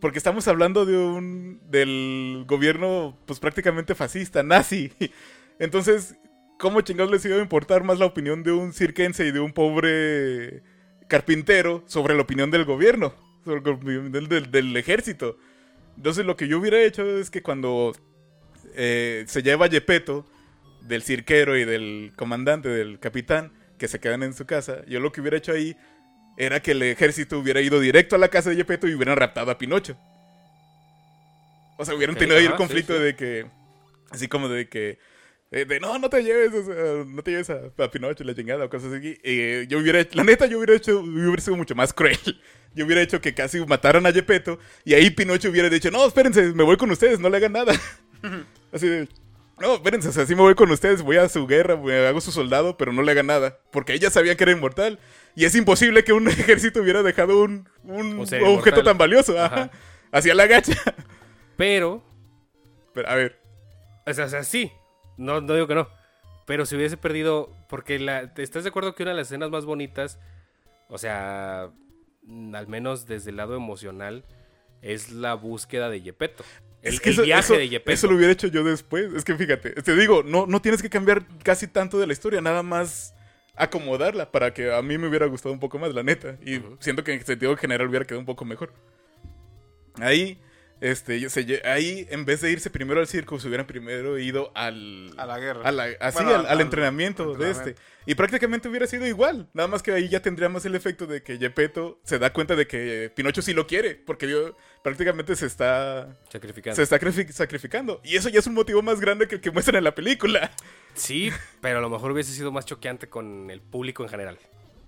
Speaker 2: Porque estamos hablando de un. del gobierno, pues prácticamente fascista, nazi. Entonces, ¿cómo chingados les iba a importar más la opinión de un cirquense y de un pobre carpintero sobre la opinión del gobierno, sobre la opinión del, del- del ejército. Entonces lo que yo hubiera hecho es que cuando eh, se lleva a Yepeto del cirquero y del comandante, del capitán, que se quedan en su casa, yo lo que hubiera hecho ahí era que el ejército hubiera ido directo a la casa de Yepeto y hubieran raptado a Pinocho. O sea, hubieran tenido ahí el conflicto
Speaker 1: sí, sí.
Speaker 2: de que, así como de que, de no, no te lleves, o sea, no te lleves a, a Pinocho, la chingada, o cosas así. Eh, yo hubiera hecho, la neta, yo hubiera hecho, hubiera sido mucho más cruel. Yo hubiera hecho que casi mataran a Yepeto y ahí Pinocho hubiera dicho, no, espérense, me voy con ustedes, no le hagan nada. Así de, no, espérense, o sea, sí me voy con ustedes, voy a su guerra, me hago su soldado, pero no le hagan nada. Porque ella sabía que era inmortal. Y es imposible que un ejército hubiera dejado un, un objeto
Speaker 1: inmortal.
Speaker 2: tan valioso. Ajá.
Speaker 1: Ajá.
Speaker 2: Hacia la gacha.
Speaker 1: Pero,
Speaker 2: Pero, a ver,
Speaker 1: o sea, o sea, sí. No, no digo que no. Pero si hubiese perdido. Porque la, ¿estás de acuerdo que una de las escenas más bonitas, o sea, mm, al menos desde el lado emocional, es la búsqueda de Yepeto? El,
Speaker 2: es que
Speaker 1: el
Speaker 2: eso,
Speaker 1: viaje
Speaker 2: eso-
Speaker 1: de Yepeto.
Speaker 2: eso lo hubiera hecho yo después. Es que fíjate, te digo, no, no tienes que cambiar casi tanto de la historia, nada más acomodarla para que a mí me hubiera gustado un poco más, la neta. Y siento que en sentido general hubiera quedado un poco mejor. Ahí, este, se ahí en vez de irse primero al circo, se hubieran primero ido al...
Speaker 3: A la guerra.
Speaker 2: a la- así,
Speaker 3: Bueno,
Speaker 2: al, al
Speaker 3: al-
Speaker 2: entrenamiento de
Speaker 3: entrenamiento.
Speaker 2: este. Y prácticamente hubiera sido igual. Nada más que ahí ya tendría más el efecto de que Gepetto se da cuenta de que Pinocho sí lo quiere. Porque vio- prácticamente se está
Speaker 1: Sacrificando.
Speaker 2: se está sacrifi- sacrificando. Y eso ya es un motivo más grande que el que muestran en la película.
Speaker 1: Sí, pero a lo mejor hubiese sido más choqueante con el público en general.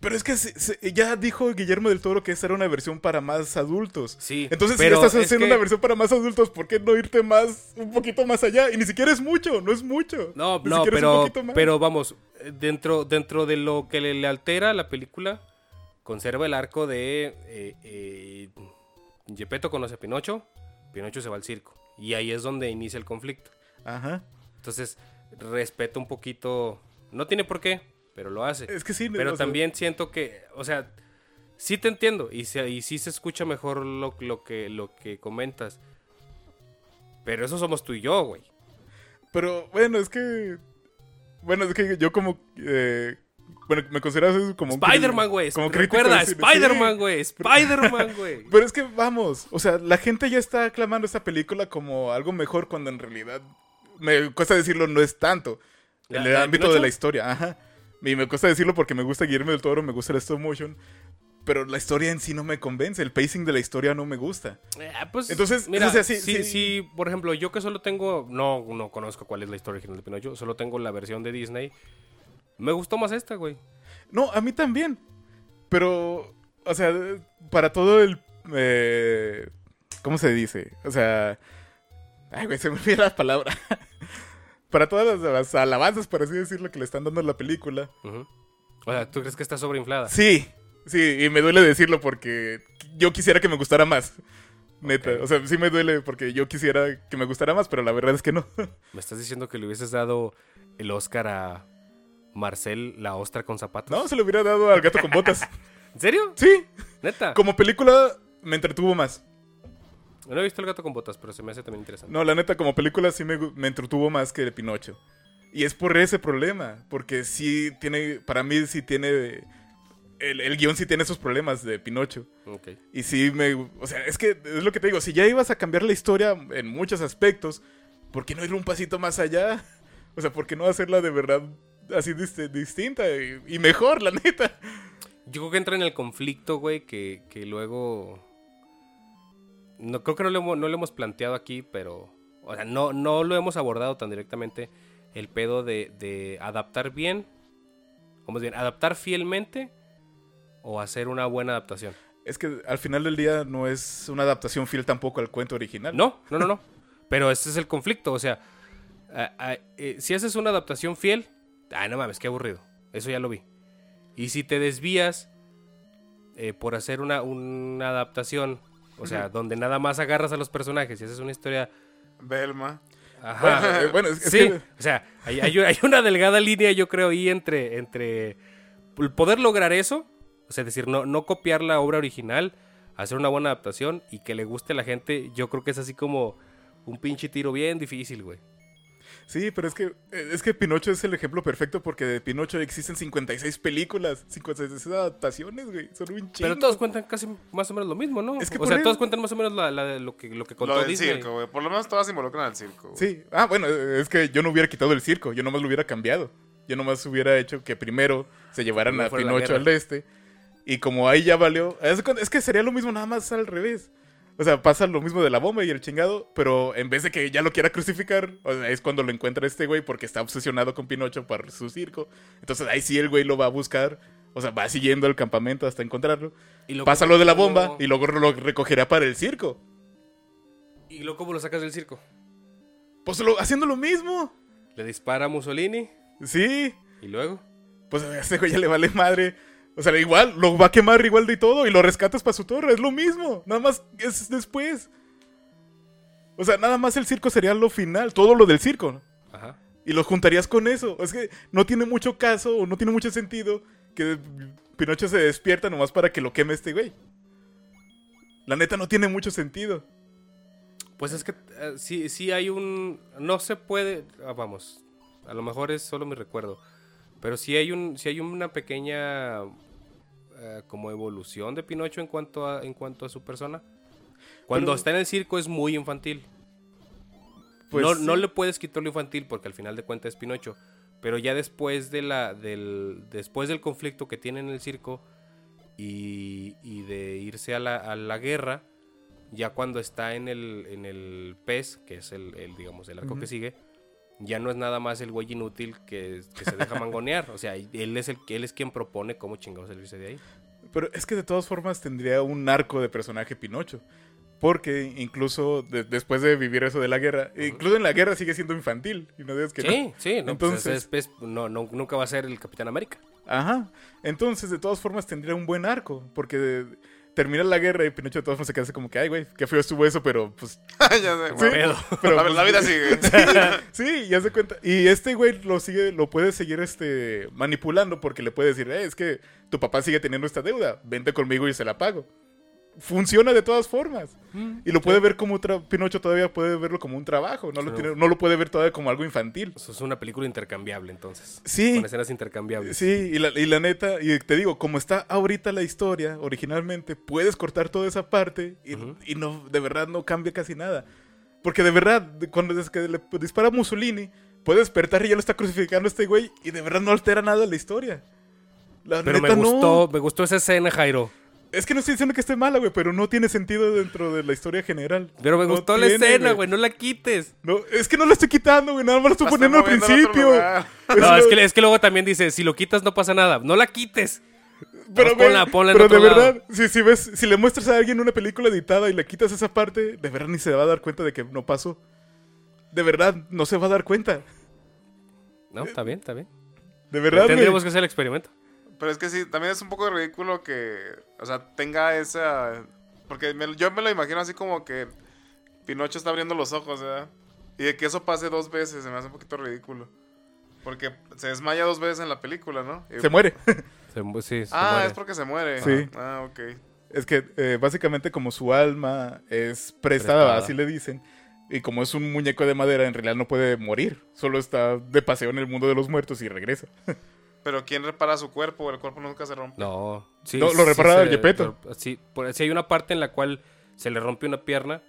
Speaker 2: Pero es que se- se- ya dijo Guillermo del Toro que esa era una versión para más adultos.
Speaker 1: Sí.
Speaker 2: Entonces,
Speaker 1: pero
Speaker 2: si estás
Speaker 1: es
Speaker 2: haciendo
Speaker 1: que-
Speaker 2: una versión para más adultos, ¿por qué no irte más, un poquito más allá? Y ni siquiera es mucho, no es mucho.
Speaker 1: No,
Speaker 2: Ni
Speaker 1: no, pero, pero vamos, dentro, dentro de lo que le, le altera la película, conserva el arco de eh, eh, Gepetto conoce a Pinocho, Pinocho se va al circo. Y ahí es donde inicia el conflicto.
Speaker 2: Ajá.
Speaker 1: Entonces, respeta un poquito. No tiene por qué, pero lo hace.
Speaker 2: Es que sí.
Speaker 1: Pero también siento que, o sea, sí te entiendo y, se- y sí se escucha mejor lo, lo, que, lo que comentas. Pero eso somos tú y yo, güey.
Speaker 2: Pero bueno, es que. Bueno, es que yo como. eh, bueno, me consideras eso como.
Speaker 1: Spider-Man, güey.
Speaker 2: Como
Speaker 1: Recuerda. Spider-Man,
Speaker 2: Sí.
Speaker 1: güey. Spider-Man, güey.
Speaker 2: Pero es que vamos, o sea, la gente ya está aclamando esta película como algo mejor cuando en realidad, me cuesta decirlo, no es tanto.
Speaker 1: ¿La-
Speaker 2: En el ámbito de la historia, ajá. Y me cuesta decirlo porque me gusta Guillermo del Toro, me gusta el stop motion. Pero la historia en sí no me convence, el pacing de la historia no me gusta.
Speaker 1: Eh, pues,
Speaker 2: Entonces,
Speaker 1: mira,
Speaker 2: sea, sí-
Speaker 1: sí, por ejemplo, yo que solo tengo, no, no conozco cuál es la historia original de Pinocho, solo tengo la versión de Disney. Me gustó más esta, güey.
Speaker 2: No, a mí también. Pero, o sea, para todo el... eh, ¿Cómo se dice? O sea... Ay, güey, se me olvida la palabra. para todas las, las alabanzas, por así decirlo, que le están dando a la película.
Speaker 1: O sea, ¿tú crees que está sobreinflada?
Speaker 2: Sí, sí, y me duele decirlo porque yo quisiera que me gustara más. Neta, o sea, sí me duele porque yo quisiera que me gustara más, pero la verdad es que no.
Speaker 1: ¿Me estás diciendo que le hubieses dado el Oscar a Marcel la ostra con zapatos?
Speaker 2: No, se lo hubiera dado al gato con botas.
Speaker 1: ¿En serio?
Speaker 2: Sí,
Speaker 1: ¿Neta?
Speaker 2: como película me entretuvo más.
Speaker 1: No he visto el gato con botas, pero se me hace también interesante.
Speaker 2: No, la neta, como película sí me, me entretuvo más que Pinocho. Y es por ese problema, porque sí tiene, para mí sí tiene, el, el guion sí tiene esos problemas de Pinocho.
Speaker 1: Ok.
Speaker 2: Y sí me, o sea, es que es lo que te digo, si ya ibas a cambiar la historia en muchos aspectos, ¿por qué no ir un pasito más allá? O sea, ¿por qué no hacerla de verdad así dist- distinta y, y mejor, la neta?
Speaker 1: Yo creo que entra en el conflicto, güey, que, que luego... No, creo que no lo, hemos, no lo hemos planteado aquí, pero... O sea, no, no lo hemos abordado tan directamente el pedo de, de adaptar bien, o más bien, adaptar fielmente o hacer una buena adaptación.
Speaker 2: Es que al final del día no es una adaptación fiel tampoco al cuento original.
Speaker 1: No, no, no, no. Pero ese es el conflicto, o sea, a- a- eh, si haces una adaptación fiel, ay, no mames, qué aburrido. Eso ya lo vi. Y si te desvías eh, por hacer una, una adaptación, o sea, donde nada más agarras a los personajes y haces una historia...
Speaker 3: Belma.
Speaker 1: Ajá.
Speaker 2: Bueno, eh, bueno, es- es
Speaker 1: sí,
Speaker 2: que-
Speaker 1: o sea, hay, hay- hay una delgada línea, yo creo, ahí entre, entre poder lograr eso, o sea, es decir, no, no copiar la obra original, hacer una buena adaptación y que le guste a la gente, yo creo que es así como un pinche tiro bien difícil, güey.
Speaker 2: Sí, pero es que, eh, es que Pinocho es el ejemplo perfecto porque de Pinocho existen 56 películas, 56 adaptaciones, güey. Son un chingo.
Speaker 1: Pero todos cuentan casi más o menos lo mismo, ¿no?
Speaker 2: Es que
Speaker 1: o sea,
Speaker 2: él-
Speaker 1: todos cuentan más o menos la, la- lo, que, lo que contó
Speaker 3: Lo del
Speaker 1: Disney.
Speaker 3: circo, güey. Por lo menos todas involucran al circo. güey.
Speaker 2: Sí, ah, bueno, es que yo no hubiera quitado el circo, yo nomás lo hubiera cambiado. Yo nomás hubiera hecho que primero se llevaran a Pinocho al este. Y como ahí ya valió. Es que sería lo mismo nada más al revés. O sea, pasa lo mismo de la bomba y el chingado, pero en vez de que ya lo quiera crucificar, o sea, es cuando lo encuentra este güey porque está obsesionado con Pinocho para su circo. Entonces ahí sí el güey lo va a buscar, o sea, va siguiendo el campamento hasta encontrarlo.
Speaker 1: Y lo
Speaker 2: Pasa lo de la bomba
Speaker 1: ¿cómo-
Speaker 2: y luego lo recogerá para el circo.
Speaker 1: ¿Y luego cómo lo sacas del circo?
Speaker 2: Pues lo- haciendo lo mismo.
Speaker 1: Le dispara a Mussolini
Speaker 2: Sí,
Speaker 1: y luego.
Speaker 2: pues a ese güey ya le vale madre. O sea, igual, lo va a quemar igual de todo y lo rescatas para su torre, es lo mismo. Nada más es después. O sea, nada más el circo sería lo final, todo lo del circo. ¿no?
Speaker 1: Ajá.
Speaker 2: Y lo juntarías con eso. Es que no tiene mucho caso o no tiene mucho sentido que Pinocho se despierta nomás para que lo queme este güey. La neta no tiene mucho sentido.
Speaker 1: Pues es que sí, sí hay un... No se puede... ah, vamos, a lo mejor es solo mi recuerdo. Pero sí hay, un, sí hay una pequeña eh, como evolución de Pinocho en cuanto a, en cuanto a su persona. Cuando
Speaker 2: Pero-
Speaker 1: está en el circo es muy infantil.
Speaker 2: Pues
Speaker 1: no,
Speaker 2: sí.
Speaker 1: no le puedes quitar lo infantil porque al final de cuentas es Pinocho. Pero ya después, de la, del, después del conflicto que tiene en el circo y, y de irse a la, a la guerra, ya cuando está en el, en el pez, que es el, el, digamos, el arco que sigue, ya no es nada más el güey inútil que, que se deja mangonear. O sea, él es, el, él es quien propone cómo chingados salirse de ahí.
Speaker 2: Pero es que de todas formas tendría un arco de personaje Pinocho. Porque incluso de- después de vivir eso de la guerra, incluso en la guerra sigue siendo infantil. Y no digas que no.
Speaker 1: Sí, sí, no, pues
Speaker 2: Entonces-
Speaker 1: es- es- no, no, nunca va a ser el Capitán América.
Speaker 2: Ajá. Entonces, de todas formas, tendría un buen arco. Porque de- termina la guerra y Pinocho de todas formas se queda así como que, ay, güey, qué feo estuvo eso, pero pues.
Speaker 3: ya sé,
Speaker 2: Sí,
Speaker 1: pedo.
Speaker 2: pero,
Speaker 3: la,
Speaker 2: pues,
Speaker 3: la vida sigue.
Speaker 2: Sí, ya se cuenta. Y este güey lo sigue, lo puede seguir este manipulando porque le puede decir, eh, es que tu papá sigue teniendo esta deuda, vente conmigo y se la pago. Funciona de todas formas. Y lo puede ver como Pinocho todavía puede verlo como un trabajo, no lo, tiene- no lo puede ver todavía como algo infantil.
Speaker 1: Eso es una película intercambiable, entonces.
Speaker 2: Sí.
Speaker 1: Con escenas intercambiables.
Speaker 2: Sí, y la, y la neta, y te digo, como está ahorita la historia originalmente, puedes cortar toda esa parte y, no, de verdad no cambia casi nada. Porque de verdad, cuando es que le dispara a Mussolini, puede despertar y ya lo está crucificando este güey y de verdad no altera nada la historia. La
Speaker 1: Pero me
Speaker 2: neta, no.
Speaker 1: gustó, me gustó esa escena, Jairo.
Speaker 2: Es que no estoy diciendo que esté mala, güey, pero no tiene sentido dentro de la historia general.
Speaker 1: Pero me
Speaker 2: No
Speaker 1: gustó la escena, güey, no la quites.
Speaker 2: No, es que no la estoy quitando, güey, nada más la estoy poniendo al principio.
Speaker 1: No, es que, es que luego también dice, si lo quitas no pasa nada. No la quites.
Speaker 2: Pero, güey,
Speaker 1: ponla- ponla en
Speaker 2: pero
Speaker 1: otro
Speaker 2: de
Speaker 1: lado.
Speaker 2: verdad, si, si ves, si le muestras a alguien una película editada y le quitas esa parte, de verdad ni se va a dar cuenta de que no pasó. De verdad, no se va a dar cuenta.
Speaker 1: No, está bien, está bien.
Speaker 2: De verdad.
Speaker 1: Tendríamos que hacer el experimento.
Speaker 3: Pero es que sí, también es un poco ridículo que, o sea, tenga esa... Porque me- yo me lo imagino así como que Pinocho está abriendo los ojos, ¿verdad? Y de que eso pase dos veces, se me hace un poquito ridículo. Porque se desmaya dos veces en la película, ¿no? Y-
Speaker 2: Se muere.
Speaker 1: Se mu- sí, se
Speaker 3: ah,
Speaker 1: muere.
Speaker 3: es porque se muere.
Speaker 2: Sí.
Speaker 3: Ah, ok.
Speaker 2: Es que eh, básicamente como su alma es prestada,
Speaker 1: Prestada.
Speaker 2: así le dicen, y como es un muñeco de madera, en realidad no puede morir. Solo está de paseo en el mundo de los muertos y regresa.
Speaker 3: Pero ¿quién repara su cuerpo? El cuerpo nunca se rompe.
Speaker 1: No, sí,
Speaker 2: No, lo repara
Speaker 1: se-
Speaker 2: Gepetto.
Speaker 1: Sí, por, sí hay una parte en la cual se le rompe una pierna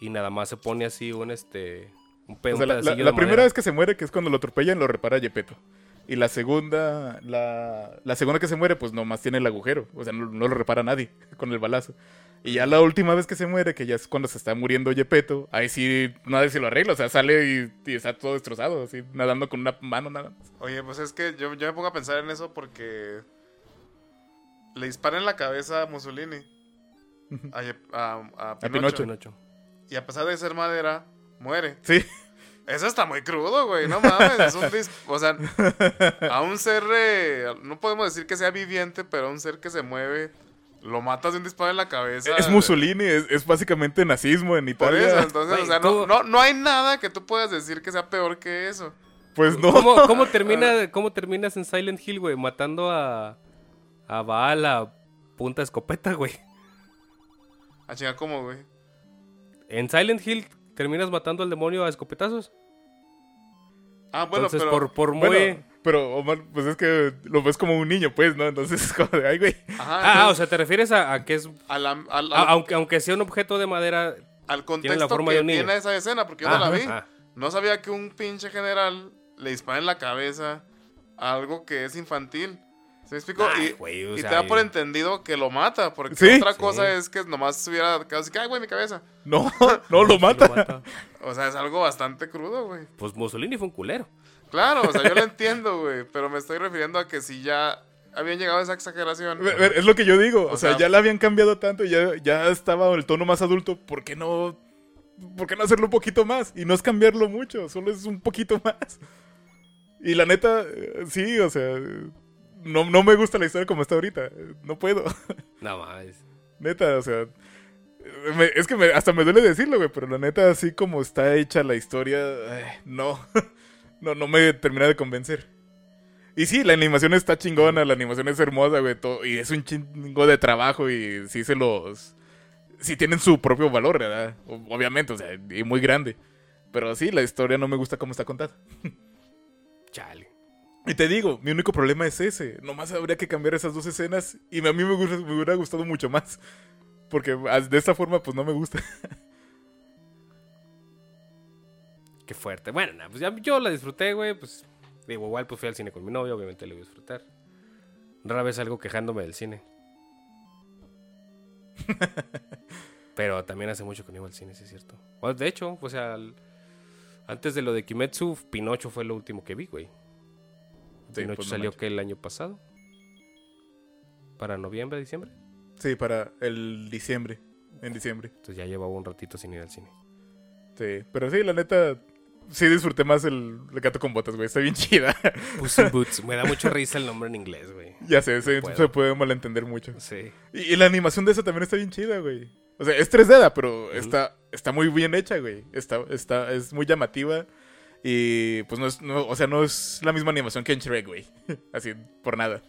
Speaker 1: y nada más se pone así un este un, pe-
Speaker 2: O
Speaker 1: un
Speaker 2: sea, la, primera vez que se muere, que es cuando lo atropellan, lo repara Gepetto. Y la segunda, la, la segunda que se muere, pues nomás tiene el agujero. O sea, no, no lo repara nadie con el balazo. Y ya la última vez que se muere, que ya es cuando se está muriendo Gepetto, ahí sí nadie se lo arregla. O sea, sale y, y está todo destrozado, así, nadando con una mano nada más.
Speaker 3: Oye, pues es que yo, yo me pongo a pensar en eso porque le disparan en la cabeza a Mussolini. A, a- a
Speaker 2: A
Speaker 3: Pinocho.
Speaker 2: Pinocho.
Speaker 1: Pinocho.
Speaker 3: Y a pesar de ser madera, muere.
Speaker 2: Sí.
Speaker 3: Eso está muy crudo, güey. No mames. Es un dis- o sea, a un ser. eh, no podemos decir que sea viviente, pero a un ser que se mueve, lo matas de un disparo en la cabeza.
Speaker 2: Es Mussolini, es, es básicamente nazismo en
Speaker 3: Por
Speaker 2: Italia.
Speaker 3: eso, entonces, o sea, no,
Speaker 1: ¿cómo?
Speaker 3: no, no hay nada que tú puedas decir que sea peor que eso.
Speaker 2: Pues no.
Speaker 1: ¿Cómo, cómo termina, ¿Cómo terminas en Silent Hill, güey? Matando a, a Baal a punta de escopeta, güey.
Speaker 3: A chingar como, güey.
Speaker 1: En Silent Hill terminas matando al demonio a escopetazos.
Speaker 3: Ah, bueno,
Speaker 1: Entonces,
Speaker 3: pero...
Speaker 1: por, por muy...
Speaker 2: Bueno, pero Omar, pues es que lo ves como un niño, pues, ¿no? Entonces es como de, ay, güey.
Speaker 3: Ajá,
Speaker 1: Ah, o sea, ¿te refieres a, a que es...
Speaker 3: a la- al,
Speaker 1: a-
Speaker 3: al-
Speaker 1: aunque, aunque sea un objeto de madera...
Speaker 3: al contexto
Speaker 1: la forma
Speaker 3: que
Speaker 1: de un niño.
Speaker 3: tiene esa escena, porque yo
Speaker 1: Ah,
Speaker 3: no la vi.
Speaker 1: ah.
Speaker 3: No sabía que un pinche general le dispara en la cabeza a algo que es infantil. ¿Se me explico?
Speaker 1: Ay,
Speaker 3: y
Speaker 1: güey, o
Speaker 3: y
Speaker 1: sea,
Speaker 3: te da por
Speaker 1: y-
Speaker 3: entendido que lo mata, porque
Speaker 2: Sí.
Speaker 3: otra cosa
Speaker 1: Sí.
Speaker 3: es que nomás se hubiera quedado así, que, ay, güey, mi cabeza.
Speaker 2: No, no lo
Speaker 1: Lo
Speaker 2: mata.
Speaker 3: O sea, es algo bastante crudo, güey.
Speaker 1: Pues Mussolini fue un culero.
Speaker 3: Claro, o sea, yo lo entiendo, güey, pero me estoy refiriendo a que si ya habían llegado a esa exageración.
Speaker 2: Ver, ver, Es lo que yo digo. O,
Speaker 3: O
Speaker 2: sea,
Speaker 3: sea-
Speaker 2: ya la habían cambiado tanto, ya, ya estaba el tono más adulto. ¿Por qué no? ¿Por qué no hacerlo un poquito más? Y no es cambiarlo mucho, solo es un poquito más. Y la neta, eh, sí, o sea, no, no me gusta la historia como está ahorita. No puedo.
Speaker 1: No más.
Speaker 2: Neta, o sea. me- es que me- hasta me duele decirlo, güey, pero la neta, así como está hecha la historia, ay, no. No, no me termina de convencer. Y sí, la animación está chingona, la animación es hermosa, güey, todo- y es un chingo de trabajo y sí se los... Sí tienen su propio valor, ¿verdad? Obviamente, o sea, y muy grande. Pero sí, la historia no me gusta cómo está contada.
Speaker 1: Chale.
Speaker 2: Y te digo, mi único problema es ese. Nomás habría que cambiar esas dos escenas y a mí me, gusta- me hubiera gustado mucho más. Porque ah, de esta forma, pues no me gusta.
Speaker 1: Qué fuerte. Bueno, nah, pues ya yo la disfruté, güey. Pues digo, igual pues fui al cine con mi novio, obviamente le voy a disfrutar. Rara vez algo quejándome del cine. Pero también hace mucho que no iba al cine, sí es cierto. O, de hecho, o sea, al- antes de lo de Kimetsu, Pinocho fue lo último que vi, güey.
Speaker 2: Sí,
Speaker 1: Pinocho
Speaker 2: pues no
Speaker 1: salió
Speaker 2: manches.
Speaker 1: que el año pasado. Para noviembre, diciembre.
Speaker 2: Sí, para el diciembre. En diciembre.
Speaker 1: Entonces ya llevaba un ratito sin ir al cine.
Speaker 2: Sí. Pero sí, la neta, sí disfruté más el, el gato con botas, güey. Está bien chida.
Speaker 1: Puss in Boots. Me da mucha risa el nombre en inglés, güey.
Speaker 2: ya sé, se,
Speaker 1: puedo.
Speaker 2: se puede malentender mucho.
Speaker 1: Sí.
Speaker 2: Y, y la animación de esa también está bien chida, güey. O sea, es 3D, pero está, está muy bien hecha, güey. Está, está, es muy llamativa. Y pues no es, no, o sea, no es la misma animación que en Shrek, güey. Así, por nada.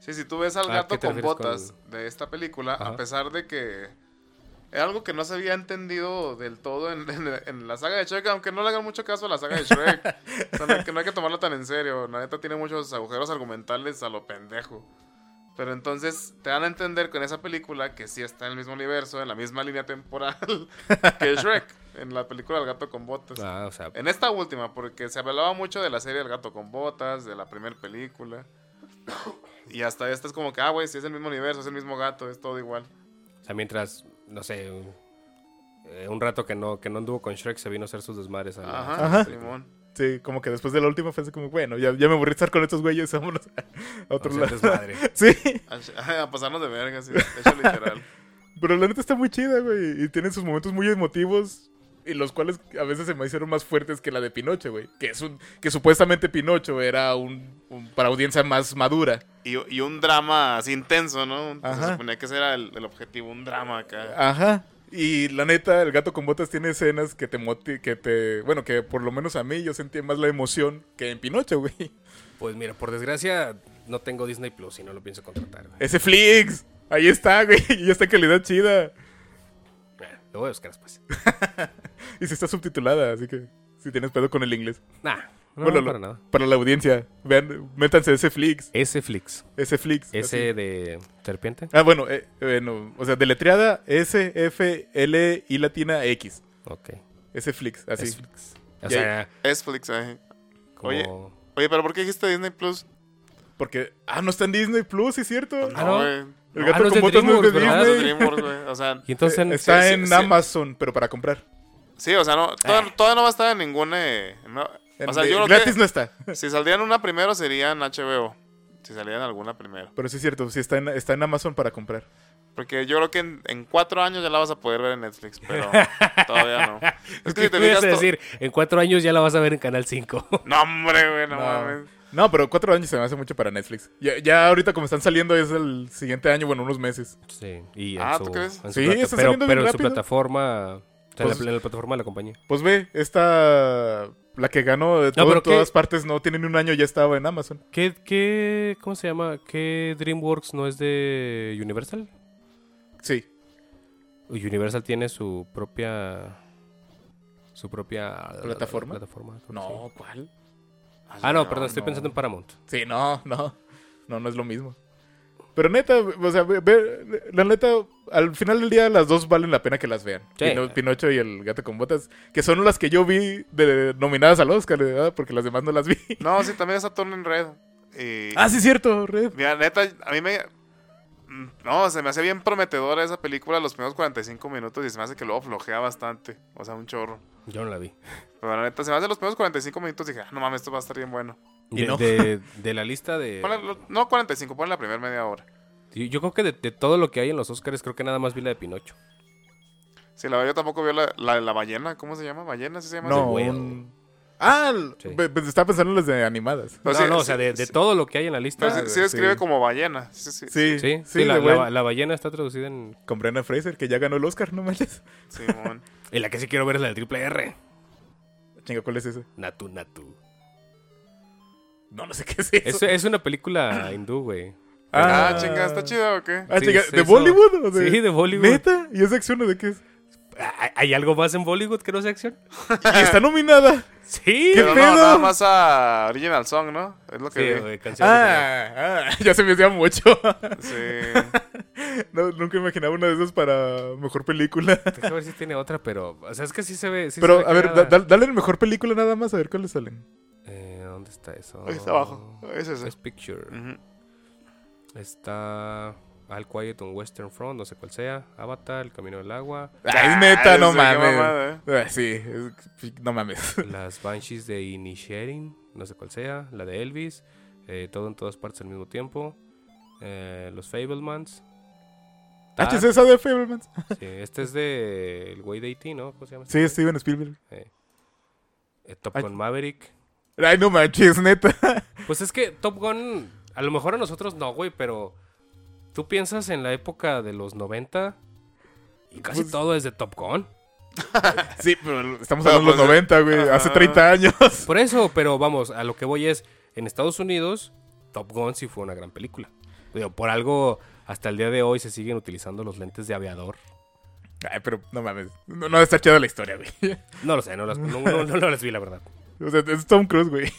Speaker 3: Sí, si tú ves al
Speaker 1: Ah,
Speaker 3: gato
Speaker 1: ¿qué te
Speaker 3: con botas de esta película,
Speaker 1: Ajá.
Speaker 3: a pesar de que es algo que no se había entendido del todo en, en- en la saga de Shrek, aunque no le hagan mucho caso a la saga de Shrek. O sea, no, que no hay que tomarlo tan en serio. La neta tiene muchos agujeros argumentales a lo pendejo. Pero entonces te dan a entender con esa película que sí está en el mismo universo, en la misma línea temporal que Shrek, en la película El gato con botas.
Speaker 1: Ah, o sea,
Speaker 3: En esta última, porque se hablaba mucho de la serie El gato con botas, de la primera película. Y hasta esta es como que, ah, güey, si es el mismo universo, es el mismo gato, es todo igual.
Speaker 1: O sea, mientras, no sé, un, eh, un rato que no, que no anduvo con Shrek, se vino a hacer sus desmadres. A la-
Speaker 3: Ajá,
Speaker 2: Ajá.
Speaker 3: Simón.
Speaker 2: Sí, como que después de la última fue así como, bueno, ya, ya me aburrí de estar con estos güeyes, vámonos a, otro
Speaker 1: hacer
Speaker 2: lado.
Speaker 1: desmadre.
Speaker 2: Sí,
Speaker 3: A, a pasarnos de verga, sí, de hecho literal.
Speaker 2: pero la neta está muy chida, güey. Y tiene sus momentos muy emotivos. Y los cuales a veces se me hicieron más fuertes que la de Pinocho, güey. Que es un, que supuestamente Pinocho era un, un- para audiencia más madura.
Speaker 3: Y, y un drama así intenso, ¿no? Se
Speaker 2: Ajá.
Speaker 3: suponía que ese era el, el objetivo, un drama acá.
Speaker 2: Ajá. Y la neta, el gato con botas tiene escenas que te moti que te, bueno, que por lo menos a mí yo sentí más la emoción que en Pinocho, güey.
Speaker 1: Pues mira, por desgracia, no tengo Disney Plus y no lo pienso contratar. güey.
Speaker 2: Ese Flix, ahí está, güey, y está en calidad chida.
Speaker 1: Bueno, lo voy a buscar después.
Speaker 2: Y si está subtitulada, así que si tienes pedo con el inglés.
Speaker 1: Nah, no,
Speaker 2: Bueno,
Speaker 1: no,
Speaker 2: lo-
Speaker 1: para nada.
Speaker 2: Para la audiencia, vean, métanse ese Flix,
Speaker 1: Ese Flix.
Speaker 2: ese Flix.
Speaker 1: Ese de serpiente.
Speaker 2: Ah, bueno, eh, bueno, o sea, deletreada S, F, L, I latina, X.
Speaker 1: Ok.
Speaker 2: Ese Flix, así.
Speaker 1: Es Flix. O sea,
Speaker 3: Es Flix, eh.
Speaker 1: como...
Speaker 3: Oye. Oye, pero ¿por qué dijiste Disney Plus?
Speaker 2: Porque, ah, no está en Disney Plus, ¿sí es cierto?
Speaker 1: Ah, ¿no?
Speaker 3: güey.
Speaker 2: El
Speaker 1: Ah,
Speaker 2: gato
Speaker 1: no es
Speaker 2: con botas no es de.
Speaker 3: Ah,
Speaker 2: Disney.
Speaker 3: DreamWorks. O sea,
Speaker 1: Y entonces... en-
Speaker 2: Está
Speaker 3: sí,
Speaker 2: en
Speaker 3: sí.
Speaker 2: Amazon, pero para comprar.
Speaker 3: Sí, o sea, no, todavía,
Speaker 1: Eh.
Speaker 3: todavía no va a estar en ninguna... eh, no-
Speaker 2: En-
Speaker 3: o sea,
Speaker 2: de-
Speaker 3: yo creo
Speaker 2: gratis
Speaker 3: que
Speaker 2: no está.
Speaker 3: si saldrían una primero serían HBO. Si salían alguna primero.
Speaker 2: Pero sí es cierto, sí está en, está en Amazon para comprar.
Speaker 3: Porque yo creo que en, en cuatro años ya la vas a poder ver en Netflix, pero todavía no. Es que
Speaker 1: ¿Qué
Speaker 3: si te fijas...
Speaker 1: decir? En cuatro años ya la vas a ver en Canal 5.
Speaker 3: No, hombre, güey, no,
Speaker 2: No.
Speaker 3: mames.
Speaker 2: No, pero cuatro años se me hace mucho para Netflix. Ya, ya ahorita como están saliendo es el siguiente año, bueno, unos meses.
Speaker 1: sí. Y en
Speaker 3: Ah,
Speaker 1: su,
Speaker 3: ¿tú crees?
Speaker 1: en su
Speaker 2: Sí,
Speaker 1: plata-
Speaker 2: está
Speaker 1: pero,
Speaker 2: saliendo
Speaker 1: pero
Speaker 2: bien
Speaker 1: en su
Speaker 2: rápido.
Speaker 1: plataforma... O sea, en
Speaker 2: Pues-
Speaker 1: la, en la plataforma de la compañía.
Speaker 2: Pues ve, esta, la que ganó de todo- todas
Speaker 1: ¿qué?
Speaker 2: partes, no tiene ni un año, ya estaba en Amazon.
Speaker 1: ¿Qué, qué, ¿Cómo se llama? ¿Qué DreamWorks no es de Universal?
Speaker 2: Sí.
Speaker 1: Universal tiene su propia... Su propia...
Speaker 2: ¿Plataforma?
Speaker 1: plataforma
Speaker 2: No, ¿cuál?
Speaker 1: Ah, no, perdón, estoy pensando en Paramount.
Speaker 2: Sí, no, no. No, no es lo mismo. Pero neta, o sea, ve- ve- la neta, al final del día las dos valen la pena que las vean.
Speaker 1: Sí.
Speaker 2: Pino- Pinocho y el gato con botas, que son las que yo vi de, nominadas al Oscar, ¿verdad? porque las demás no las vi.
Speaker 3: No, sí, también está Turning Red. Y,
Speaker 2: ah, sí, cierto, Red.
Speaker 3: Mira, neta, a mí me. No, se me hace bien prometedora esa película los primeros 45 minutos y se me hace que luego flojea bastante. O sea, un chorro.
Speaker 1: Yo no la vi.
Speaker 3: Pero la neta, se me hace los primeros 45 minutos y dije, ah, no mames, esto va a estar bien bueno.
Speaker 2: Y
Speaker 1: De,
Speaker 2: no.
Speaker 1: de- de la lista de...
Speaker 3: No 45, ponle la primera media hora.
Speaker 1: Yo yo creo que de, de todo lo que hay en los Oscars, creo que nada más vi la de Pinocho.
Speaker 3: Sí, la verdad, yo tampoco veo la, la, la ballena. ¿Cómo se llama? ¿Ballena? ¿Sí se llama?
Speaker 2: No, un- Ah,
Speaker 1: Sí.
Speaker 2: estaba pensando en las de animadas.
Speaker 1: No,
Speaker 3: sí,
Speaker 1: no, o
Speaker 3: sí,
Speaker 1: sea, de, de
Speaker 3: sí.
Speaker 1: todo lo que hay en la lista.
Speaker 3: Pero sí, sí escribe
Speaker 2: sí.
Speaker 3: como ballena. Sí, sí.
Speaker 2: Sí,
Speaker 1: Sí,
Speaker 2: sí,
Speaker 1: sí, la, la- ballena está traducida en...
Speaker 2: Con Brenna Fraser, que ya ganó el Oscar, no manches.
Speaker 3: Simón.
Speaker 1: Y la que sí quiero ver es la del triple R.
Speaker 2: Chinga, ¿cuál es ese?
Speaker 1: Natu Natu.
Speaker 2: No, no sé qué es eso.
Speaker 1: Es, es una película hindú, güey.
Speaker 3: Ah, chinga, ¿está chida o qué?
Speaker 2: Ah,
Speaker 1: Sí,
Speaker 2: chinga, ¿de
Speaker 1: eso.
Speaker 2: Bollywood? o de-
Speaker 1: Sí, de Bollywood.
Speaker 2: ¿Neta? ¿Y esa acción o de qué es?
Speaker 1: ¿Hay- ¿Hay algo más en Bollywood que no sea acción?
Speaker 2: Y está nominada.
Speaker 1: Sí.
Speaker 3: Pero
Speaker 2: pedo?
Speaker 3: no, nada más a Original Song, ¿no? Es lo que
Speaker 1: Sí,
Speaker 3: vi.
Speaker 1: canción.
Speaker 2: Ah, ah, ya se me hacía mucho.
Speaker 3: Sí.
Speaker 2: No, nunca imaginaba una de esas para mejor película.
Speaker 1: Deja ver si tiene otra, pero... O sea, es que sí se ve... sí se
Speaker 2: Pero,
Speaker 1: ve
Speaker 2: a ver, da- dale en mejor película nada más, a ver cuáles salen.
Speaker 1: Eh, ¿Dónde está eso?
Speaker 3: Ahí está abajo. Es ese.
Speaker 1: Es Picture. Está All Quiet on Western Front, no sé cuál sea. Avatar, El Camino del Agua.
Speaker 2: Ah, es neta, no mames.
Speaker 3: mamada,
Speaker 2: Ah, sí, es- no mames.
Speaker 1: Las Banshees de Inisherin, no sé cuál sea. La de Elvis. eh, todo en todas partes al mismo tiempo. eh, los Fablemans.
Speaker 2: Ah, ¿es esa de Fablemans?
Speaker 1: sí, este es de el güey de E.T., ¿no? ¿Cómo se llama?
Speaker 2: Sí, Steven Spielberg.
Speaker 1: Eh, eh, Top. Gun Maverick.
Speaker 2: Ay, no manches, neta.
Speaker 1: Pues es que Top Gun, a lo mejor a nosotros no, güey, pero tú piensas en la época de los 90 y casi
Speaker 2: Pues-
Speaker 1: todo es de Top Gun.
Speaker 2: Sí, pero estamos hablando de los
Speaker 3: pues,
Speaker 2: 90, güey.
Speaker 3: ajá.
Speaker 2: Hace 30 años.
Speaker 1: Por eso, pero vamos, a lo que voy es, en Estados Unidos, Top Gun sí fue una gran película. Digo, por algo, hasta el día de hoy se siguen utilizando los lentes de aviador.
Speaker 2: Ay, pero no mames. No, no está chida la historia, güey.
Speaker 1: No lo sé, no las, no, no- no- no las vi, la verdad.
Speaker 2: O sea, es Tom Cruise, güey.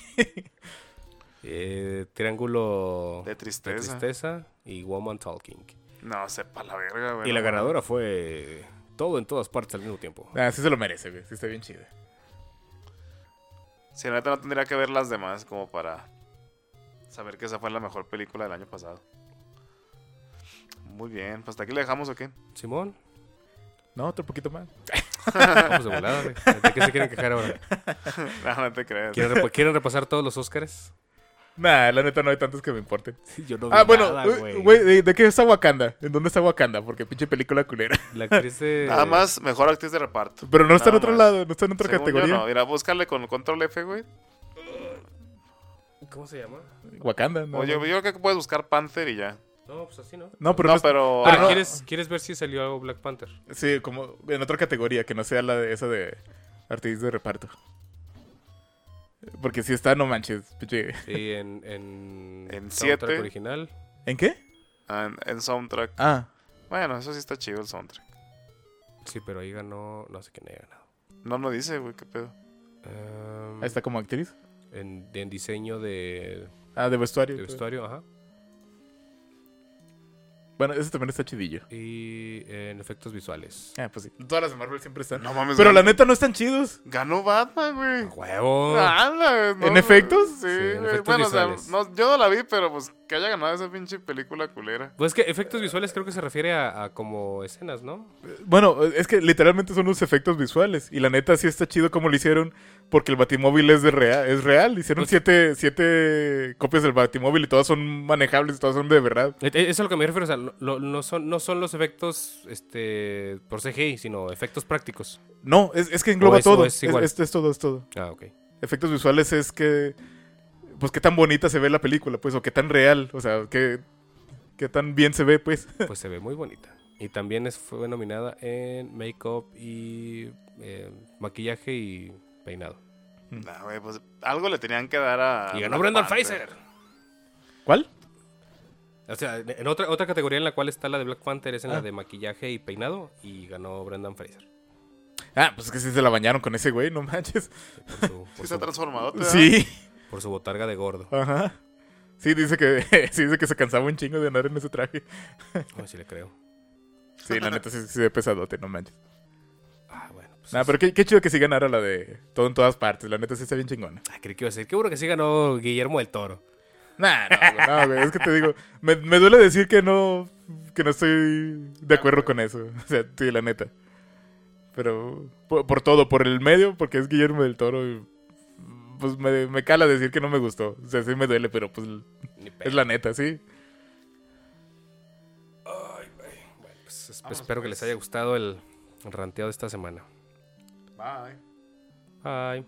Speaker 1: Eh, triángulo
Speaker 3: De
Speaker 1: de
Speaker 3: tristeza.
Speaker 1: tristeza y Woman Talking.
Speaker 3: No, sepa la verga, güey.
Speaker 1: Y la ganadora fue todo en todas partes al mismo tiempo.
Speaker 2: Ah, sí se lo merece, güey. Sí está bien chido.
Speaker 3: mames. Sí, la neta no tendría que ver las demás como para saber que esa fue la mejor película del año pasado. Muy bien, pues hasta aquí le dejamos o qué?
Speaker 1: Simón,
Speaker 2: No, otro poquito más.
Speaker 1: vamos de volada, güey. ¿De qué se quieren quejar ahora?
Speaker 3: No, no te creas.
Speaker 1: ¿Quieren, repa- quieren repasar todos los Oscars?
Speaker 2: Nah, la neta no hay tantos que me importen.
Speaker 1: Yo no vi
Speaker 2: Ah, bueno, güey, ¿de, de qué está Wakanda? ¿En dónde está Wakanda? Porque pinche película culera.
Speaker 1: La actriz de...
Speaker 3: Nada más mejor actriz de reparto.
Speaker 2: Pero no está en otro
Speaker 3: más.
Speaker 2: lado, no está en otra
Speaker 3: Según yo,
Speaker 2: categoría.
Speaker 3: no. Mira, búscale con control F, güey.
Speaker 1: ¿Cómo se llama?
Speaker 2: Wakanda, no.
Speaker 3: O yo, yo creo que puedes buscar Panther y ya.
Speaker 1: No, pues así, ¿no?
Speaker 2: No, pero
Speaker 3: no,
Speaker 2: no, es-
Speaker 3: pero.
Speaker 1: Ah,
Speaker 2: pero no-
Speaker 1: ¿quieres, ¿quieres ver si salió algo Black Panther?
Speaker 2: Sí, como en otra categoría, que no sea la de esa de artista de reparto. Porque si está, no manches, pinche.
Speaker 1: Sí, en... En,
Speaker 3: En
Speaker 1: soundtrack
Speaker 3: siete.
Speaker 1: original.
Speaker 2: ¿En qué?
Speaker 3: Ah, En, en soundtrack.
Speaker 2: Ah,
Speaker 3: Bueno, eso sí está chido el soundtrack.
Speaker 1: Sí, pero ahí ganó... No sé quién haya ganado.
Speaker 3: No, no dice, güey, qué pedo.
Speaker 2: Ahí está como actriz.
Speaker 1: en, en diseño de,
Speaker 2: Ah, de vestuario.
Speaker 1: de vestuario, ajá.
Speaker 2: Bueno, ese también está chidillo.
Speaker 1: Y en efectos visuales.
Speaker 2: Ah, pues sí. Todas las de Marvel siempre están.
Speaker 3: No mames.
Speaker 2: Pero
Speaker 3: ganó-
Speaker 2: la neta no están chidos.
Speaker 3: Ganó Batman, güey.
Speaker 1: ¡Huevo!
Speaker 3: Anda, no,
Speaker 2: ¿En efectos?
Speaker 3: Sí,
Speaker 1: en efectos
Speaker 3: bueno, o sea,
Speaker 1: visuales.
Speaker 3: no, yo no la vi, pero pues que haya ganado esa pinche película culera.
Speaker 1: Pues es que efectos visuales creo que se refiere a, a como escenas, ¿no?
Speaker 2: Bueno, es que literalmente son los efectos visuales. Y la neta sí está chido como lo hicieron. Porque el Batimóvil es de real, es real. Hicieron
Speaker 1: Pues-
Speaker 2: siete, siete copias del Batimóvil y todas son manejables todas son de verdad.
Speaker 1: E- e- Eso es a lo que me refiero, o sea, lo- no, son, no son los efectos este, por CGI, sino efectos prácticos.
Speaker 2: No, es, es que engloba
Speaker 1: es-
Speaker 2: todo. Es,
Speaker 1: es
Speaker 2: todo, es todo.
Speaker 1: Ah, ok.
Speaker 2: Efectos visuales es que. Pues qué tan bonita se ve la película, pues, o qué tan real. O sea, qué, qué tan bien se ve, pues.
Speaker 1: Pues se ve muy bonita. Y también es, fue nominada en make-up y eh, maquillaje y peinado.
Speaker 3: Nah, güey, pues algo le tenían que dar a.
Speaker 1: y ganó Brendan. Fraser.
Speaker 2: ¿Cuál?
Speaker 1: O sea, en otra, otra categoría en la cual está la de Black Panther es en
Speaker 2: Ah.
Speaker 1: la de maquillaje y peinado y ganó Brendan Fraser.
Speaker 2: Ah, pues es que sí se la bañaron con ese güey, no manches.
Speaker 1: Por su- por
Speaker 3: Sí,
Speaker 1: su-
Speaker 3: transformado.
Speaker 2: Sí.
Speaker 1: Por su botarga de gordo.
Speaker 2: Ajá. Sí, dice que, sí, dice que se cansaba un chingo de andar en ese traje.
Speaker 1: A ver si le creo.
Speaker 2: Sí, la neta sí, sí de pesadote, no manches.
Speaker 1: Ah, bueno. Pues
Speaker 2: Nah, pero qué, qué chido que sí ganara la de todo en todas partes. La neta sí está bien chingona.
Speaker 1: Ay, creí que iba a decir. Qué bueno que sí ganó Guillermo del Toro.
Speaker 2: Nah, no, güey, no, güey, es que te digo, me, me duele decir que no, que no estoy de acuerdo con eso. O sea, sí, la neta. Pero por, por todo, por el medio, porque es Guillermo del Toro, y, pues me, me cala decir que no me gustó. O sea, sí me duele, pero pues es la neta, sí.
Speaker 1: Pues, es-
Speaker 3: Vámonos,
Speaker 1: espero que
Speaker 3: pues.
Speaker 1: les haya gustado el, el ranteado de esta semana.
Speaker 3: Bye.
Speaker 1: Bye.